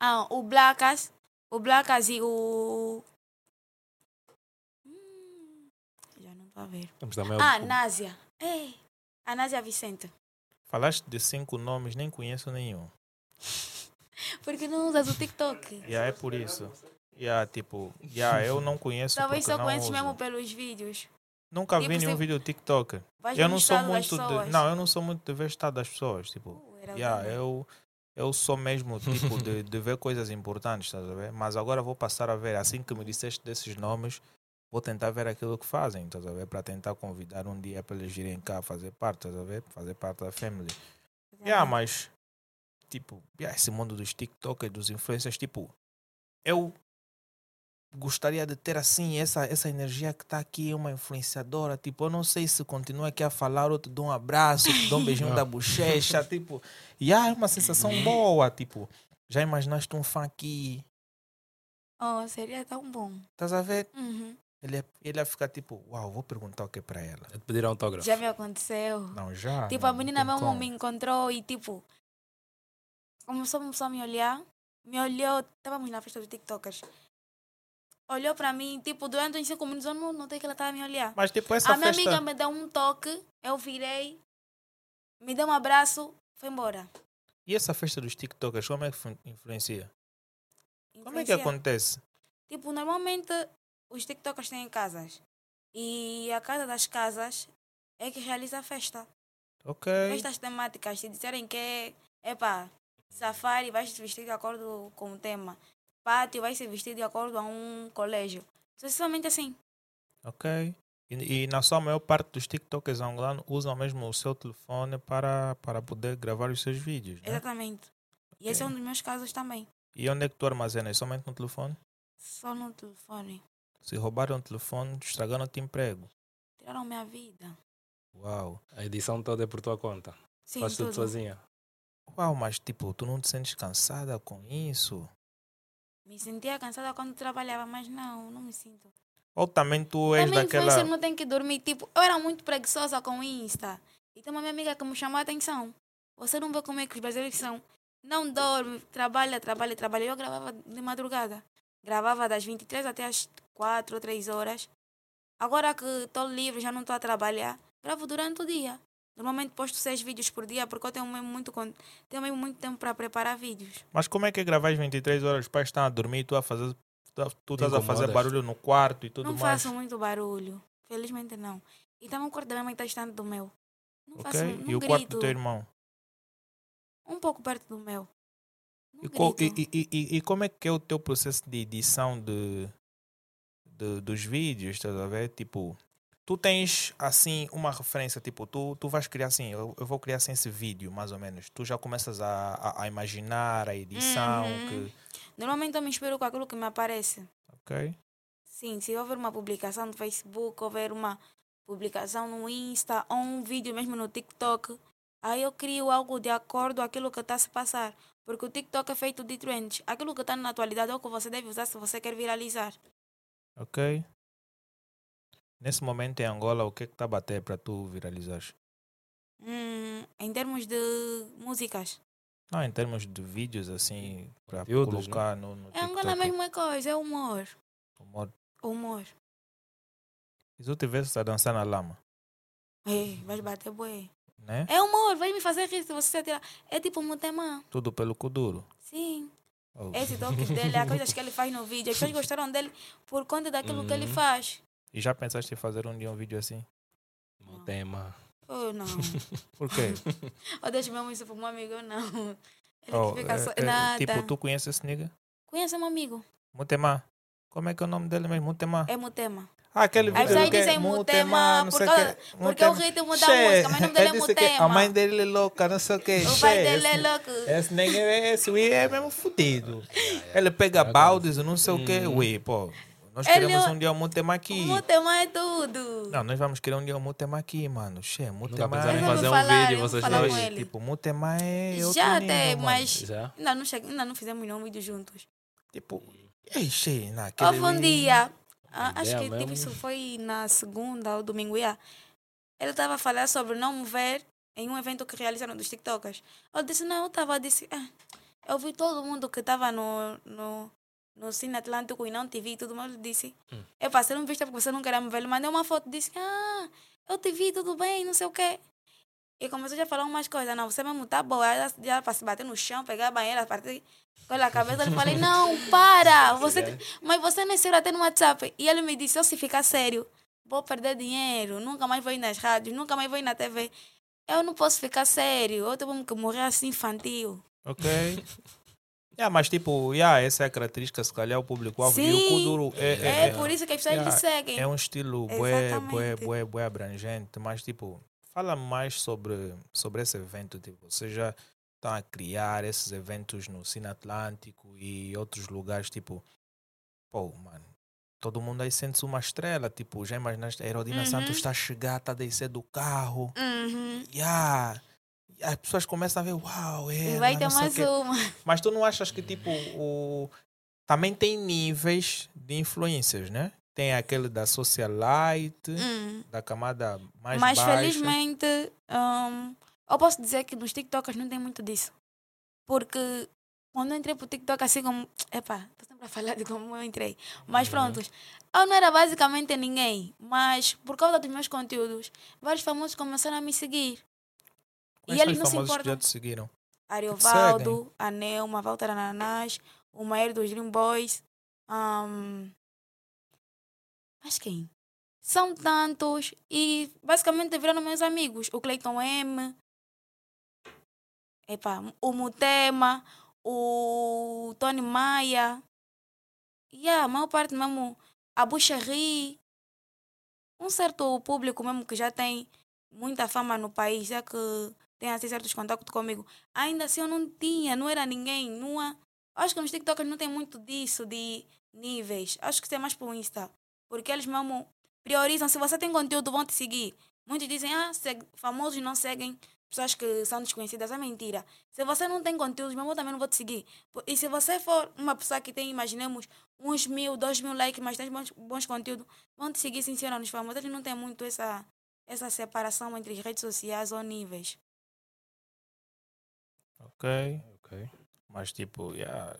[SPEAKER 2] Ah, o Blackas. O Blackas e o. Hum, já não estou a ver. Ah,
[SPEAKER 3] o,
[SPEAKER 2] Násia. Ei, a Násia Vicente.
[SPEAKER 1] Falaste de cinco nomes, nem conheço nenhum.
[SPEAKER 2] Porque não usas o TikTok?
[SPEAKER 1] Yeah, é por isso. Yeah, tipo, yeah, eu não conheço
[SPEAKER 2] Talvez só conheces mesmo pelos vídeos.
[SPEAKER 1] Nunca
[SPEAKER 2] Tipo,
[SPEAKER 1] vi nenhum vídeo TikTok. Eu não sou muito de, não, eu não sou muito de ver estado das pessoas, tipo,
[SPEAKER 2] Uh,
[SPEAKER 1] yeah, eu eu sou mesmo tipo de, de ver coisas importantes, estás a ver? Mas agora vou passar a ver, assim que me disseste desses nomes, vou tentar ver aquilo que fazem, estás a ver? Para tentar convidar um dia para eles virem cá fazer parte, estás a ver? Fazer parte da family. Yeah, mas, tipo, yeah, esse mundo dos TikTok, dos influencers, tipo, eu gostaria de ter assim essa, essa energia que está aqui, uma influenciadora. Tipo, eu não sei se continua aqui a falar, ou te dou um abraço, te dou um beijinho da bochecha. Tipo, yeah, é uma sensação boa. Tipo, já imaginaste um fã aqui?
[SPEAKER 2] Oh, seria tão bom.
[SPEAKER 1] Estás a ver?
[SPEAKER 2] Uhum.
[SPEAKER 1] Ele, ia- ele ia ficar tipo, uau, vou perguntar o que para ela.
[SPEAKER 3] É de pedir autógrafo.
[SPEAKER 2] Já me aconteceu.
[SPEAKER 1] Não, já.
[SPEAKER 2] tipo,
[SPEAKER 1] não,
[SPEAKER 2] a menina mesmo
[SPEAKER 1] como.
[SPEAKER 2] me encontrou e tipo, começou só a me olhar. Me olhou, estávamos na festa dos TikTokers. Olhou para mim, tipo, durante uns 5 minutos eu não notei que ela estava a me olhar.
[SPEAKER 1] Mas, tipo, essa
[SPEAKER 2] a minha
[SPEAKER 1] festa...
[SPEAKER 2] amiga me deu um toque, eu virei, me deu um abraço, foi embora.
[SPEAKER 1] E essa festa dos TikTokers, como é que fun- influencia? Como é que
[SPEAKER 2] Influencia.
[SPEAKER 1] acontece?
[SPEAKER 2] Tipo, normalmente os TikTokers têm casas. E a casa das casas é que realiza a festa.
[SPEAKER 1] Ok.
[SPEAKER 2] Festas temáticas, se disserem que é, epá, safari vai se vestir de acordo com o tema. Pátio vai se vestir de acordo a um colégio. Sucessivamente assim.
[SPEAKER 1] Ok. E, e na sua maior parte dos TikTokers angolanos usam mesmo o seu telefone para, para poder gravar os seus vídeos, né?
[SPEAKER 2] Exatamente. E esse é um dos meus casos também.
[SPEAKER 1] E onde é que tu armazenas? Somente no telefone?
[SPEAKER 2] Só no telefone.
[SPEAKER 1] Se roubaram o telefone, estragaram-te emprego.
[SPEAKER 2] Tiraram minha vida.
[SPEAKER 1] Uau.
[SPEAKER 3] A edição toda é por tua conta.
[SPEAKER 2] Sim,
[SPEAKER 3] Faz tudo
[SPEAKER 2] tudo.
[SPEAKER 3] sozinha.
[SPEAKER 1] Uau, mas tipo, tu não te sentes cansada com isso?
[SPEAKER 2] Me sentia cansada quando trabalhava, mas não, não me sinto.
[SPEAKER 1] Ou também tu és
[SPEAKER 2] Também
[SPEAKER 1] daquela...
[SPEAKER 2] influencer não tem que dormir. Tipo, eu era muito preguiçosa com o Insta. E tem uma minha amiga que me chamou a atenção. Você não vê como é que os brasileiros são. Não dorme, trabalha, trabalha, trabalha. Eu gravava de madrugada. Gravava das 23 até as 4 ou 3 horas. Agora que estou livre, já não estou a trabalhar, gravo durante o dia. Normalmente posto 6 vídeos por dia porque eu tenho mesmo muito, tenho mesmo muito tempo para preparar vídeos.
[SPEAKER 1] Mas como é que gravar 23 horas, os pais estão a dormir e tu a fazer... Tu, estás a fazer barulho no quarto e tudo
[SPEAKER 2] não
[SPEAKER 1] mais?
[SPEAKER 2] faço muito barulho. Felizmente não. E também o quarto da minha mãe está distante do meu. Não
[SPEAKER 1] Ok.
[SPEAKER 2] faço, não
[SPEAKER 1] E o
[SPEAKER 2] grito.
[SPEAKER 1] quarto do teu irmão?
[SPEAKER 2] Um pouco perto do meu. Não
[SPEAKER 1] E, co- e, e, e, e como é que é o teu processo de edição de, de- dos vídeos, estás a ver? Tipo, tu tens assim uma referência, tipo, tu, tu vais criar assim, eu, eu vou criar assim esse vídeo, mais ou menos. Tu já começas a, a, a imaginar a edição,
[SPEAKER 2] Uhum.
[SPEAKER 1] que,
[SPEAKER 2] Normalmente eu me inspiro com aquilo que me aparece.
[SPEAKER 1] ok?
[SPEAKER 2] Sim, se houver uma publicação no Facebook, houver uma publicação no Insta ou um vídeo mesmo no TikTok, aí eu crio algo de acordo com aquilo que está a se passar. Porque o TikTok é feito de trends. Aquilo que está na atualidade é o que você deve usar se você quer viralizar.
[SPEAKER 1] Ok? Nesse momento em Angola, o que é que está a bater para tu viralizares?
[SPEAKER 2] Hum, em termos de músicas.
[SPEAKER 1] Não, em termos de vídeos, assim, para
[SPEAKER 3] né?
[SPEAKER 1] colocar no, no
[SPEAKER 2] É Angola a mesma coisa, é humor.
[SPEAKER 1] Humor.
[SPEAKER 2] Humor.
[SPEAKER 1] E se eu tivesse a dançar na lama,
[SPEAKER 2] Ei, vais bater boi.
[SPEAKER 1] né?
[SPEAKER 2] É humor, vai me fazer rir se você tirar. É tipo um tema.
[SPEAKER 1] Tudo pelo Kuduro.
[SPEAKER 2] Sim.
[SPEAKER 1] Oh.
[SPEAKER 2] Esse toque dele, as coisas que ele faz no vídeo. As pessoas gostaram dele por conta daquilo que ele
[SPEAKER 3] Uhum.
[SPEAKER 2] faz.
[SPEAKER 1] E já pensaste em fazer um dia um vídeo assim?
[SPEAKER 3] No
[SPEAKER 2] Não.
[SPEAKER 3] tema.
[SPEAKER 2] Oh, não.
[SPEAKER 1] Por quê?
[SPEAKER 2] eu deixo mesmo isso para um amigo, não. Ele
[SPEAKER 1] Oh,
[SPEAKER 2] que fica
[SPEAKER 1] é-
[SPEAKER 2] só.
[SPEAKER 1] é,
[SPEAKER 2] Nada.
[SPEAKER 1] tipo, tu conheces esse nigga?
[SPEAKER 2] Conhece um amigo?
[SPEAKER 1] Mutema. Como é que é o nome dele mesmo? Mutema.
[SPEAKER 2] É Mutema.
[SPEAKER 1] Ah, aquele
[SPEAKER 2] Aí
[SPEAKER 1] vídeo
[SPEAKER 2] vocês
[SPEAKER 1] do quê?
[SPEAKER 2] dizem Mutema,
[SPEAKER 1] não
[SPEAKER 2] por
[SPEAKER 1] sei o
[SPEAKER 2] causa-
[SPEAKER 1] quê.
[SPEAKER 2] porque o ritmo da música, mas o nome dele é
[SPEAKER 1] que A
[SPEAKER 2] Mutema.
[SPEAKER 1] mãe dele é louca, não sei o quê.
[SPEAKER 2] O pai dele é louco.
[SPEAKER 1] Esse nigga é esse, ui, é mesmo fudido. Ele pega baldes e não sei o quê. Ui, pô. Nós
[SPEAKER 2] Ele
[SPEAKER 1] queremos
[SPEAKER 2] é-
[SPEAKER 1] um dia o Mutema aqui.
[SPEAKER 2] Mutema é tudo.
[SPEAKER 1] Não, nós vamos querer um dia o Mutema aqui, mano. Che, Mutema
[SPEAKER 2] Mas eu
[SPEAKER 3] fazer
[SPEAKER 2] vou
[SPEAKER 3] um
[SPEAKER 2] falar,
[SPEAKER 3] vídeo, vocês
[SPEAKER 2] falar
[SPEAKER 3] dois?
[SPEAKER 1] Tipo, Mutema é
[SPEAKER 2] Já até, mas
[SPEAKER 3] Já?
[SPEAKER 2] ainda não, cheguei, ainda não fizemos nenhum vídeo juntos.
[SPEAKER 1] Tipo, ei, che, naquele...
[SPEAKER 2] Houve um dia, ah, acho que tipo, isso foi na segunda ou domingo, yeah. ele estava a falar sobre não me ver em um evento que realizaram dos TikTokers. Eu disse, não, eu estava, disse, ah, eu vi todo mundo que estava no, no, no Cine Atlântico e não te vi e tudo mais. Ele disse,
[SPEAKER 3] Hum.
[SPEAKER 2] eu passei um visto porque você não queria me ver. Ele mandou uma foto disse, ah, eu te vi, tudo bem, não sei o quê. E começou já a falar umas coisas, não, você mesmo tá boa, já, já para se bater no chão, pegar a banheira, partir com a cabeça. Eu falei, não, para, você, te- mas você é sério até no WhatsApp. E ele me disse, eu se ficar sério, vou perder dinheiro, nunca mais vou ir nas rádios, nunca mais vou ir na TV. Eu não posso ficar sério, eu tenho que morrer assim infantil.
[SPEAKER 1] Ok. yeah, mas tipo, yeah, essa é a característica, se calhar, o público-alvo. E o. Kuduro é,
[SPEAKER 2] É,
[SPEAKER 1] é,
[SPEAKER 2] por isso que as pessoas
[SPEAKER 1] yeah,
[SPEAKER 2] lhe seguem.
[SPEAKER 1] é um estilo bué, bué, bué, bué abrangente, mas tipo, fala mais sobre, sobre esse evento, tipo, você já estão a criar esses eventos no Cine Atlântico e outros lugares, tipo, pô, mano, todo mundo aí sente-se uma estrela, tipo, já imaginaste, a Herodina
[SPEAKER 2] Uhum.
[SPEAKER 1] Santos está a chegar, está a descer do carro,
[SPEAKER 2] Uhum.
[SPEAKER 1] yeah. As pessoas começam a ver, uau,
[SPEAKER 2] E
[SPEAKER 1] é.
[SPEAKER 2] vai ter mais uma.
[SPEAKER 1] Mas tu não achas que, tipo, o... também tem níveis de influências, né? Tem aquele da socialite,
[SPEAKER 2] Hum.
[SPEAKER 1] da camada mais
[SPEAKER 2] Mas
[SPEAKER 1] baixa.
[SPEAKER 2] felizmente, hum, eu posso dizer que nos TikTokers não tem muito disso. Porque quando eu entrei pro TikTok, assim como. Epá, tô sempre a falar de como eu entrei. Mas
[SPEAKER 3] Uhum.
[SPEAKER 2] pronto, eu não era basicamente ninguém. Mas por causa dos meus conteúdos, vários famosos começaram a me seguir.
[SPEAKER 1] Quais
[SPEAKER 2] e
[SPEAKER 1] os
[SPEAKER 2] não se
[SPEAKER 1] famosos que
[SPEAKER 2] importam.
[SPEAKER 1] já te seguiram?
[SPEAKER 2] Ariovaldo, a Nelma, Walter Ananás, o Maior dos Dream Boys. hum, mas quem? São tantos e basicamente viraram meus amigos. O Clayton M, epa, o Mutema, o Tony Maia. E a maior parte mesmo, a Bucherri. Um certo público mesmo que já tem muita fama no país, já que tem assim certos contatos comigo. Ainda assim eu não tinha, não era ninguém. Há... Acho que nos TikTokers não tem muito disso, de níveis. Acho que isso é mais pro Insta. Porque eles mesmo priorizam. Se você tem conteúdo, vão te seguir. Muitos dizem, ah, famosos não seguem pessoas que são desconhecidas. É mentira. Se você não tem conteúdo, mesmo eu também não vou te seguir. E se você for uma pessoa que tem, imaginemos, uns mil, dois mil likes, mas tem bons, bons conteúdos, vão te seguir sinceramente nos famosos. Eles não têm muito essa, essa separação entre redes sociais ou níveis.
[SPEAKER 1] Ok.
[SPEAKER 3] Ok.
[SPEAKER 1] Mas tipo, yeah,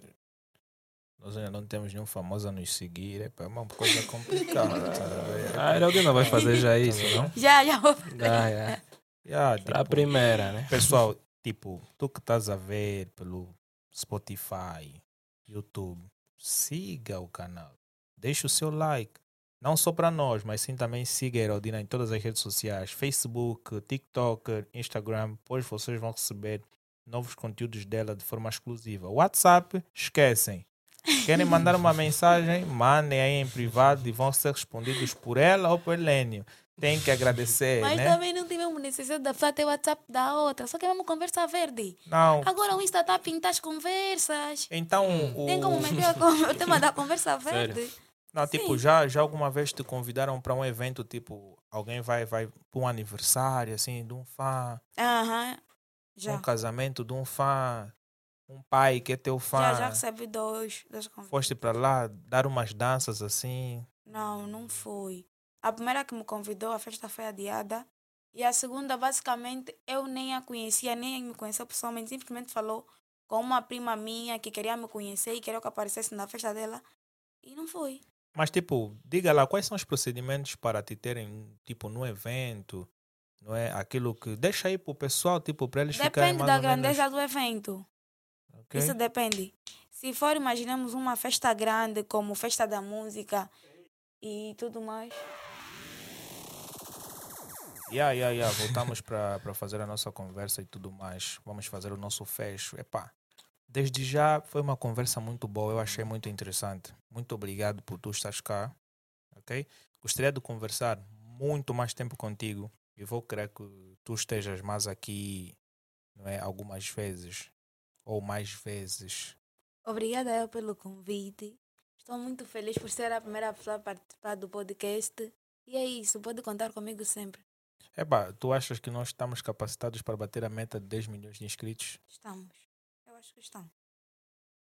[SPEAKER 1] nós ainda não temos nenhum famoso a nos seguir. É uma coisa complicada.
[SPEAKER 3] Ah, Herodina vai fazer já isso, não?
[SPEAKER 2] Já, já vou.
[SPEAKER 3] Ah, é.
[SPEAKER 1] Yeah,
[SPEAKER 3] Será a
[SPEAKER 1] tipo,
[SPEAKER 3] primeira, né?
[SPEAKER 1] Pessoal, tipo, tu que estás a ver pelo Spotify, YouTube, siga o canal. Deixa o seu like. Não só para nós, mas sim também siga a Herodina em todas as redes sociais. Facebook, TikTok, Instagram. Pois vocês vão receber novos conteúdos dela de forma exclusiva. WhatsApp, esquecem. Querem mandar uma mensagem? Mandem aí em privado e vão ser respondidos por ela ou por Helênio. Tem que agradecer,
[SPEAKER 2] Mas
[SPEAKER 1] né?
[SPEAKER 2] também não tivemos necessidade da pessoa ter o WhatsApp da outra. Só queremos conversa verde.
[SPEAKER 1] Não.
[SPEAKER 2] Agora o Insta está a pintar as conversas.
[SPEAKER 1] Então, o...
[SPEAKER 2] Tem como meter o tema da conversa
[SPEAKER 3] Sério?
[SPEAKER 2] verde.
[SPEAKER 1] Não, tipo, já, já alguma vez te convidaram para um evento, tipo, alguém vai, vai para um aniversário, assim, de um fã,
[SPEAKER 2] Aham.
[SPEAKER 1] um
[SPEAKER 2] Já.
[SPEAKER 1] casamento de um fã, um pai que é teu fã.
[SPEAKER 2] Já, já recebi dois. dois convites.
[SPEAKER 1] Foste para lá dar umas danças assim.
[SPEAKER 2] Não, não fui. A primeira que me convidou, a festa foi adiada. E a segunda, basicamente, eu nem a conhecia, nem me conheceu pessoalmente. Simplesmente falou com uma prima minha que queria me conhecer e queria que eu aparecesse na festa dela. E não fui.
[SPEAKER 1] Mas, tipo, diga lá, quais são os procedimentos para te terem, tipo, no evento? Não é? Aquilo que. Deixa aí pro pessoal, tipo, para eles ficarem
[SPEAKER 2] Depende da
[SPEAKER 1] ou menos,
[SPEAKER 2] grandeza do evento.
[SPEAKER 1] ok?
[SPEAKER 2] Isso depende. Se for, imaginemos uma festa grande, como festa da música e tudo mais.
[SPEAKER 1] Yeah, yeah, yeah. Voltamos para fazer a nossa conversa e tudo mais. Vamos fazer o nosso fecho. Epá, desde já foi uma conversa muito boa. Eu achei muito interessante. Muito obrigado por tu estás cá. Ok? Gostaria de conversar muito mais tempo contigo. E vou querer que tu estejas mais aqui, não é? Algumas vezes. Ou mais vezes.
[SPEAKER 2] Obrigada eu pelo convite. Estou muito feliz por ser a primeira pessoa a participar do podcast. E é isso, pode contar comigo sempre.
[SPEAKER 1] Epá, tu achas que nós estamos capacitados para bater a meta de 10 milhões de inscritos?
[SPEAKER 2] Estamos. Eu acho que estamos.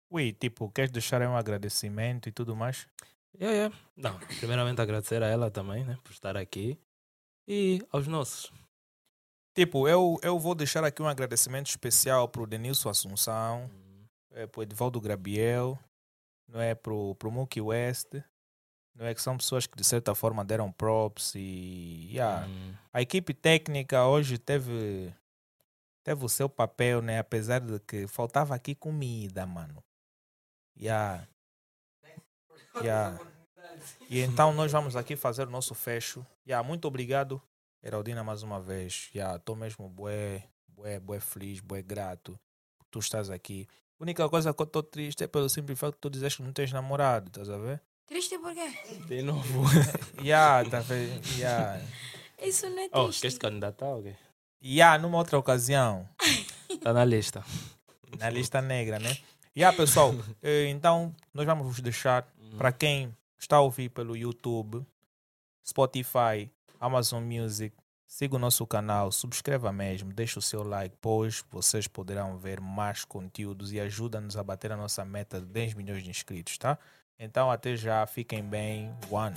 [SPEAKER 1] Ui, tipo, queres deixar aí um agradecimento e tudo mais?
[SPEAKER 3] Yeah, yeah. Não, primeiramente agradecer a ela também, né, por estar aqui. E aos nossos.
[SPEAKER 1] Tipo, eu, eu vou deixar aqui um agradecimento especial para o Denilson Assunção,
[SPEAKER 3] Hum,
[SPEAKER 1] é, para o Edvaldo Grabiel, não é, para o Mookie West, não é que são pessoas que de certa forma deram props e yeah.
[SPEAKER 3] hum,
[SPEAKER 1] a equipe técnica hoje teve teve o seu papel, né? Apesar de que faltava aqui comida, mano. Yeah. Yeah. E então nós vamos aqui fazer o nosso fecho. Yeah, muito obrigado, Heraldina, mais uma vez. Yeah, tô mesmo bué, bué, bué feliz, bué grato. Tu estás aqui. A única coisa que eu tô triste é pelo simples facto que tu dizes que não tens namorado, estás a ver?
[SPEAKER 2] Triste por quê?
[SPEAKER 3] de novo.
[SPEAKER 1] Yeah, tá vendo? Yeah.
[SPEAKER 2] Isso não é
[SPEAKER 3] oh,
[SPEAKER 2] triste.
[SPEAKER 3] queres te candidatar ou quê?
[SPEAKER 1] Yeah, numa outra ocasião.
[SPEAKER 3] Está na lista.
[SPEAKER 1] na lista negra, né? E ah, pessoal, eh, então nós vamos vos deixar para quem está a ouvir pelo YouTube, Spotify, Amazon Music, siga o nosso canal, subscreva mesmo, deixe o seu like, pois vocês poderão ver mais conteúdos e ajuda-nos a bater a nossa meta de 10 milhões de inscritos, tá? Então até já, fiquem bem, one.